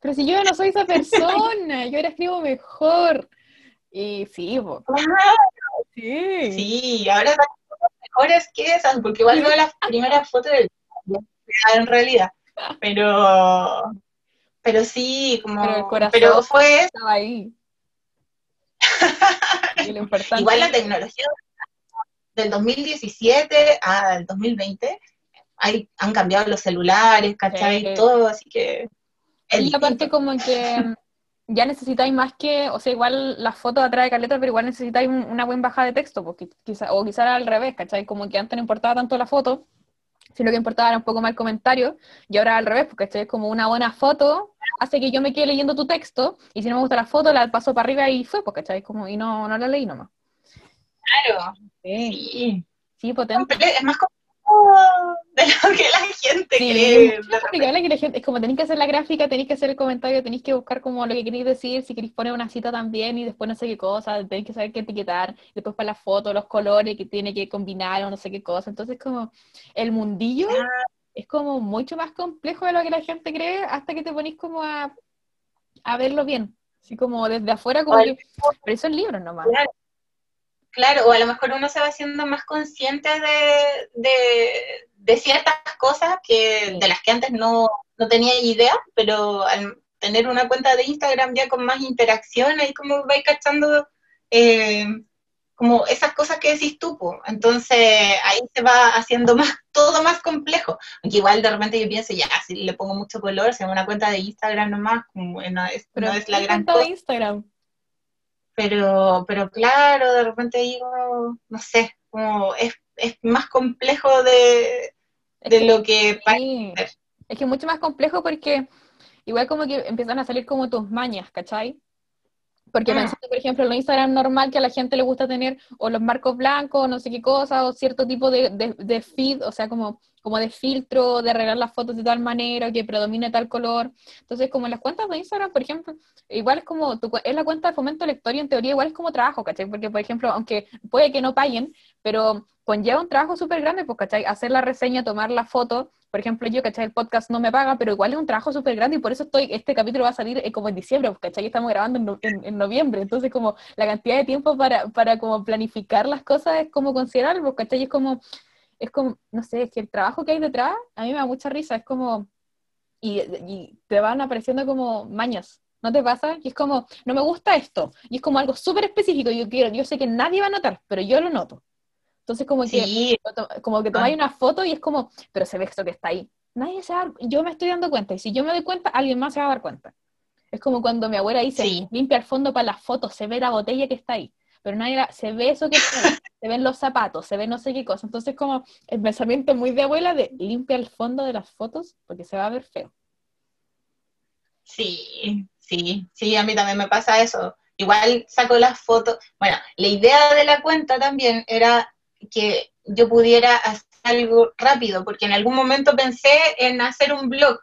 Pero si yo no soy esa persona, yo ahora escribo mejor. Y sí, po. Sí. Sí, ahora mejores que esas, porque igual no las primeras fotos del en realidad. Pero pero sí, como pero, el corazón pero fue estaba ahí. igual la tecnología del 2017 al 2020 hay, han cambiado los celulares, ¿cachai? Todo, así que... Y aparte como que ya necesitáis más que, o sea, igual la foto atrás de caleta, pero igual necesitáis una buena bajada de texto, porque quizá, o quizá al revés, ¿cachai? Como que antes no importaba tanto la foto, sino que importaba un poco más el comentario, y ahora al revés, porque estoy como una buena foto hace que yo me quede leyendo tu texto, y si no me gusta la foto, la paso para arriba y fue, porque ¿cachai? Como, y no, no la leí nomás. Claro. Sí. Sí, potente. Es más de lo que la gente cree. es como tenéis que hacer la gráfica, tenéis que hacer el comentario, tenéis que buscar como lo que queréis decir, si queréis poner una cita también y después no sé qué cosa, tenéis que saber qué etiquetar, después para la foto, los colores que tiene que combinar o no sé qué cosa. Entonces como el mundillo ah. es como mucho más complejo de lo que la gente cree hasta que te ponís como a, a verlo bien. Así como desde afuera, como que... Pero eso es libros nomás. Claro, o a lo mejor uno se va haciendo más consciente de, de, ciertas cosas que de las que antes no, no, tenía idea, pero al tener una cuenta de Instagram ya con más interacción, ahí como vais cachando eh, como esas cosas que decís tú, entonces ahí se va haciendo más, todo más complejo, aunque igual de repente yo pienso, ya, si le pongo mucho color, si una cuenta de Instagram nomás, como no es, no es la gran cosa. Instagram? pero, pero claro, de repente digo, no sé, como es, es más complejo de, lo que parece. Es que es mucho más complejo porque igual como que empiezan a salir como tus mañas, ¿cachai? Porque mm. por ejemplo, en Instagram normal que a la gente le gusta tener o los marcos blancos, no sé qué cosa, o cierto tipo de, de, feed, o sea, como, como de filtro, de arreglar las fotos de tal manera, que predomine tal color. Entonces, como en las cuentas de Instagram, por ejemplo, igual es como, tu, es la cuenta de fomento lector y en teoría igual es como trabajo, ¿cachai? Porque, por ejemplo, aunque puede que no paguen, pero conlleva un trabajo súper grande, pues, ¿cachai? Hacer la reseña, tomar la foto, por ejemplo, yo, ¿cachai? El podcast no me paga, pero igual es un trabajo súper grande y por eso estoy, este capítulo va a salir eh, como en diciembre, pues, ¿cachai? Estamos grabando en, noviembre, entonces como la cantidad de tiempo para, para como planificar las cosas es como considerable, pues, ¿cachai? Es como, es como, no sé, es que el trabajo que hay detrás a mí me da mucha risa, es como, y, te van apareciendo como mañas, ¿No te pasa? Y es como, no me gusta esto. Y es como algo súper específico. Yo quiero, yo sé que nadie va a notar, pero yo lo noto. Entonces como que, como que tomáis una foto y es como, pero se ve esto que está ahí. Nadie se va yo me estoy dando cuenta, y si yo me doy cuenta, alguien más se va a dar cuenta. Es como cuando mi abuela dice, limpia el fondo para las fotos, se ve la botella que está ahí, pero nadie se ve eso que está ahí, se ven los zapatos, se ve no sé qué cosa. Entonces como el pensamiento muy de abuela de limpia el fondo de las fotos porque se va a ver feo. Sí, sí, sí, a mí también me pasa eso. Igual saco las fotos. Bueno, la idea de la cuenta también era que yo pudiera hacer algo rápido, porque en algún momento pensé en hacer un blog,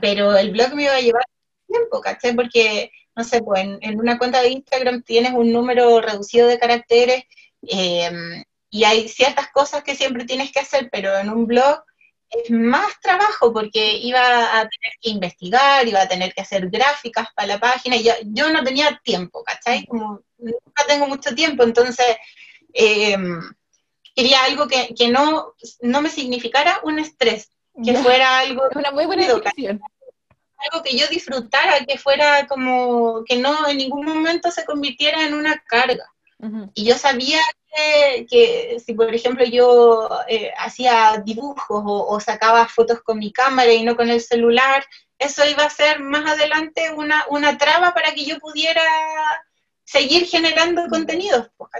pero el blog me iba a llevar tiempo, ¿caché? Porque, no sé, pues en, una cuenta de Instagram tienes un número reducido de caracteres em, y hay ciertas cosas que siempre tienes que hacer, pero en un blog es más trabajo porque iba a tener que investigar, iba a tener que hacer gráficas para la página y yo, yo no tenía tiempo, ¿cachai? Como nunca tengo mucho tiempo, entonces... Eh, quería algo que, que no, no me significara un estrés, que fuera algo... Una muy buena educación. Algo que yo disfrutara, que fuera como, que no en ningún momento se convirtiera en una carga. Y yo sabía que, que, si, por ejemplo, yo eh, hacía dibujos o, o, sacaba fotos con mi cámara y no con el celular, eso iba a ser más adelante una, una traba para que yo pudiera seguir generando contenidos. Pues,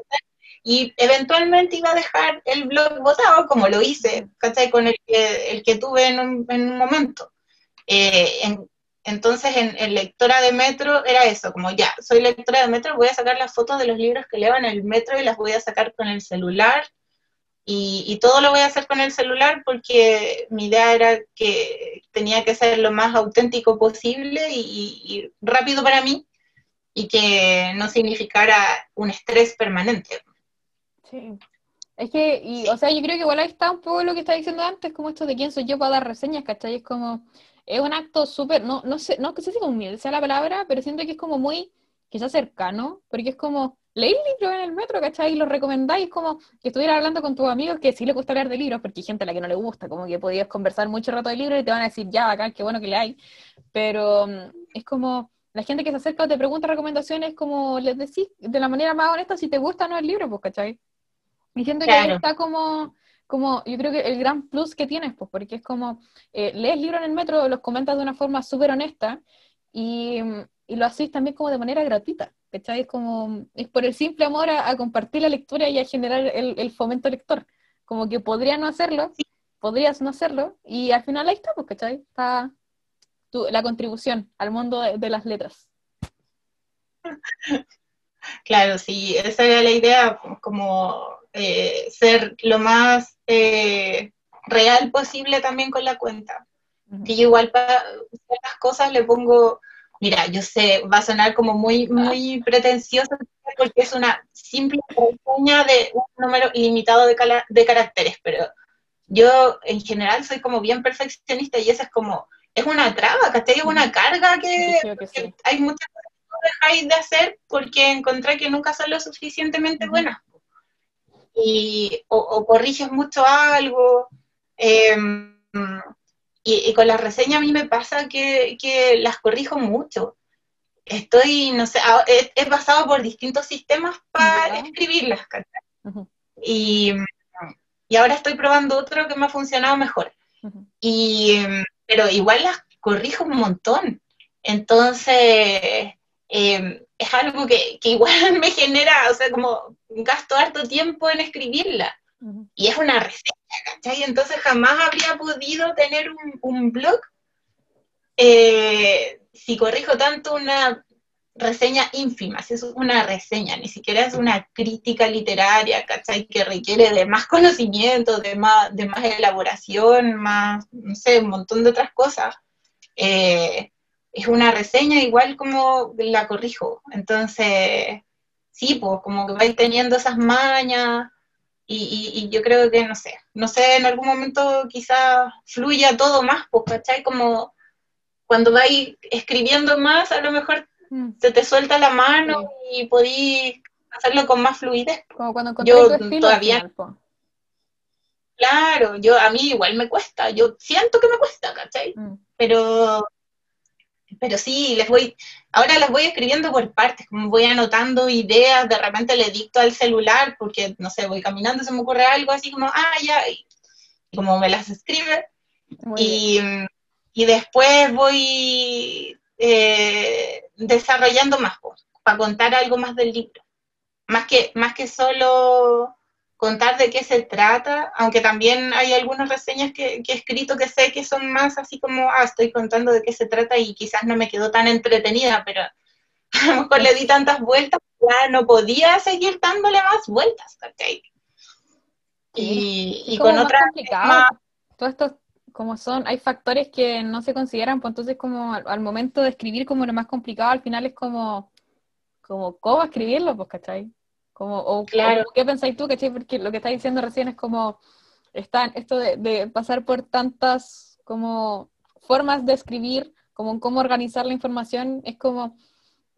y eventualmente iba a dejar el blog votado, como lo hice, ¿cachai? Con el que, el que tuve en un, en un momento. Eh, entonces, en, lectora de metro era eso, como ya, soy lectora de metro, voy a sacar las fotos de los libros que leo en el metro y las voy a sacar con el celular. Y, todo lo voy a hacer con el celular porque mi idea era que tenía que ser lo más auténtico posible y rápido para mí y que no significara un estrés permanente. Sí. Es que, y, o sea, yo creo que igual ahí está un poco lo que estaba diciendo antes, como esto de quién soy yo para dar reseñas, ¿cachai? Es como, es un acto súper, no, no sé, no sé si humilde sea la palabra, pero siento que es como muy, quizás cercano, porque es como, leí libros en el metro, ¿cachai? Y lo recomendáis como que estuvieras hablando con tus amigos que sí le gusta hablar de libros, porque hay gente a la que no le gusta, como que podías conversar mucho rato de libros y te van a decir, ya, acá, qué bueno que le hay. Pero mm, es como, la gente que se acerca o te pregunta recomendaciones, como les decís de la manera más honesta si te gusta o no el libro, pues, ¿cachai? Y siento que ahí está como, como, yo creo que el gran plus que tienes, pues, porque es como, eh, lees libros en el metro, los comentas de una forma súper honesta y, y lo haces también como de manera gratuita. ¿cachai? Es como, es por el simple amor a, compartir la lectura y a generar el, fomento lector. Como que podría no hacerlo, podrías no hacerlo, y al final ahí está, pues, ¿cachai? Está tu, la contribución al mundo de, las letras. Claro, sí, esa era la idea, como eh, ser lo más eh, real posible también con la cuenta. Que yo igual para ciertas cosas le pongo Mira, yo sé, va a sonar como muy, muy pretencioso porque es una simple reseña de un número ilimitado de, de caracteres, pero yo en general soy como bien perfeccionista y esa es como, es una traba, ¿cachai? Es una carga que, hay muchas cosas que no dejáis de hacer porque encontré que nunca son lo suficientemente buenas. Y, o, corriges mucho algo. Eh, y, con las reseñas a mí me pasa que, las corrijo mucho. Estoy, no sé, he, pasado por distintos sistemas para escribirlas, y, ahora estoy probando otro que me ha funcionado mejor. y, pero igual las corrijo un montón. Entonces, em, es algo que, que, igual me genera, o sea, como gasto harto tiempo en escribirla. Y es una receta, ¿cachai? Entonces jamás habría podido tener un, blog eh, si corrijo tanto una reseña ínfima, si es una reseña, ni siquiera es una crítica literaria, ¿cachai? Que requiere de más conocimiento, de más, de más elaboración, más, no sé, un montón de otras cosas. Eh, es una reseña igual como la corrijo. Entonces, sí, pues como que vais teniendo esas mañas, y, yo creo que, no sé, no sé, en algún momento quizá fluya todo más, pues, ¿cachai? Como cuando vais escribiendo más, a lo mejor mm. se te suelta la mano y podís hacerlo con más fluidez. Como cuando yo todavía... Claro, yo a mí igual me cuesta, yo siento que me cuesta, ¿cachai? Mm. Pero pero sí, les voy, ahora las voy escribiendo por partes, como voy anotando ideas, de repente le dicto al celular, porque, no sé, voy caminando, se me ocurre algo así como, ah, ya, y, como me las escribe, y, después voy eh, desarrollando más, para contar algo más del libro, más que, más que solo contar de qué se trata, aunque también hay algunas reseñas que, he escrito que sé que son más así como, ah, estoy contando de qué se trata y quizás no me quedó tan entretenida, pero a lo mejor le di tantas vueltas que ya no podía seguir dándole más vueltas, ¿ok? Y, con otras... Todo esto, como son, hay factores que no se consideran, pues entonces como al, momento de escribir como lo más complicado, al final es como, como, ¿cómo escribirlo? Pues, ¿cachai? Como, o, claro. ¿Qué pensáis tú? Porque lo que estás diciendo recién es como, están, esto de, pasar por tantas como formas de escribir, como cómo organizar la información, es como,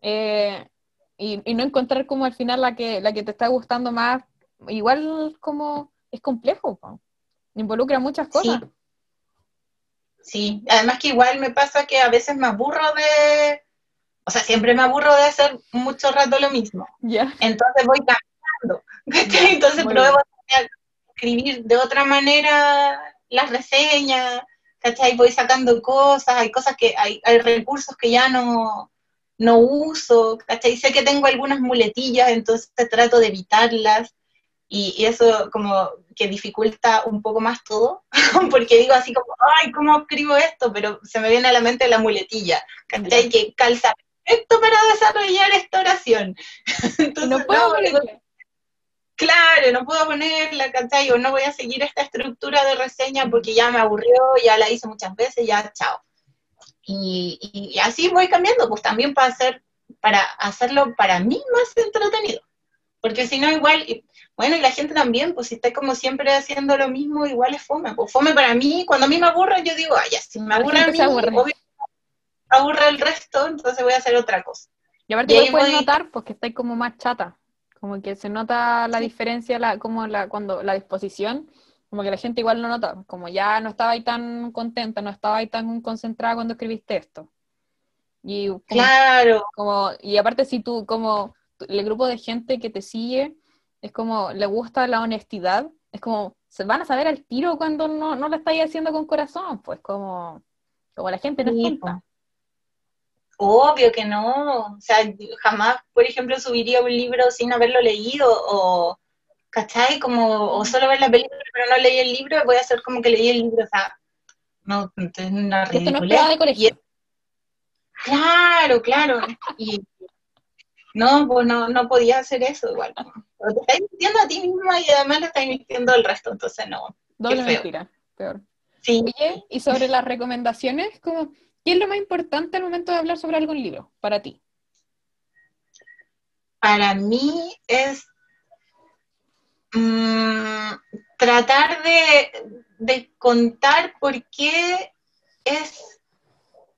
eh, y, no encontrar como al final la que, la que te está gustando más, igual como es complejo, involucra muchas cosas. Sí. sí, además que igual me pasa que a veces me aburro de o sea, siempre me aburro de hacer mucho rato lo mismo. Entonces voy cambiando. Entonces pruebo a escribir de otra manera las reseñas, ¿cachai? Voy sacando cosas, hay cosas que, hay, hay recursos que ya no, no uso, ¿cachai? Sé que tengo algunas muletillas, entonces trato de evitarlas. Y, y, eso como que dificulta un poco más todo, porque digo así como, ay, ¿cómo escribo esto? Pero se me viene a la mente la muletilla, ¿cachai? Que calza esto para desarrollar esta oración. no puedo ponerla. Claro, no puedo ponerla, ¿cachai? O no voy a seguir esta estructura de reseña porque ya me aburrió, ya la hice muchas veces, ya chao. Y, así voy cambiando, pues también para hacer, para hacerlo para mí más entretenido. porque si no igual, bueno, y la gente también, pues si está como siempre haciendo lo mismo, igual es fome, pues fome para mí, cuando a mí me aburre, yo digo, ay, ya, si me aburre a mí, aburre. Aburre el resto, entonces voy a hacer otra cosa. Y aparte y puedes notar, pues que estáis como más chata, como que se nota la diferencia, la, como la, cuando la disposición, como que la gente igual lo nota, como ya no estaba ahí tan contenta, no estaba ahí tan concentrada cuando escribiste esto. Y claro. Como, y aparte si tú, como el grupo de gente que te sigue, es como, le gusta la honestidad, es como, se van a saber al tiro cuando no, no lo estáis haciendo con corazón, pues como, como la gente no es Obvio que no, o sea, jamás, por ejemplo, subiría un libro sin haberlo leído, o, ¿cachai? Como, o solo ver la película pero no leí el libro, voy a hacer como que leí el libro, o sea, no, es una ridiculez. de colegio. Claro, claro, y no, pues no, no podía hacer eso igual. Pero te estás mintiendo a ti misma y además le estás mintiendo al resto, entonces no. Doble mentira, peor. Sí. y sobre las recomendaciones, como ¿Qué es lo más importante al momento de hablar sobre algún libro para ti? Para mí es mm, tratar de, contar por qué es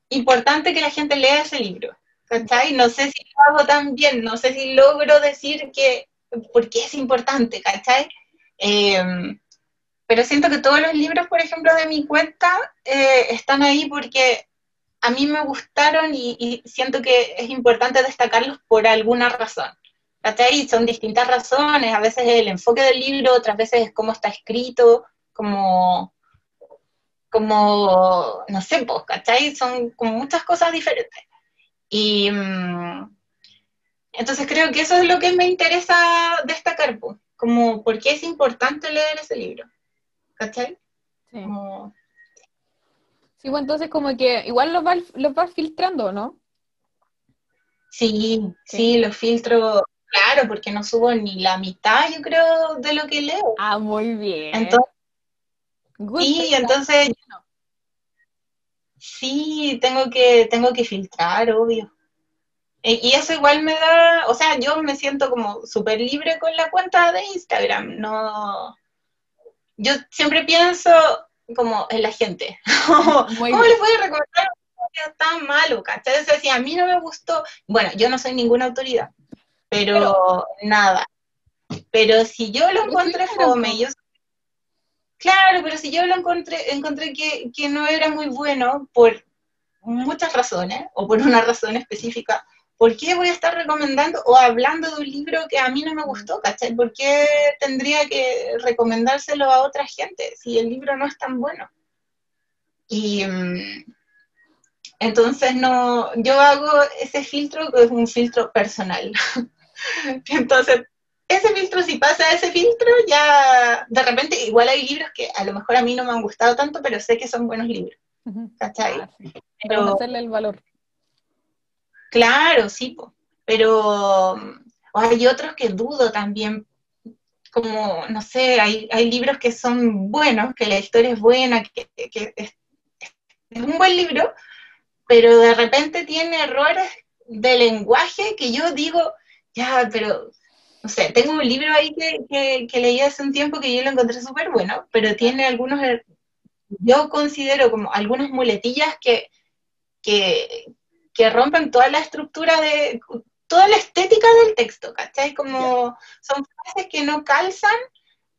importante que la gente lea ese libro. ¿Cachai? No sé si lo hago tan bien, no sé si logro decir que por qué es importante, ¿cachai? Em, pero siento que todos los libros, por ejemplo, de mi cuenta eh, están ahí porque a mí me gustaron y, siento que es importante destacarlos por alguna razón. ¿Cachai? Son distintas razones, a veces es el enfoque del libro, otras veces es cómo está escrito, como, como no sé, pues, ¿cachai? Son como muchas cosas diferentes. Y mm, entonces creo que eso es lo que me interesa destacar, pues, como por qué es importante leer ese libro. ¿Cachai? Sí. Sí, pues entonces como que igual los vas, los vas filtrando, ¿no? Sí, sí, los filtro, claro, porque no subo ni la mitad, yo creo, de lo que leo. Ah, muy bien. Entonces, sí, entonces, sí, tengo que, tengo que filtrar, obvio. E, y eso igual me da, o sea, yo me siento como súper libre con la cuenta de Instagram, no, yo siempre pienso, como en la gente. ¿Cómo les voy a recomendar que tan malo? ¿Cachai? Sea, si a mí no me gustó, bueno, yo no soy ninguna autoridad, pero, nada. Pero si yo lo encontré fome, yo Claro, pero si yo lo encontré, encontré que, que, no era muy bueno por muchas razones, o por una razón específica, ¿por qué voy a estar recomendando o hablando de un libro que a mí no me gustó, ¿cachai? ¿Por qué tendría que recomendárselo a otra gente si el libro no es tan bueno? Y mm, entonces no, yo hago ese filtro que es un filtro personal. entonces, ese filtro, si pasa ese filtro, ya de repente, igual hay libros que a lo mejor a mí no me han gustado tanto, pero sé que son buenos libros. ¿Cachai? Ah, pero el valor. Claro, sí, pero hay otros que dudo también, como, no sé, hay, libros que son buenos, que la historia es buena, que, es, un buen libro, pero de repente tiene errores de lenguaje que yo digo, ya, pero, no sé, tengo un libro ahí que, que, leí hace un tiempo que yo lo encontré súper bueno, pero tiene algunos, er, yo considero como algunas muletillas que, que, que rompen toda la estructura de, toda la estética del texto, ¿cachai? Como son frases que no calzan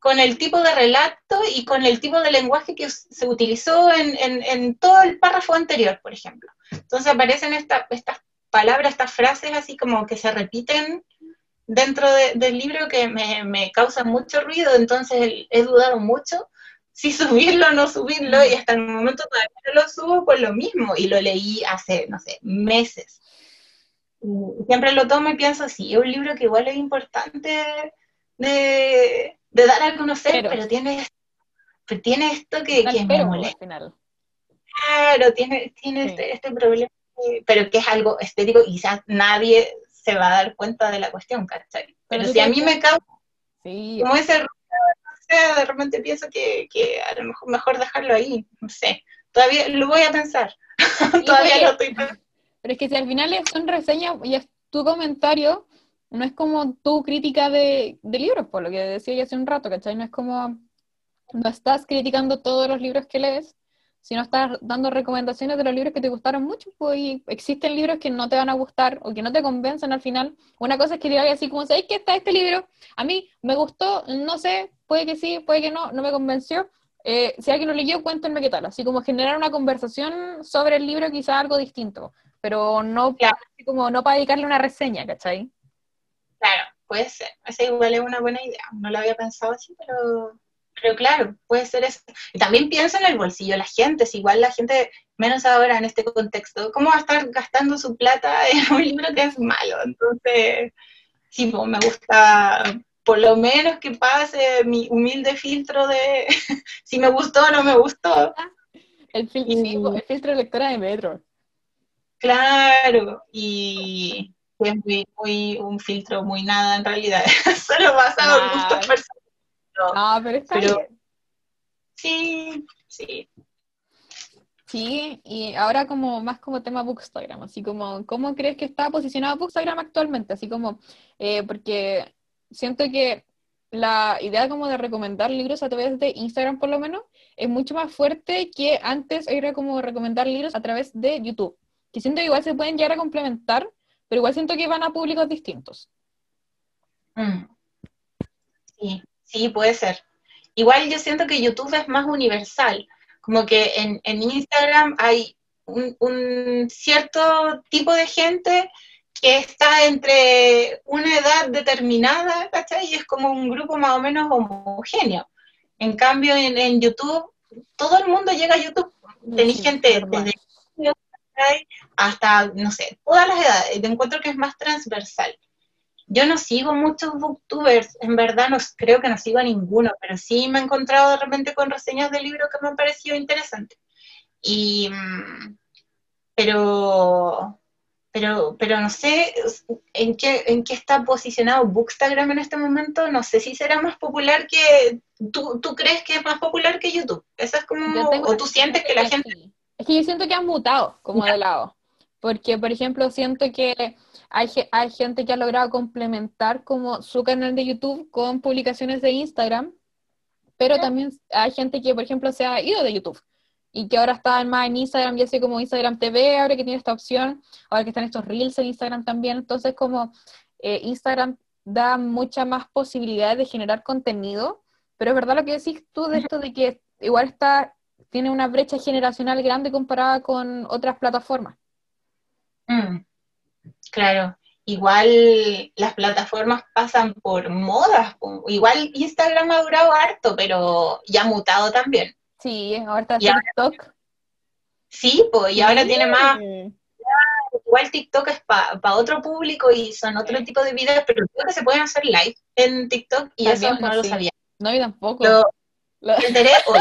con el tipo de relato y con el tipo de lenguaje que se utilizó en, todo el párrafo anterior, por ejemplo. Entonces aparecen estas palabras, estas frases así como que se repiten dentro del libro que me, me causan mucho ruido, entonces he dudado mucho si subirlo o no subirlo, y hasta el momento todavía no lo subo por lo mismo, y lo leí hace, no sé, meses. siempre lo tomo y pienso, sí, es un libro que igual es importante de, dar a conocer, pero, tiene, tiene esto que, que me molesta. Claro, tiene, tiene este, este, problema, pero que es algo estético, y quizás nadie se va a dar cuenta de la cuestión, ¿cachai? Pero, si a mí me causa como ese de repente pienso que, a lo mejor mejor dejarlo ahí, no sé. Todavía lo voy a pensar. Todavía lo estoy Pero es que si al final son reseñas y es tu comentario, no es como tu crítica de, de libros, por lo que decía ya hace un rato, ¿cachai? No es como, no estás criticando todos los libros que lees, sino estás dando recomendaciones de los libros que te gustaron mucho, pues y existen libros que no te van a gustar o que no te convencen al final. Una cosa es que diga así como, ¿sabes que está este libro? A mí me gustó, no sé, puede que sí, puede que no, no me convenció. Eh, si alguien lo leyó, cuéntenme qué tal. Así como generar una conversación sobre el libro, quizá algo distinto, pero no, como, no para dedicarle una reseña, ¿cachai? Claro, puede ser. Esa igual es una buena idea. No lo había pensado así, pero pero claro, puede ser eso. Y también pienso en el bolsillo de la gente, si igual la gente, menos ahora en este contexto, ¿cómo va a estar gastando su plata en un libro que es malo? Entonces, sí, pues, me gusta por lo menos que pase mi humilde filtro de si me gustó o no me gustó. El, filtro, el filtro lectora de Metro. Claro, y es muy, un filtro muy nada en realidad, solo basado en gustos personales no, pero está bien. Sí, sí. Sí, y ahora como más como tema Bookstagram, así como, ¿cómo crees que está posicionado Bookstagram actualmente? Así como, eh, porque siento que la idea como de recomendar libros a través de Instagram por lo menos es mucho más fuerte que antes era como recomendar libros a través de YouTube, que siento que igual se pueden llegar a complementar, pero igual siento que van a públicos distintos. Mm. Sí, Sí, puede ser. Igual yo siento que YouTube es más universal, como que en, Instagram hay un, cierto tipo de gente que está entre una edad determinada, ¿cachai? Y es como un grupo más o menos homogéneo. En cambio, en, YouTube, todo el mundo llega a YouTube. Tenéis gente desde hasta, no sé, todas las edades. Te encuentro que es más transversal. Yo no sigo muchos booktubers, en verdad no creo que no sigo a ninguno, pero sí me he encontrado de repente con reseñas de libros que me han parecido interesantes. Y, mm, pero, pero, pero no sé en qué, en qué está posicionado Bookstagram en este momento. No sé si será más popular que. ¿Tú, tú crees que es más popular que YouTube? Esa es como. ¿O tú sientes que la gente.? Es que yo siento que han mutado como de lado. Porque, por ejemplo, siento que hay, hay gente que ha logrado complementar como su canal de YouTube con publicaciones de Instagram, pero también hay gente que, por ejemplo, se ha ido de YouTube y que ahora está más en Instagram, ya sé como Instagram TV, ahora que tiene esta opción, ahora que están estos reels en Instagram también, entonces como eh, Instagram da muchas más posibilidades de generar contenido, pero es verdad lo que decís tú de esto de que igual está, tiene una brecha generacional grande comparada con otras plataformas. Mm. Claro, igual las plataformas pasan por modas, igual Instagram ha durado harto, pero ya ha mutado también. Sí, ahora está TikTok. sí, pues, y ahora tiene más. Igual TikTok es para otro público y son otro tipo de videos, pero creo que se pueden hacer live en TikTok y eso no lo sabía. No, yo tampoco. Lo, enteré hoy.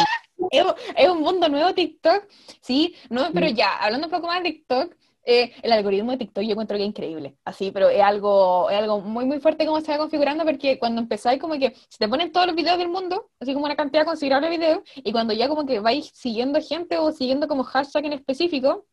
es, un mundo nuevo TikTok, sí, no, pero ya, hablando un poco más de TikTok, eh, el algoritmo de TikTok yo encuentro que es increíble, así, pero es algo, es algo muy, muy fuerte como se va configurando, porque cuando empezáis como que se te ponen todos los videos del mundo, así como una cantidad considerable de videos, y cuando ya como que vais siguiendo gente o siguiendo como hashtag en específico,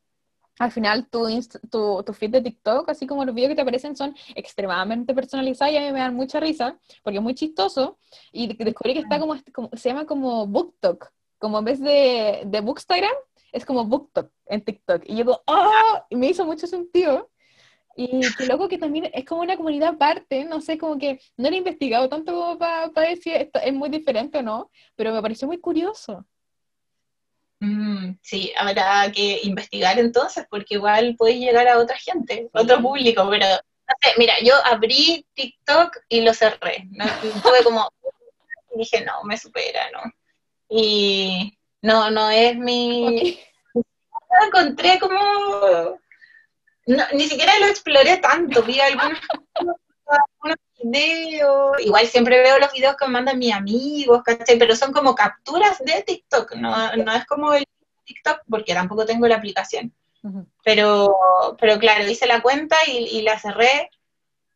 al final tu, tu, tu, feed de TikTok, así como los videos que te aparecen, son extremadamente personalizados y a mí me dan mucha risa, porque es muy chistoso, y descubrí que está como, como se llama como BookTok, como en vez de, de Bookstagram, es como BookTok en TikTok. Y yo digo, ¡oh! Y me hizo mucho sentido. Y que loco que también es como una comunidad aparte, no sé, como que no lo he investigado tanto como para decir esto es muy diferente o no, pero me pareció muy curioso. Mm, sí, habrá que investigar entonces, porque igual puede llegar a otra gente, otro público, pero no sé, mira, yo abrí TikTok y lo cerré, ¿no? tuve como, y dije, no, me supera, ¿no? Y no, no es mi... Lo encontré como... ni siquiera lo exploré tanto, vi algunos, videos, igual siempre veo los videos que me mandan mis amigos, ¿cachai? Pero son como capturas de TikTok, no, no es como el TikTok, porque tampoco tengo la aplicación. Pero, pero claro, hice la cuenta y, la cerré,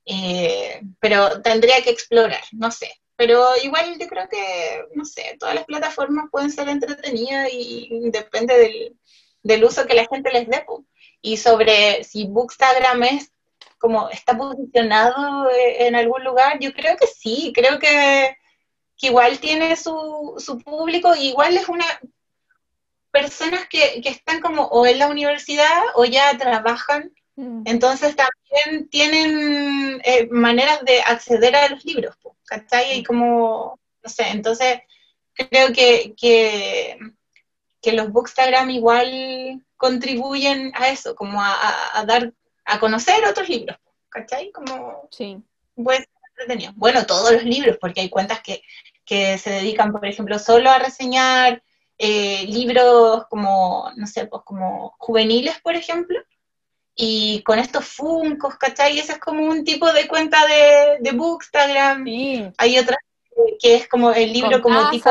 eh, pero tendría que explorar, no sé. Pero igual yo creo que, no sé, todas las plataformas pueden ser entretenidas y depende del, uso que la gente les dé. Y sobre si Bookstagram es como está posicionado eh, en algún lugar, yo creo que sí, creo que, igual tiene su, su público, igual es una personas que, que están como o en la universidad o ya trabajan. Entonces también tienen eh, maneras de acceder a los libros, ¿cachai? Y mm. como, no sé, entonces creo que, que, los bookstagram igual contribuyen a eso, como a, dar, a conocer otros libros, ¿cachai? Como, sí. Pues, bueno, todos los libros, porque hay cuentas que, se dedican, por ejemplo, solo a reseñar eh, libros como, no sé, pues como juveniles, por ejemplo, y con estos funcos, ¿cachai? Ese es como un tipo de cuenta de, de Bookstagram. Hay otra que es como el libro como tipo...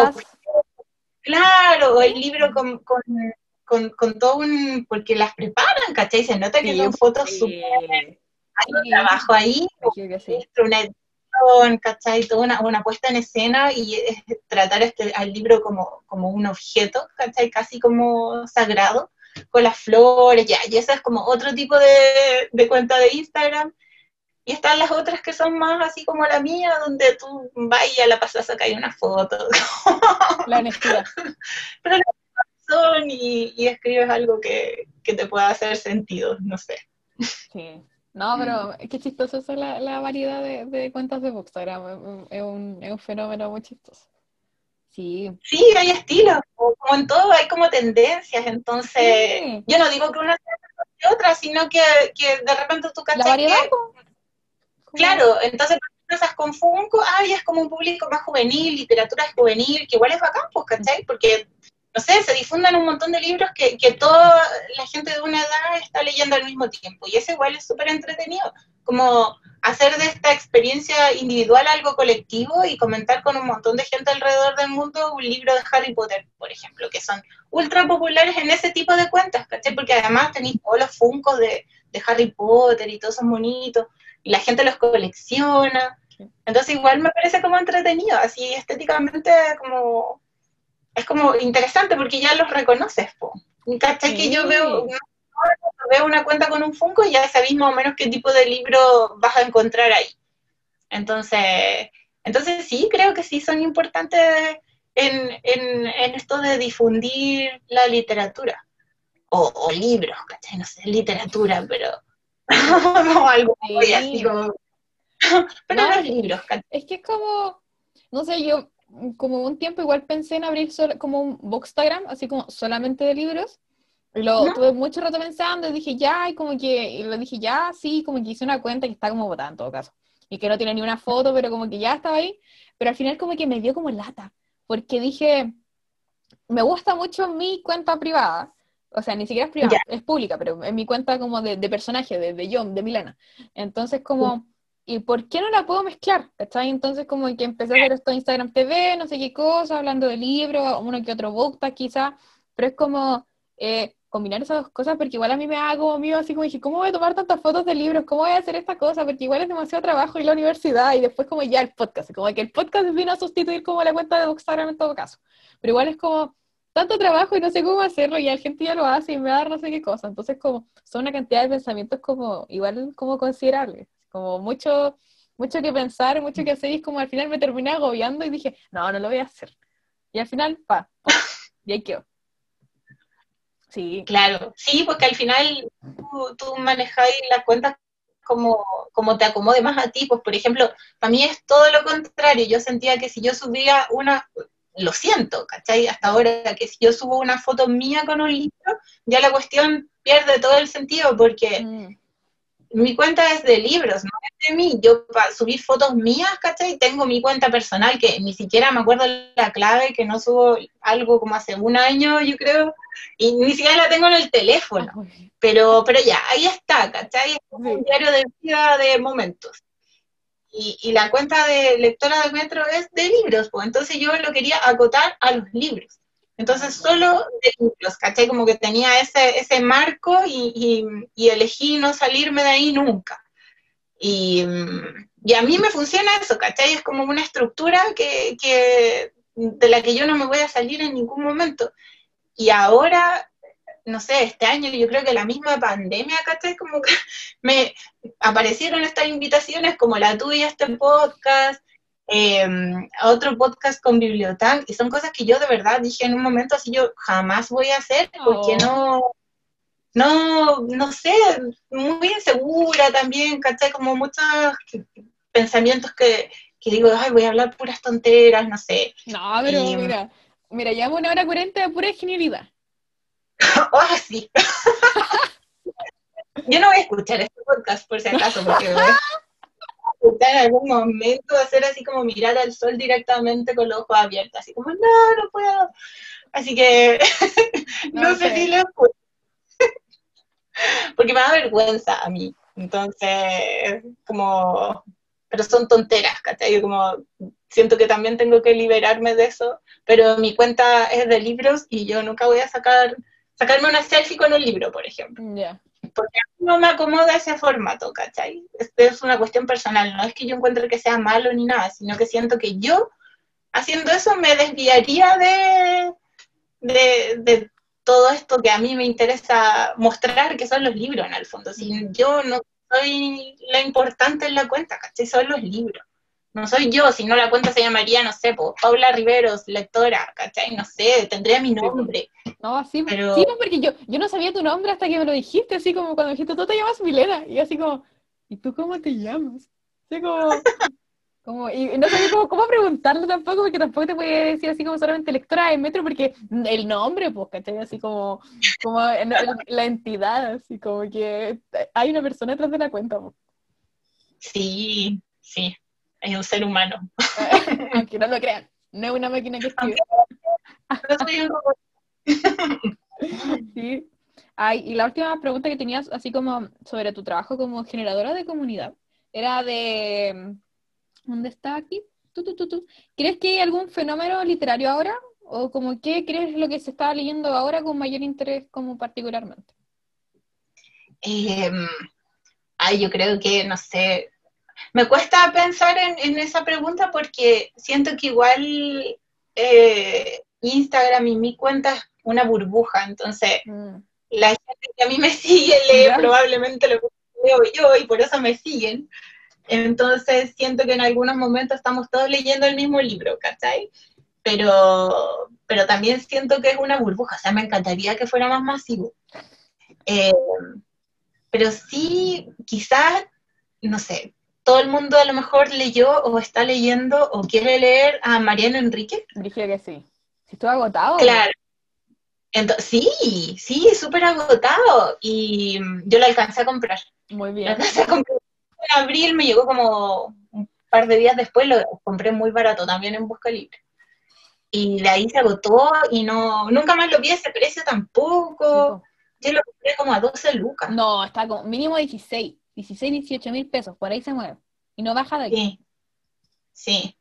Claro, el libro con, con, todo un... porque las preparan, ¿cachai? Se nota que son fotos súper... Hay un trabajo ahí, una edición, ¿cachai? Toda una, una, puesta en escena y es tratar este, al libro como, como un objeto, ¿cachai? Casi como sagrado con las flores, ya, y esa es como otro tipo de, cuenta de Instagram. Y están las otras que son más así como la mía, donde tú vayas, la pasas a caer una foto. La honestidad. Pero la son y, y, escribes algo que, te pueda hacer sentido, no sé. Sí. No, pero qué chistoso es la, la variedad de, cuentas de Instagram. Es un, es un fenómeno muy chistoso. Sí. Sí, hay estilos, como en todo hay como tendencias, entonces yo no digo que una sea mejor que otra, sino que, de repente tú cachas Claro, entonces con Funko, ay, es como un público más juvenil, literatura juvenil, que igual es bacán, pues, ¿cachai? Porque, no sé, se difundan un montón de libros que, que toda la gente de una edad está leyendo al mismo tiempo, y eso igual es súper entretenido, como hacer de esta experiencia individual algo colectivo y comentar con un montón de gente alrededor del mundo un libro de Harry Potter, por ejemplo, que son ultra populares en ese tipo de cuentas, ¿cachai? Porque además tenéis todos los funcos de, Harry Potter y todos son bonitos, y la gente los colecciona. Entonces igual me parece como entretenido, así estéticamente como es como interesante porque ya los reconoces, ¿cachai? Que yo veo, veo una cuenta con un Funko, ya sabéis más o menos qué tipo de libro vas a encontrar ahí. Entonces, entonces sí, creo que sí son importantes en, en, esto de difundir la literatura. O, libros, ¿cachai? No sé, literatura, pero no algo así como... pero los libros, ¿cachai? Es que es como, no sé, yo como un tiempo igual pensé en abrir como un Bookstagram, así como solamente de libros, lo tuve mucho rato pensando y dije ya, y como que, y lo dije ya, sí, como que hice una cuenta que está como botada en todo caso. Y que no tiene ni una foto, pero como que ya estaba ahí. Pero al final como que me dio como lata, porque dije, me gusta mucho mi cuenta privada. O sea, ni siquiera es privada, es pública, pero es mi cuenta como de, de personaje, de, de John, de Milana. Entonces como... ¿y por qué no la puedo mezclar? ¿Cachai? Entonces como que empecé a hacer esto en Instagram TV, no sé qué cosa, hablando de libros, uno que otro book quizá, pero es como, eh, combinar esas dos cosas, porque igual a mí me hago como mío, así como dije, ¿cómo voy a tomar tantas fotos de libros? ¿Cómo voy a hacer esta cosa? Porque igual es demasiado trabajo y la universidad, y después como ya el podcast, como que el podcast vino a sustituir como la cuenta de Bookstagram en todo caso. Pero igual es como tanto trabajo y no sé cómo hacerlo, y la gente ya lo hace y me da no sé qué cosa. Entonces como son una cantidad de pensamientos como igual como considerables, como mucho mucho que pensar, mucho que hacer, y como al final me terminé agobiando y dije, no, no lo voy a hacer. Y al final, pa, y ahí quedó. Sí. Claro, sí, porque al final tú, tú manejáis las cuentas como, como te acomode más a ti. Pues, por ejemplo, para mí es todo lo contrario. Yo sentía que si yo subía una, lo siento, ¿cachai? Hasta ahora, que si yo subo una foto mía con un libro, ya la cuestión pierde todo el sentido, porque mm mi cuenta es de libros, no es de mí. Yo para subir fotos mías, ¿cachai? Tengo mi cuenta personal que ni siquiera me acuerdo la clave, que no subo algo como hace un año, yo creo, y ni siquiera la tengo en el teléfono. Pero, pero ya, ahí está, ¿cachai? Es un diario de vida de momentos. Y, y, la cuenta de lectora del metro es de libros, pues entonces yo lo quería acotar a los libros. Entonces solo de libros, ¿cachai? Como que tenía ese, ese marco y, y, elegí no salirme de ahí nunca. Y, a mí me funciona eso, ¿cachai? Es como una estructura que, que, de la que yo no me voy a salir en ningún momento. Y ahora no sé, este año yo creo que la misma pandemia, ¿cachai? Como que me aparecieron estas invitaciones como la tuya, este podcast, eh, otro podcast con Bibliotank, y son cosas que yo de verdad dije en un momento así, yo jamás voy a hacer, porque oh. no, no, no sé, muy insegura también, ¿cachai? Como muchos pensamientos que, que digo, ay, voy a hablar puras tonteras, no sé. No, pero mira, mira, llevamos una hora cuarenta de pura genialidad. oh, sí. Yo no voy a escuchar este podcast por si acaso, porque en algún momento hacer así como mirar al sol directamente con los ojos abiertos, así como, no, no puedo. Así que no, sé si lo escucho. porque me da vergüenza a mí. Entonces, como pero son tonteras, ¿cachai? Yo como siento que también tengo que liberarme de eso, pero mi cuenta es de libros y yo nunca voy a sacar sacarme una selfie con un libro, por ejemplo. Porque a mí no me acomoda ese formato, ¿cachai? Esto es una cuestión personal, no es que yo encuentre que sea malo ni nada, sino que siento que yo, haciendo eso, me desviaría de, de, de todo esto que a mí me interesa mostrar, que son los libros en el fondo. Si yo no soy la importante en la cuenta, ¿cachai? Son los libros. No soy yo, si no la cuenta se llamaría, no sé, Paula Riveros, lectora, ¿cachai? No sé, tendría mi nombre. No, sí, pero... sí porque yo, yo no sabía tu nombre hasta que me lo dijiste, así como cuando dijiste, tú te llamas Milena, y así como, ¿y tú cómo te llamas? Así como, como y no sabía cómo, cómo preguntarlo tampoco, porque tampoco te puede decir así como solamente lectora de metro, porque el nombre, pues, ¿cachai? Así como, como la entidad, así como que hay una persona detrás de la cuenta, pues. Sí, sí, es un ser humano. Aunque no lo crean, no es una máquina que escribe. No soy un robot. sí. Ay, y la última pregunta que tenías, así como sobre tu trabajo como generadora de comunidad, era de ¿Dónde está aquí? ¿Crees que hay algún fenómeno literario ahora? ¿O como qué crees lo que se está leyendo ahora con mayor interés como particularmente? Em, ay, yo creo que, no sé, me cuesta pensar en, esa pregunta porque siento que igual eh, Instagram y mi cuenta es una burbuja, entonces mm. la gente que a mí me sigue lee probablemente lo que leo yo y por eso me siguen. Entonces siento que en algunos momentos estamos todos leyendo el mismo libro, ¿cachai? Pero, pero también siento que es una burbuja, o sea, me encantaría que fuera más masivo. Eh, pero sí, quizás, no sé, todo el mundo a lo mejor leyó o está leyendo o quiere leer a Mariano Enrique. Dije que sí. Si estuvo agotado. Claro. Entonces, sí, sí, súper agotado. Y yo lo alcancé a comprar. Muy bien. Lo alcancé a comprar en abril, me llegó como un par de días después, lo compré muy barato también en Busca Libre. Y de ahí se agotó y no, nunca más lo vi a ese precio tampoco. Yo lo compré como a 12 lucas. No, está como mínimo 16, 16, 18 mil pesos, por ahí se mueve. Y no baja de aquí. Sí,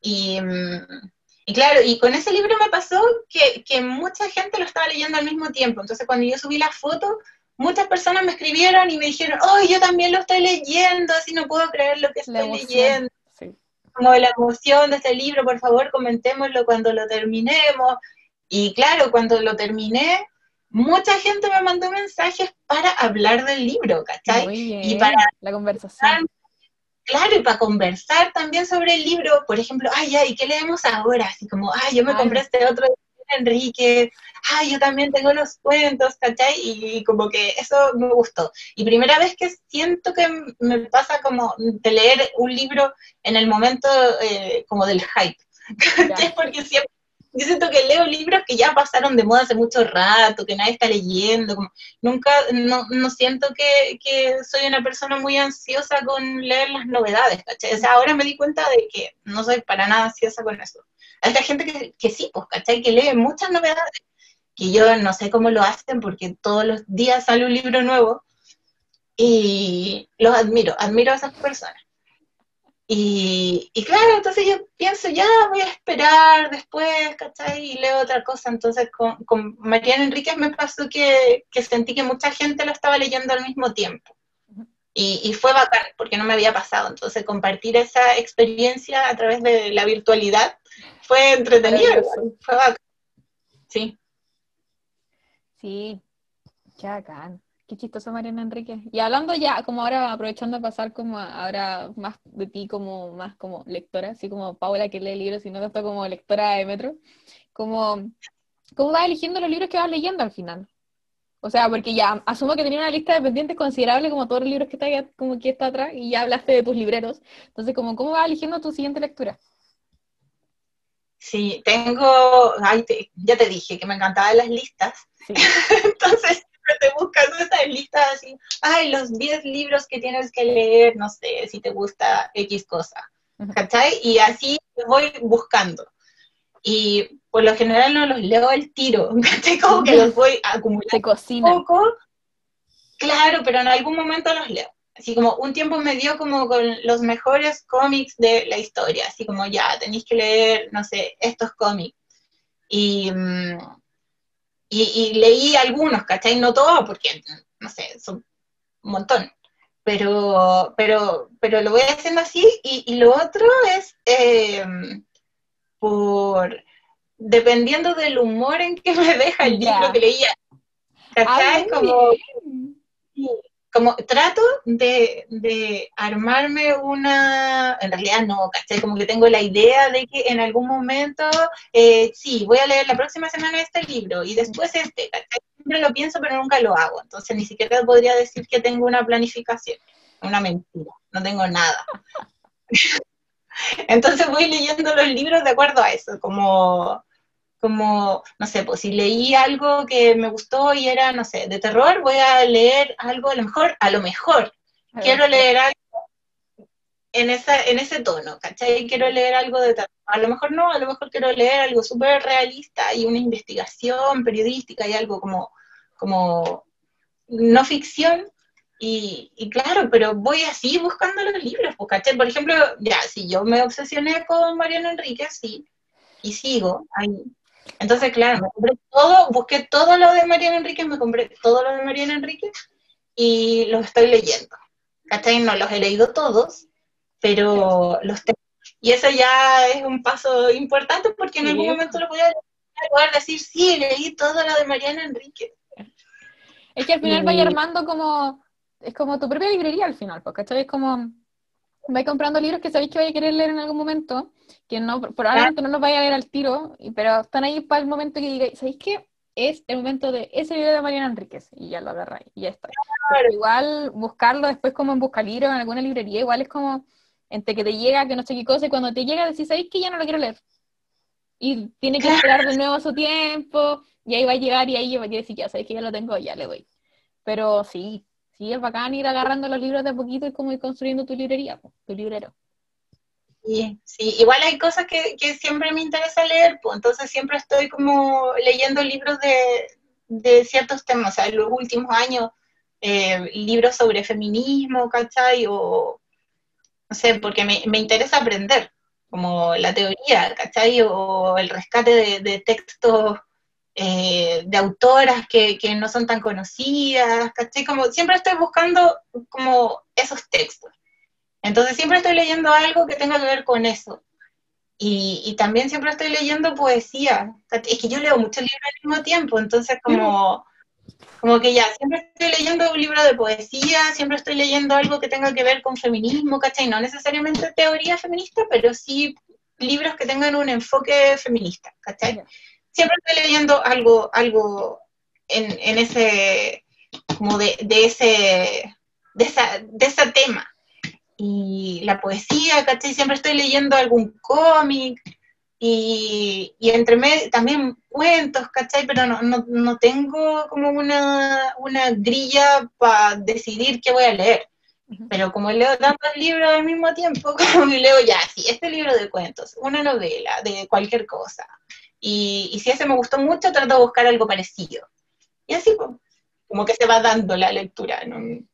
Y, mm, y, claro, y con ese libro me pasó que, que, mucha gente lo estaba leyendo al mismo tiempo. Entonces cuando yo subí la foto, muchas personas me escribieron y me dijeron, oh, yo también lo estoy leyendo, así no puedo creer lo que estoy leyendo. Como la emoción de este libro, por favor, comentémoslo cuando lo terminemos. Y claro, cuando lo terminé, mucha gente me mandó mensajes para hablar del libro, ¿cachai? y para la conversación. Claro, y para conversar también sobre el libro, por ejemplo, ay, ay, ¿qué leemos ahora? Así como, ay, yo me compré este otro Enrique, ay, yo también tengo los cuentos, ¿cachai? Y como que eso me gustó. Y primera vez que siento que me pasa como de leer un libro en el momento eh, como del hype, ¿cachai? Porque siempre yo siento que leo libros que ya pasaron de moda hace mucho rato, que nadie está leyendo, como, nunca, no, no siento que, que, soy una persona muy ansiosa con leer las novedades, ¿cachai? O sea, ahora me di cuenta de que no soy para nada ansiosa con eso. Hay gente que, que sí, pues, ¿cachai? Que lee muchas novedades, que yo no sé cómo lo hacen porque todos los días sale un libro nuevo y los admiro, admiro a esas personas. Y, y, claro, entonces yo pienso, ya voy a esperar después, ¿cachai? Y leo otra cosa. Entonces con, con Mariana Enríquez me pasó que, que, sentí que mucha gente lo estaba leyendo al mismo tiempo. Y, y, fue bacán, porque no me había pasado. Entonces compartir esa experiencia a través de la virtualidad fue entretenido, fue bacán. Sí. Sí, qué bacán. Qué chistoso Mariana Enrique. Y hablando ya, como ahora, aprovechando de pasar como ahora más de ti como más como lectora, así como Paula que lee libros y no tanto como lectora de Metro, como, ¿cómo vas eligiendo los libros que vas leyendo al final? O sea, porque ya asumo que tenía una lista de pendientes considerable como todos los libros que está como que está atrás y ya hablaste de tus libreros. Entonces, como, ¿cómo vas eligiendo tu siguiente lectura? Sí, tengo, ay, ya te dije que me encantaban las listas. Entonces, te buscando esas listas así, ay, los 10 libros que tienes que leer, no sé, si te gusta X cosa, ¿cachai? Y así voy buscando. Y por lo general no los leo al tiro, ¿cachai? Como que los voy acumulando un poco. Claro, pero en algún momento los leo. Así como un tiempo me dio como con los mejores cómics de la historia, así como ya, tenéis que leer, no sé, estos cómics. Y, mm, y, leí algunos, ¿cachai? No todos, porque, no sé, son un montón. Pero, pero, pero lo voy haciendo así. Y, lo otro es eh, por dependiendo del humor en que me deja el libro que leía. ¿Cachai? como, como trato de, armarme una, en realidad no, ¿cachai? Como que tengo la idea de que en algún momento, eh, sí, voy a leer la próxima semana este libro y después este, ¿cachai? Siempre lo pienso, pero nunca lo hago. Entonces ni siquiera podría decir que tengo una planificación. Una mentira, no tengo nada. Entonces voy leyendo los libros de acuerdo a eso, como como, no sé, pues si leí algo que me gustó y era, no sé, de terror, voy a leer algo, a lo mejor, a lo mejor, quiero leer algo en, esa, en ese tono, ¿cachai? Quiero leer algo de terror. A lo mejor no, a lo mejor quiero leer algo súper realista y una investigación periodística y algo como, como no ficción. Y, y claro, pero voy así buscando los libros, pues, ¿cachai? Por ejemplo, ya, si yo me obsesioné con Mariano Enrique, sí, y sigo ahí entonces, claro, me compré todo, busqué todo lo de Mariana Enríquez, me compré todo lo de Mariana Enríquez y los estoy leyendo. ¿Cachai? No los he leído todos, pero los tengo. Y eso ya es un paso importante porque en algún momento lo voy a poder decir, sí, leí todo lo de Mariana Enríquez. Es que al final vaya armando como, es como tu propia librería al final, porque ¿cachai? Es como, vais comprando libros que sabéis que vais a querer leer en algún momento, que no, probablemente no los vaya a leer al tiro, pero están ahí para el momento que digáis, ¿sabéis qué? Es el momento de ese libro de Mariana Enríquez, y ya lo agarráis, y ya está. igual buscarlo después como en Buscalibro, en alguna librería, igual es como entre que te llega, que no sé qué cosa, y cuando te llega decís, ¿sabéis que ya no lo quiero leer? Y tiene que esperar de nuevo su tiempo, y ahí va a llegar, y ahí va a decir, ya sabéis que ya lo tengo, ya le doy. Pero sí, sí, es bacán ir agarrando los libros de poquito y como ir construyendo tu librería, tu librero. Sí, sí, igual hay cosas que, siempre me interesa leer, pues entonces siempre estoy como leyendo libros de, ciertos temas, o sea, en los últimos años, eh, libros sobre feminismo, ¿cachai? O, no sé, porque me, interesa aprender, como la teoría, ¿cachai? O el rescate de, de textos eh, de autoras que, no son tan conocidas, ¿cachai? Como siempre estoy buscando como esos textos. Entonces siempre estoy leyendo algo que tenga que ver con eso. Y, también siempre estoy leyendo poesía. Es que yo leo muchos libros al mismo tiempo, entonces como, como que ya, siempre estoy leyendo un libro de poesía, siempre estoy leyendo algo que tenga que ver con feminismo, ¿cachai? No necesariamente teoría feminista, pero sí libros que tengan un enfoque feminista, ¿cachai? siempre estoy leyendo algo, algo en, ese, como de, ese, de, esa, de ese tema. Y la poesía, ¿cachai? Siempre estoy leyendo algún cómic y, y entre medio también cuentos, ¿cachai? Pero no, no, tengo como una, una grilla para decidir qué voy a leer. Pero como leo tantos libros al mismo tiempo, como leo ya, sí, este libro de cuentos, una novela, de cualquier cosa, y, si ese me gustó mucho, trato de buscar algo parecido. Y así, como que se va dando la lectura. ¿no?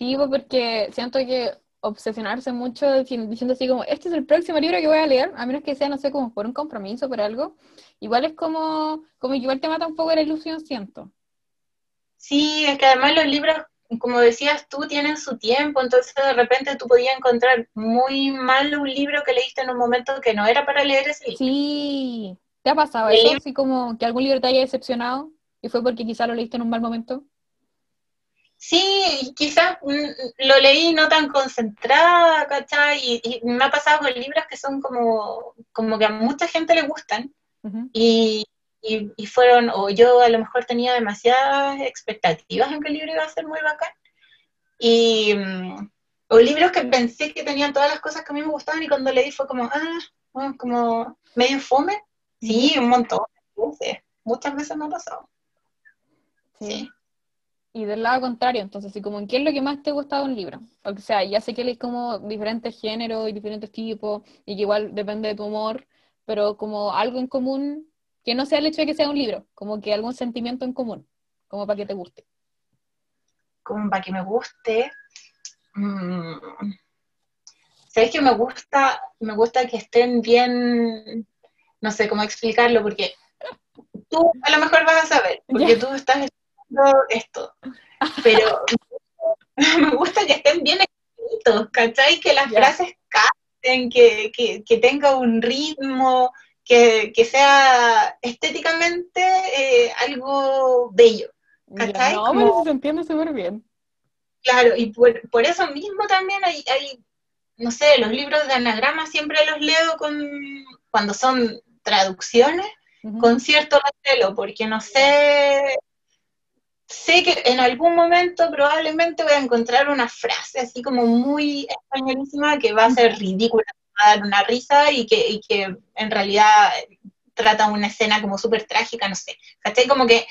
Sí, porque siento que obsesionarse mucho diciendo así como, este es el próximo libro que voy a leer, a menos que sea, no sé, como por un compromiso, por algo, igual es como, como igual te mata un poco la ilusión, siento. Sí, es que además los libros como decías tú, tienen su tiempo, entonces de repente tú podías encontrar muy mal un libro que leíste en un momento que no era para leer ese libro. Sí, ¿te ha pasado eso? Así como que algún libro te haya decepcionado. ¿Y fue porque quizás lo leíste en un mal momento? Sí, quizás mm, lo leí no tan concentrada, ¿cachai? Y, me ha pasado con libros que son como, como que a mucha gente le gustan. y, y, fueron, o yo a lo mejor tenía demasiadas expectativas en que el libro iba a ser muy bacán. Y, mm, o libros que pensé que tenían todas las cosas que a mí me gustaban y cuando leí fue como, ah, como medio fome. Sí, un montón. Muchas veces me ha pasado. sí. Y del lado contrario, entonces, ¿y como en qué es lo que más te ha gustado un libro? O sea, ya sé que lees como diferentes géneros y diferentes tipos, y que igual depende de tu humor, pero como algo en común, que no sea el hecho de que sea un libro, como que algún sentimiento en común, como para que te guste. Como para que me guste. Mm, ¿Sabes que me gusta? Me gusta que estén bien, no sé cómo explicarlo, porque tú a lo mejor vas a saber, porque tú estás esto. Pero me gusta que estén bien escritos, ¿cachai? Que las frases canten, que, que, tenga un ritmo, que, sea estéticamente eh, algo bello. ¿Cachai? no, pero se entiende súper bien. Claro, y por, por, eso mismo también hay, hay, no sé, los libros de anagrama siempre los leo con, cuando son traducciones, con cierto recelo, porque no sé sé que en algún momento probablemente voy a encontrar una frase así como muy españolísima que va a ser ridícula, va a dar una risa y que, que en realidad trata una escena como súper trágica, no sé. ¿Cachai? Como que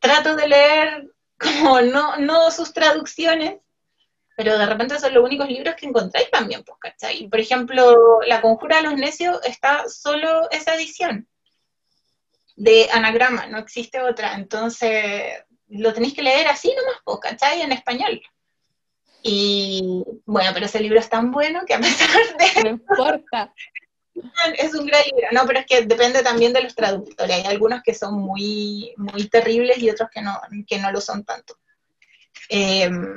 trato de leer como no, no sus traducciones, pero de repente son los únicos libros que encontráis también, pues, ¿cachai? Por ejemplo, La Conjura de los Necios está solo esa edición de anagrama, no existe otra. Entonces, lo tenéis que leer así nomás, ¿cachai? En español. Y bueno, pero ese libro es tan bueno que a pesar de... No importa. Es un gran libro, no, pero es que depende también de los traductores. Hay algunos que son muy, muy terribles y otros que no, que no lo son tanto. Em,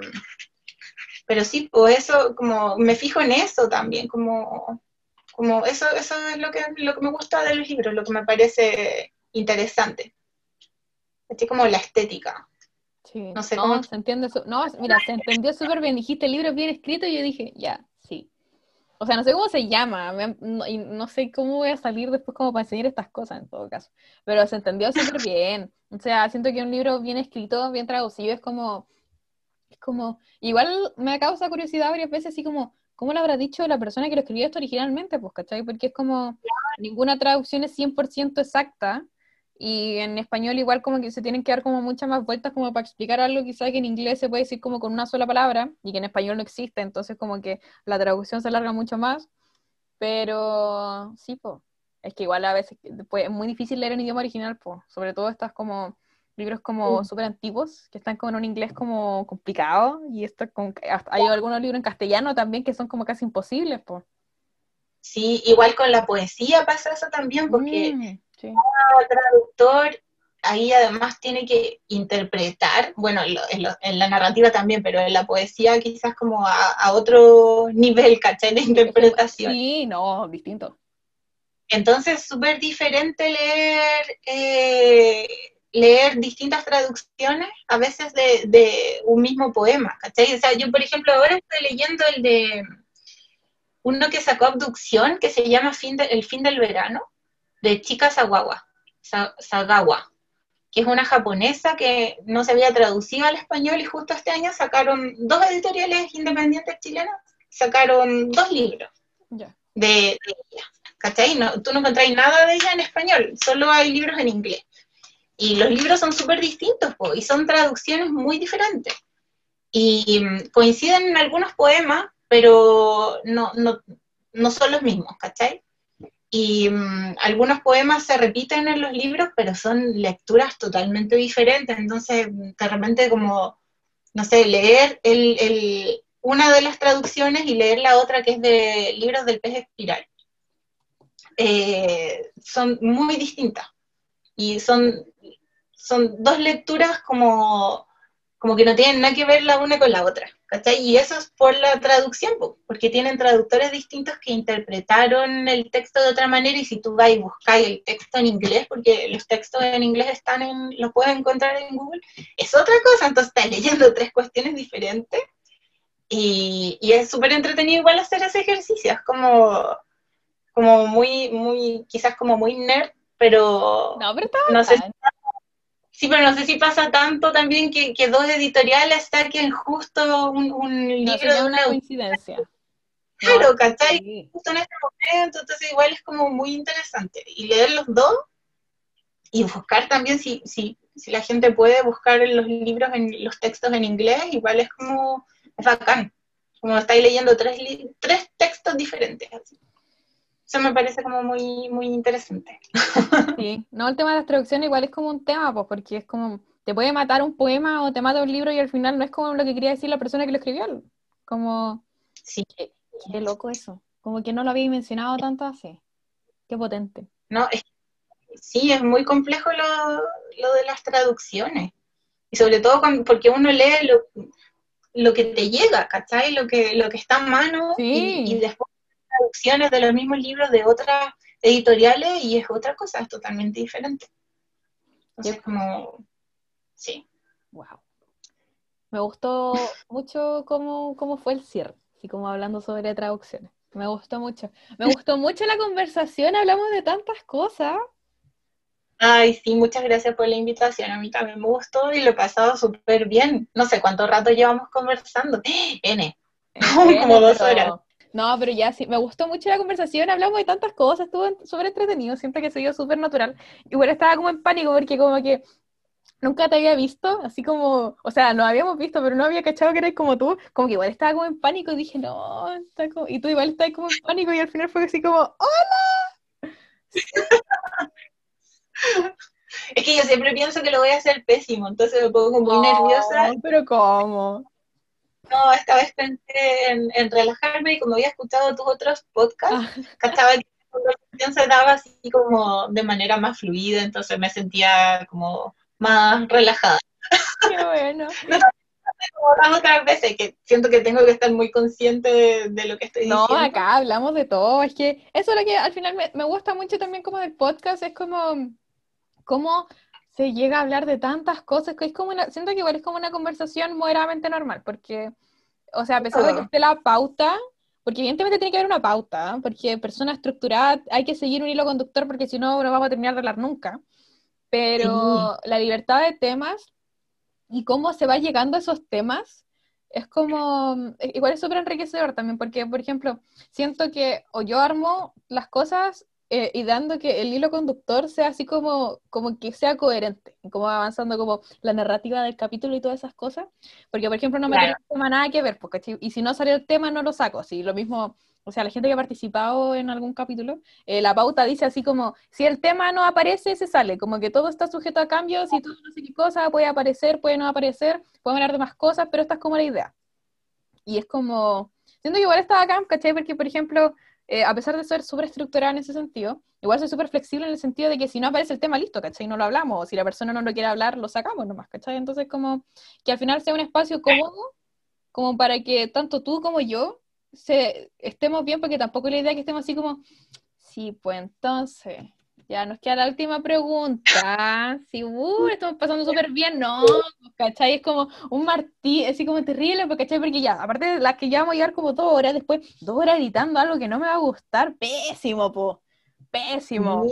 pero sí, pues eso, como me fijo en eso también, como, como eso, eso es lo que, lo que me gusta de los libros, lo que me parece interesante. Así como la estética. Sí. No sé cómo. Se entiende no, mira, se entendió súper bien. Dijiste el libro bien escrito y yo dije, ya, sí. O sea, no sé cómo se llama, y no sé cómo voy a salir después como para enseñar estas cosas en todo caso. Pero se entendió súper bien. O sea, siento que un libro bien escrito, bien traducido, es como. Es como. Igual me causa curiosidad varias veces, así como. ¿Cómo lo habrá dicho la persona que lo escribió esto originalmente? Pues, ¿cachai? Porque es como. Ninguna traducción es 100% exacta. Y en español igual como que se tienen que dar como muchas más vueltas como para explicar algo quizá que en inglés se puede decir como con una sola palabra y que en español no existe, entonces como que la traducción se alarga mucho más. Pero sí, pues, es que igual a veces pues, es muy difícil leer en idioma original, pues, sobre todo estas como libros como súper antiguos, que están como en un inglés como complicado, y esto hay algunos libros en castellano también que son como casi imposibles, pues. Sí, igual con la poesía pasa eso también, porque mm. Cada traductor ahí además tiene que interpretar, bueno, en, la narrativa también, pero en la poesía quizás como a, otro nivel, ¿cachai? De interpretación. Sí, no, distinto. Entonces, súper diferente leer, eh, leer distintas traducciones, a veces de, un mismo poema, ¿cachai? O sea, yo, por ejemplo, ahora estoy leyendo el de uno que sacó Abducción, que se llama fin El fin del verano, de Chika Sagawa, Sagawa, que es una japonesa que no se había traducido al español y justo este año sacaron dos editoriales independientes chilenas, sacaron dos libros de, ella. ¿Cachai? No, tú no encontráis nada de ella en español, solo hay libros en inglés. Y los libros son súper distintos y son traducciones muy diferentes. Y mm, coinciden en algunos poemas, pero no, no, no son los mismos, ¿cachai? Y mm, algunos poemas se repiten en los libros, pero son lecturas totalmente diferentes. Entonces, de repente, como, no sé, leer el, una de las traducciones y leer la otra que es de libros del pez espiral. Eh, son muy distintas. Y son, son dos lecturas como, como que no tienen nada que ver la una con la otra. ¿Cachai? Y eso es por la traducción, porque tienen traductores distintos que interpretaron el texto de otra manera y si tú vas y buscas el texto en inglés, porque los textos en inglés están en, los puedes encontrar en Google, es otra cosa, entonces estás leyendo tres cuestiones diferentes y, es súper entretenido igual hacer ese ejercicio, es como, como muy, muy, quizás como muy nerd, pero no, pero no sé Sí, pero no sé si pasa tanto también que, que dos editoriales saquen justo un, un libro de una coincidencia. Claro, ¿cachai? Justo en este momento, entonces igual es como muy interesante. Y leer los dos y buscar también si, si, si la gente puede buscar los libros, en los textos en inglés, igual es como, es bacán. Como estáis leyendo tres, tres textos diferentes. Así. Eso me parece como muy, muy interesante. Sí, no, el tema de las traducciones igual es como un tema, pues, porque es como, te puede matar un poema o te mata un libro y al final no es como lo que quería decir la persona que lo escribió. Como, sí. Qué, loco eso. Como que no lo había mencionado tanto así. Qué potente. No, es, sí, es muy complejo lo, lo de las traducciones. Y sobre todo porque uno lee lo, lo que te llega, ¿cachai? Lo que, lo que está en mano y, y después traducciones de los mismos libros de otras editoriales y es otra cosa, es totalmente diferente. Entonces, como, sí. Wow. Me gustó mucho cómo, cómo fue el cierre, así como hablando sobre traducciones. Me gustó mucho. Me gustó mucho la conversación, hablamos de tantas cosas. Ay, sí, muchas gracias por la invitación. A mí también me gustó y lo he pasado súper bien. No sé cuánto rato llevamos conversando. N. como dos horas. No, pero ya sí, me gustó mucho la conversación, hablamos de tantas cosas, estuvo súper entretenido, siempre que se dio súper natural. Igual estaba como en pánico porque como que nunca te había visto, así como, o sea, no habíamos visto, pero no había cachado que eres como tú, como que igual estaba como en pánico y dije, no, está como... y tú igual estás como en pánico y al final fue así como, ¡hola! Es que yo siempre pienso que lo voy a hacer pésimo, entonces me pongo muy nerviosa. Pero ¿cómo? No, esta vez pensé en, relajarme y como había escuchado tus otros podcasts, cachaba que la conversación se daba así como de manera más fluida, entonces me sentía como más relajada. Qué bueno. como las otras veces, que siento que tengo que estar muy consciente de, lo que estoy diciendo. No, acá hablamos de todo, es que eso es lo que al final me, me gusta mucho también como del podcast, es como, como se llega a hablar de tantas cosas que es como una, siento que igual es como una conversación moderadamente normal, porque, o sea, a pesar de que esté la pauta, porque evidentemente tiene que haber una pauta, porque persona estructurada hay que seguir un hilo conductor porque si no, no vamos a terminar de hablar nunca. Pero la libertad de temas y cómo se va llegando a esos temas es como, igual es súper enriquecedor también, porque, por ejemplo, siento que o yo armo las cosas eh, y dando que el hilo conductor sea así como, como que sea coherente, como avanzando como la narrativa del capítulo y todas esas cosas, porque por ejemplo no me tiene tema nada que ver, porque, y si no sale el tema no lo saco, así lo mismo, o sea, la gente que ha participado en algún capítulo, eh, la pauta dice así como, si el tema no aparece, se sale, como que todo está sujeto a cambios, y todo no sé qué cosa puede aparecer, puede no aparecer, pueden hablar de más cosas, pero esta es como la idea. Y es como, siento que igual está acá, ¿cachai? Porque, por ejemplo, eh, a pesar de ser súper estructurada en ese sentido, igual soy súper flexible en el sentido de que si no aparece el tema, listo, ¿cachai? No lo hablamos, o si la persona no lo quiere hablar, lo sacamos nomás, ¿cachai? Entonces, como que al final sea un espacio cómodo, como para que tanto tú como yo se, estemos bien, porque tampoco la idea que estemos así como, sí, pues entonces, ya nos queda la última pregunta. Si, uh, estamos pasando súper bien, no, ¿cachai? Es como un martí, así como terrible, pues, ¿cachai? Porque ya, aparte de las que ya vamos a llevar como dos horas, después dos horas editando algo que no me va a gustar, pésimo, po, pésimo.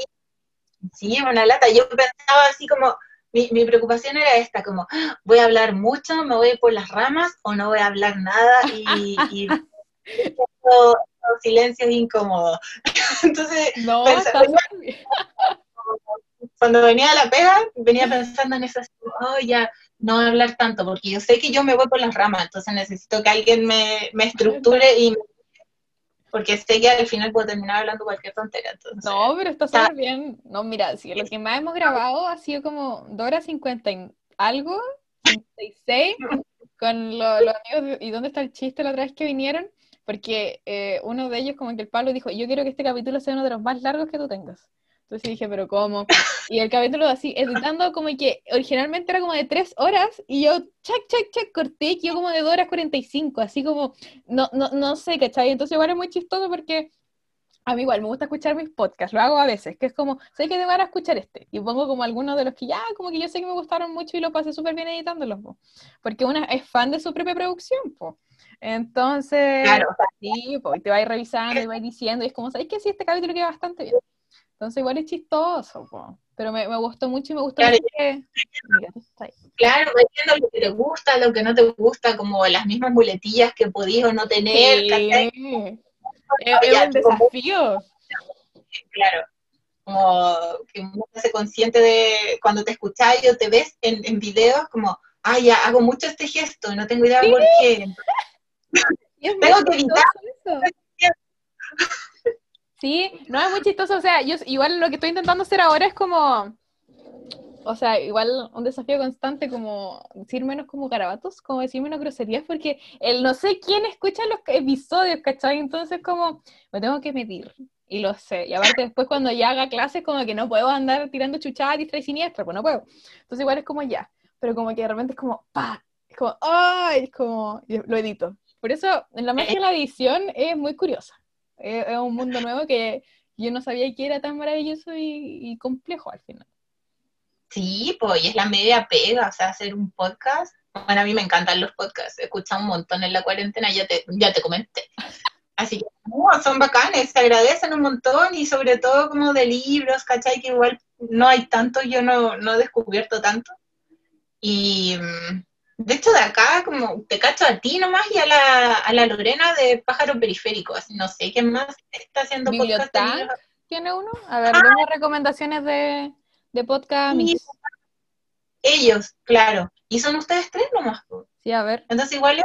Sí, una lata. Yo pensaba así como, mi, mi, preocupación era esta, como, voy a hablar mucho, me voy por las ramas o no voy a hablar nada y, y silencio incómodo. Entonces, no, cuando venía a la pega, venía pensando en eso, oh, ya, no hablar tanto, porque yo sé que yo me voy por las ramas, entonces necesito que alguien me, me estructure y porque sé que al final puedo terminar hablando cualquier tontería. no, pero está súper bien. No, mira, si lo que más hemos grabado ha sido como 2 horas 50 y algo, 56, con los amigos, ¿y dónde está el chiste la otra vez que vinieron? Porque eh, uno de ellos, como que el Pablo dijo, yo quiero que este capítulo sea uno de los más largos que tú tengas. Entonces dije, pero ¿cómo? Y el capítulo así, editando como que originalmente era como de tres horas y yo, check, check, check, corté y quedó como de dos horas 45, así como, no, no, no sé, ¿cachai? Entonces igual es muy chistoso porque a mí igual me gusta escuchar mis podcasts, lo hago a veces, que es como, sé que te van a escuchar este, y pongo como algunos de los que ya, como que yo sé que me gustaron mucho y lo pasé súper bien editándolos, porque una es fan de su propia producción, po. Entonces, claro, sí, pues, te vas revisando y vas diciendo, y es como, ¿sabes que sí, este capítulo queda bastante bien? Entonces igual es chistoso, po. pero me, me, gustó mucho y me gustó claro, mucho que... Claro, lo que te gusta, lo que no te gusta, como las mismas muletillas que podías o no tener, sí es, un desafío. Claro, como que uno se consciente de cuando te escuchas o te ves en, en videos, como, ay, ya hago mucho este gesto y no tengo idea por qué. Tengo que evitar. Sí, no es muy chistoso, o sea, yo igual lo que estoy intentando hacer ahora es como o sea, igual un desafío constante como decir menos como garabatos, como decir menos groserías, porque el no sé quién escucha los episodios, ¿cachai? Entonces como me tengo que medir, y lo sé. Y aparte después cuando ya haga clases como que no puedo andar tirando chuchadas, y y siniestra, pues no puedo. Entonces igual es como ya, pero como que de repente es como, pa, es como, ay, es como, lo edito. Por eso en la magia de la edición es muy curiosa. Es, un mundo nuevo que yo no sabía que era tan maravilloso y complejo al final. Sí, pues, y es la media pega, o sea, hacer un podcast. Bueno, a mí me encantan los podcasts, he escuchado un montón en la cuarentena, ya te, ya te comenté. Así que son bacanes, se agradecen un montón y sobre todo como de libros, ¿cachai? Que igual no hay tanto, yo no, no he descubierto tanto. Y mm, de hecho de acá como te cacho a ti nomás y a la, a la Lorena de Pájaro Periférico, así no sé quién más está haciendo podcast. ¿Tiene uno? A ver, ah. recomendaciones de de podcast. Ellos, claro. Y son ustedes tres nomás. Sí, a ver. Entonces igual...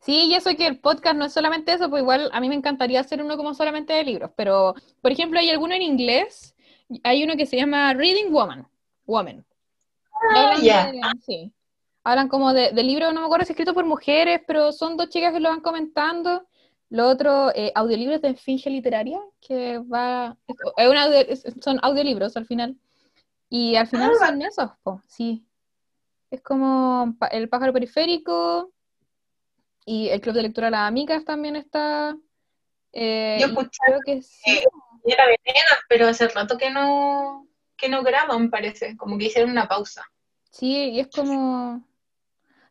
Sí, y eso que el podcast no es solamente eso, pues igual a mí me encantaría hacer uno como solamente de libros, pero por ejemplo hay alguno en inglés, hay uno que se llama Reading Woman, Woman. Ah, ya. sí. Hablan como de, de libros, no me acuerdo si escrito por mujeres, pero son dos chicas que lo van comentando. Lo otro, eh, audiolibros de Finge Literaria, que va, es son audiolibros al final. Y al final ah, son esos, sí. Es como el pájaro periférico y el club de lectura de las amigas también está. Eh, Yo escuché creo que sí. era veneno, pero hace rato que no, que no graban, parece, como que hicieron una pausa. Sí, y es como...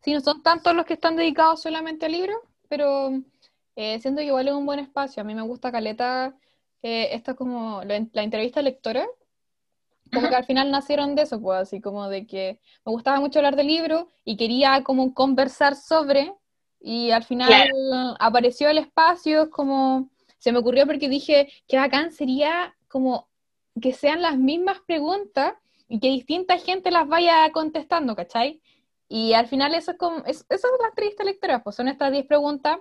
Sí, no son tantos los que están dedicados solamente al libro, pero eh, siento que igual es un buen espacio. A mí me gusta Caleta, eh, esta como la, entrevista lectora, como que al final nacieron de eso, pues, así como de que me gustaba mucho hablar de libro y quería como conversar sobre, y al final apareció el espacio, como se me ocurrió porque dije que bacán sería como que sean las mismas preguntas y que distinta gente las vaya contestando, ¿cachai? Y al final eso es como, es, esas son las entrevistas lectoras, pues son estas 10 preguntas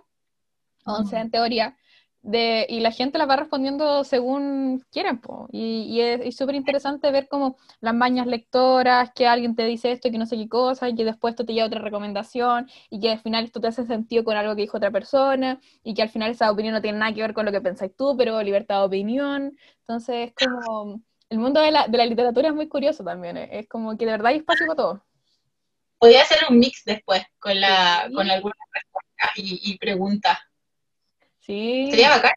11 en teoría, de, y la gente la va respondiendo según quieren, y, y, es súper interesante ver como las mañas lectoras, que alguien te dice esto y que no sé qué cosa, y que después esto te lleva otra recomendación, y que al final esto te hace sentido con algo que dijo otra persona, y que al final esa opinión no tiene nada que ver con lo que pensáis tú, pero libertad de opinión. Entonces, es como. El mundo de la, de la literatura es muy curioso también, es como que de verdad hay espacio para todo. Podría hacer un mix después con, la, con algunas respuestas y, y preguntas. Sí. Sería bacán.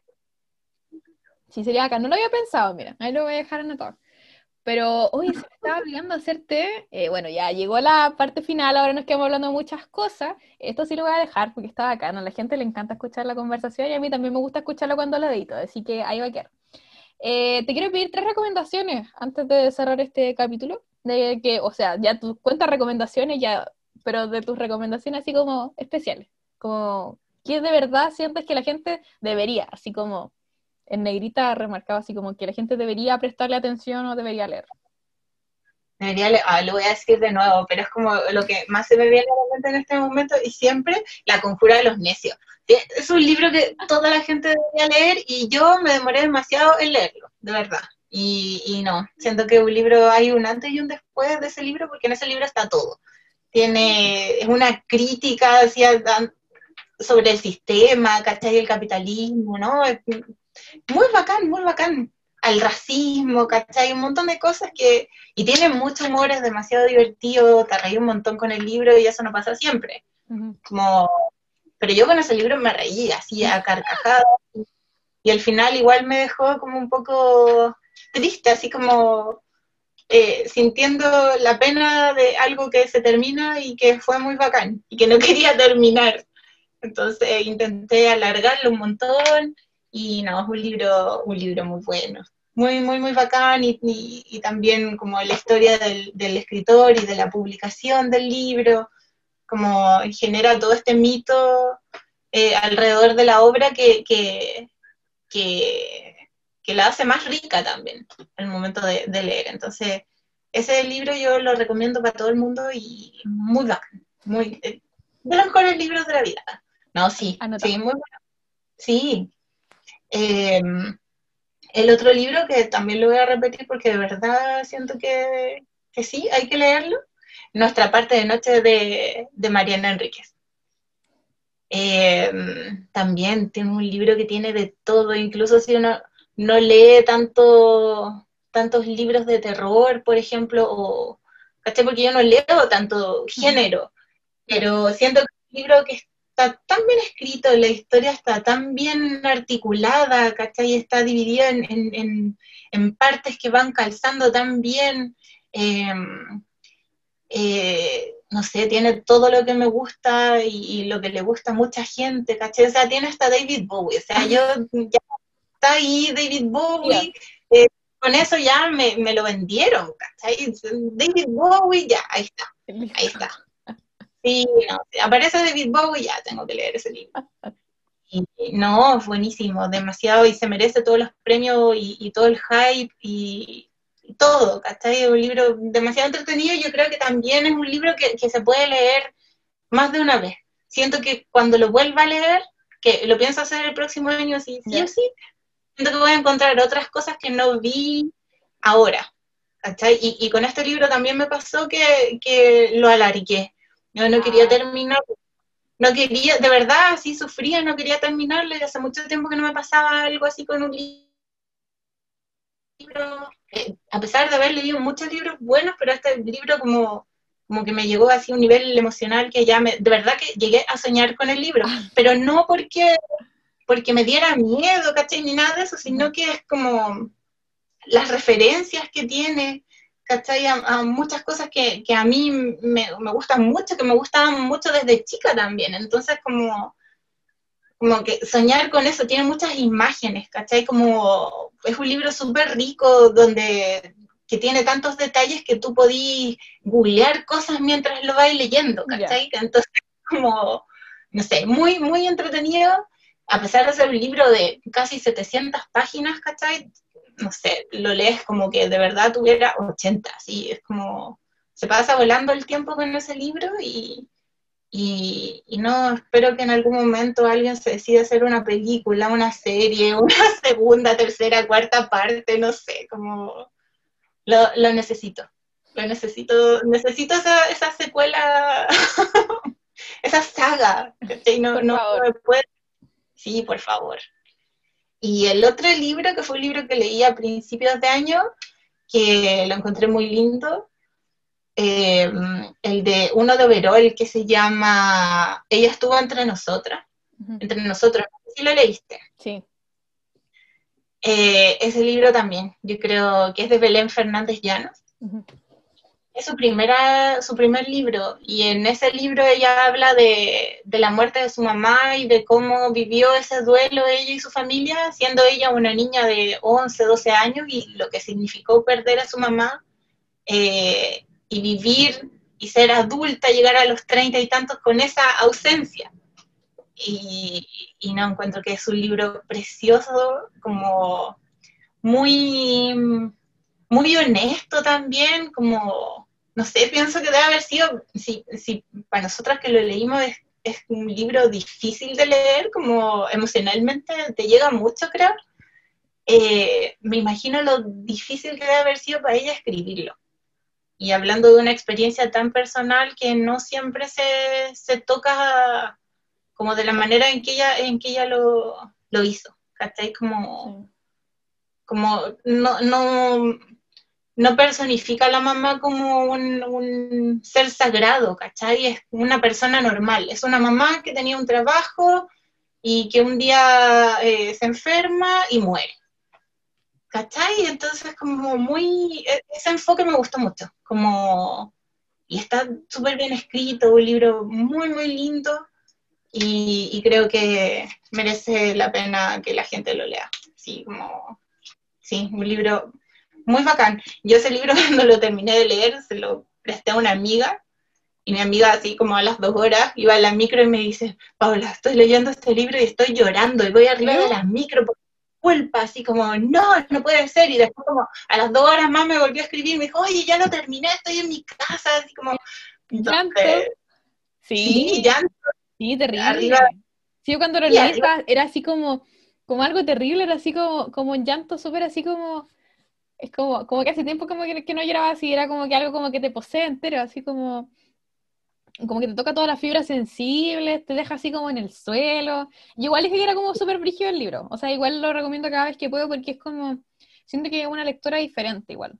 Sí, sería bacán. No lo había pensado, mira, ahí lo voy a dejar anotado. Pero hoy se me estaba olvidando hacerte, eh, bueno, ya llegó la parte final, ahora nos quedamos hablando de muchas cosas. Esto sí lo voy a dejar porque está bacán, a la gente le encanta escuchar la conversación y a mí también me gusta escucharlo cuando lo edito, así que ahí va a quedar. Eh, te quiero pedir tres recomendaciones antes de cerrar este capítulo, de que, o sea, ya tus cuentas recomendaciones, ya, pero de tus recomendaciones así como especiales, como ¿Qué de verdad sientes que la gente debería, así como en negrita remarcaba, así como que la gente debería prestarle atención o debería leer? Debería leer, ah, lo voy a decir de nuevo, pero es como lo que más se me viene a la mente en este momento y siempre La conjura de los necios. Es un libro que toda la gente debería leer y yo me demoré demasiado en leerlo, de verdad. Y, y no, siento que un libro, hay un antes y un después de ese libro, porque en ese libro está todo. Tiene, es una crítica hacia sobre el sistema, ¿cachai? El capitalismo, ¿no? Muy bacán, muy bacán. al racismo, ¿cachai? Un montón de cosas que, y tiene mucho humor, es demasiado divertido, te reí un montón con el libro y eso no pasa siempre. Como, pero yo con ese libro me reí así a carcajadas y, al final igual me dejó como un poco triste, así como eh, sintiendo la pena de algo que se termina y que fue muy bacán y que no quería terminar. Entonces intenté alargarlo un montón y no, es un libro, un libro muy bueno muy, muy, muy bacán y, y, también como la historia del, del, escritor y de la publicación del libro, como genera todo este mito eh, alrededor de la obra que, que, que, que, la hace más rica también el momento de, de, leer. Entonces, ese libro yo lo recomiendo para todo el mundo y muy bacán, muy, eh, de los mejores libros de la vida. No, sí, sí, muy bueno. Sí. Eh, el otro libro, que también lo voy a repetir porque de verdad siento que, sí, hay que leerlo, Nuestra parte de noche de, Mariana Enríquez. Em, también tiene un libro que tiene de todo, incluso si uno no lee tanto, tantos libros de terror, por ejemplo, o, Porque yo no leo tanto género, pero siento que es un libro que está tan bien escrito, la historia está tan bien articulada, ¿cachai? Está dividida en, partes que van calzando tan bien. Em, eh, no sé, tiene todo lo que me gusta y, lo que le gusta a mucha gente, ¿cachai? O sea, tiene hasta David Bowie, o sea, yo ya está ahí David Bowie, eh, con eso ya me, me, lo vendieron, ¿cachai? David Bowie, ya, ahí está, ahí está. Sí, no, aparece David Bowie, ya tengo que leer ese libro. Y, no, es buenísimo, demasiado, y se merece todos los premios y, todo el hype y, todo, ¿cachai? Es un libro demasiado entretenido y yo creo que también es un libro que, se puede leer más de una vez. Siento que cuando lo vuelva a leer, que lo pienso hacer el próximo año, sí, sí o sí, siento que voy a encontrar otras cosas que no vi ahora, ¿cachai? Y, con este libro también me pasó que, que lo alariqué yo no quería ah. terminar, no quería, de verdad, así sufría, no quería terminarlo y hace mucho tiempo que no me pasaba algo así con un libro. Eh, a pesar de haber leído muchos libros buenos, pero este libro como, como que me llegó así a un nivel emocional que ya me, de verdad que llegué a soñar con el libro, ah. pero no porque, porque me diera miedo, ¿cachai? Ni nada de eso, sino que es como las referencias que tiene, ¿cachai? A, muchas cosas que, a mí me, gustan mucho, que me gustaban mucho desde chica también. Entonces, como, como que soñar con eso, tiene muchas imágenes, ¿cachai? Como es un libro súper rico donde que tiene tantos detalles que tú podís googlear cosas mientras lo vais leyendo, ¿cachai? Entonces, como, no sé, muy, muy entretenido, a pesar de ser un libro de casi 700 páginas, ¿cachai? no sé, lo lees como que de verdad tuviera 80, así es como, se pasa volando el tiempo con ese libro y, y, no, espero que en algún momento alguien se decida hacer una película, una serie, una segunda, tercera, cuarta parte, no sé, como lo, lo necesito, lo necesito, necesito esa, esa secuela, esa saga, no, no puede, sí, por favor. Y el otro libro, que fue un libro que leí a principios de año, que lo encontré muy lindo, eh, el de uno de Overol que se llama Ella estuvo entre nosotras, entre nosotros, si lo leíste. Sí. Eh, ese libro también, yo creo que es de Belén Fernández Llanos es su, primera, su primer libro y en ese libro ella habla de, la muerte de su mamá y de cómo vivió ese duelo ella y su familia, siendo ella una niña de 11, 12 años y lo que significó perder a su mamá eh, y vivir y ser adulta, llegar a los treinta y tantos con esa ausencia. Y, y no encuentro que es un libro precioso, como muy muy honesto también, como, no sé, pienso que debe haber sido, si, si para nosotras que lo leímos es, un libro difícil de leer, como emocionalmente te llega mucho, creo, eh, me imagino lo difícil que debe haber sido para ella escribirlo. Y hablando de una experiencia tan personal que no siempre se, se toca como de la manera en que ella, en que ella lo, lo hizo, ¿cachai? Como como no, no, no personifica a la mamá como un, ser sagrado, ¿cachai? Es una persona normal, es una mamá que tenía un trabajo y que un día eh, se enferma y muere. ¿Cachai? Entonces como muy, e, ese enfoque me gustó mucho, como, y está súper bien escrito, un libro muy, muy lindo, y, y, creo que merece la pena que la gente lo lea. Sí, como, sí, un libro muy bacán. Yo ese libro cuando lo terminé de leer se lo presté a una amiga y mi amiga así como a las dos horas iba a la micro y me dice, Paula, estoy leyendo este libro y estoy llorando y voy arriba de la micro por culpa, así como, no, no puede ser. Y después como a las dos horas más me volvió a escribir y me dijo, oye, ya lo terminé, estoy en mi casa, así como... ¿Llanto? Sí, sí, llanto. Sí, terrible. Sí, yo cuando lo leí era así como, como algo terrible, era así como, como un llanto súper así como es como, como que hace tiempo como que, que, no lloraba así, era como que algo como que te posee entero, así como, como que te toca todas las fibras sensibles, te deja así como en el suelo. Y igual es que era como súper brígido el libro, o sea, igual lo recomiendo cada vez que puedo porque es como, siento que es una lectura diferente igual.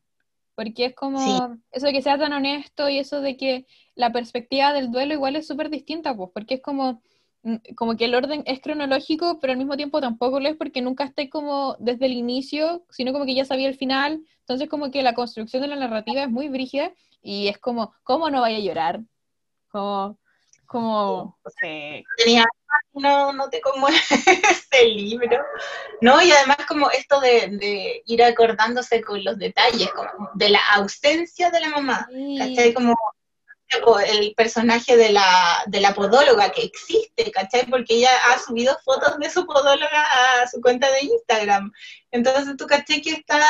Porque es como eso de que sea tan honesto y eso de que la perspectiva del duelo igual es súper distinta, pues, porque es como, como que el orden es cronológico, pero al mismo tiempo tampoco lo es porque nunca está como desde el inicio, sino como que ya sabía el final. Entonces como que la construcción de la narrativa es muy brígida y es como, ¿cómo no vaya a llorar? Como, como, Tenía, no, no te conmueve ese libro. No, y además como esto de, ir acordándose con los detalles, como de la ausencia de la mamá. Sí. Como el personaje de la, de la podóloga que existe, ¿cachai? Porque ella ha subido fotos de su podóloga a su cuenta de Instagram. Entonces tú, ¿cachai? Que está,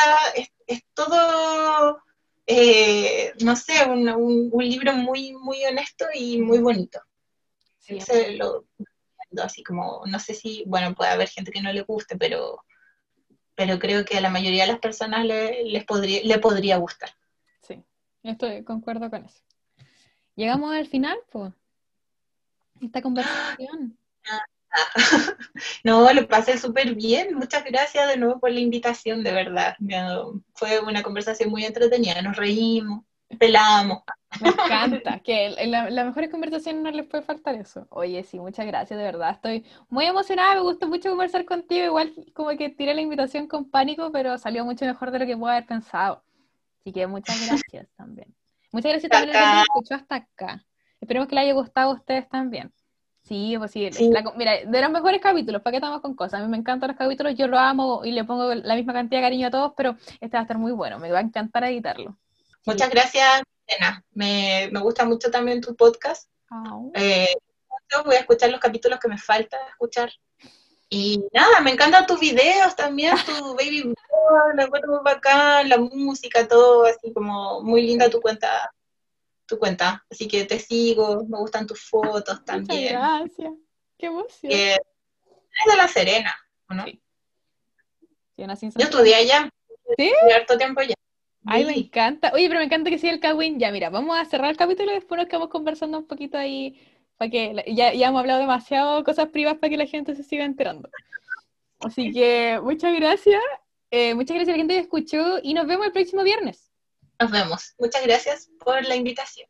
es, todo, eh, no sé, un, un, libro muy, muy honesto y muy bonito. Sí. lo, así como, no sé si, bueno, puede haber gente que no le guste, pero, pero creo que a la mayoría de las personas le, les podría, le podría gustar. Sí, estoy, concuerdo con eso. Llegamos al final, pues. Esta conversación. No, lo pasé súper bien. Muchas gracias de nuevo por la invitación, de verdad. Fue una conversación muy entretenida. Nos reímos, pelamos. Me encanta, que en la, la mejor conversación no les puede faltar eso. Oye, sí, muchas gracias, de verdad. Estoy muy emocionada, me gustó mucho conversar contigo. Igual como que tiré la invitación con pánico, pero salió mucho mejor de lo que puedo haber pensado. Así que muchas gracias también. Muchas gracias también a la gente que escuchó hasta acá. Esperemos que le haya gustado a ustedes también. Sí, pues sí. mira, de los mejores capítulos, ¿para qué estamos con cosas? A mí me encantan los capítulos, yo lo amo y le pongo la misma cantidad de cariño a todos, pero este va a estar muy bueno, me va a encantar editarlo. Muchas gracias, Elena. Me, me, gusta mucho también tu podcast. Eh, voy a escuchar los capítulos que me falta escuchar. Y nada, me encantan tus videos también, tu baby blog, la encuentro muy bacán, la música, todo así como muy linda tu cuenta, tu cuenta. Así que te sigo, me gustan tus fotos también. gracias, qué emoción. es de La Serena, ¿no? Sí. Yo estudié allá. ¿Sí? harto tiempo ya. Ay, me encanta. Oye, pero me encanta que sea el Kawin. Ya, mira, vamos a cerrar el capítulo y después nos quedamos conversando un poquito ahí para que ya, ya hemos hablado demasiado cosas privadas para que la gente se siga enterando. Así que muchas gracias, eh, muchas gracias a la gente que escuchó y nos vemos el próximo viernes. Nos vemos. Muchas gracias por la invitación.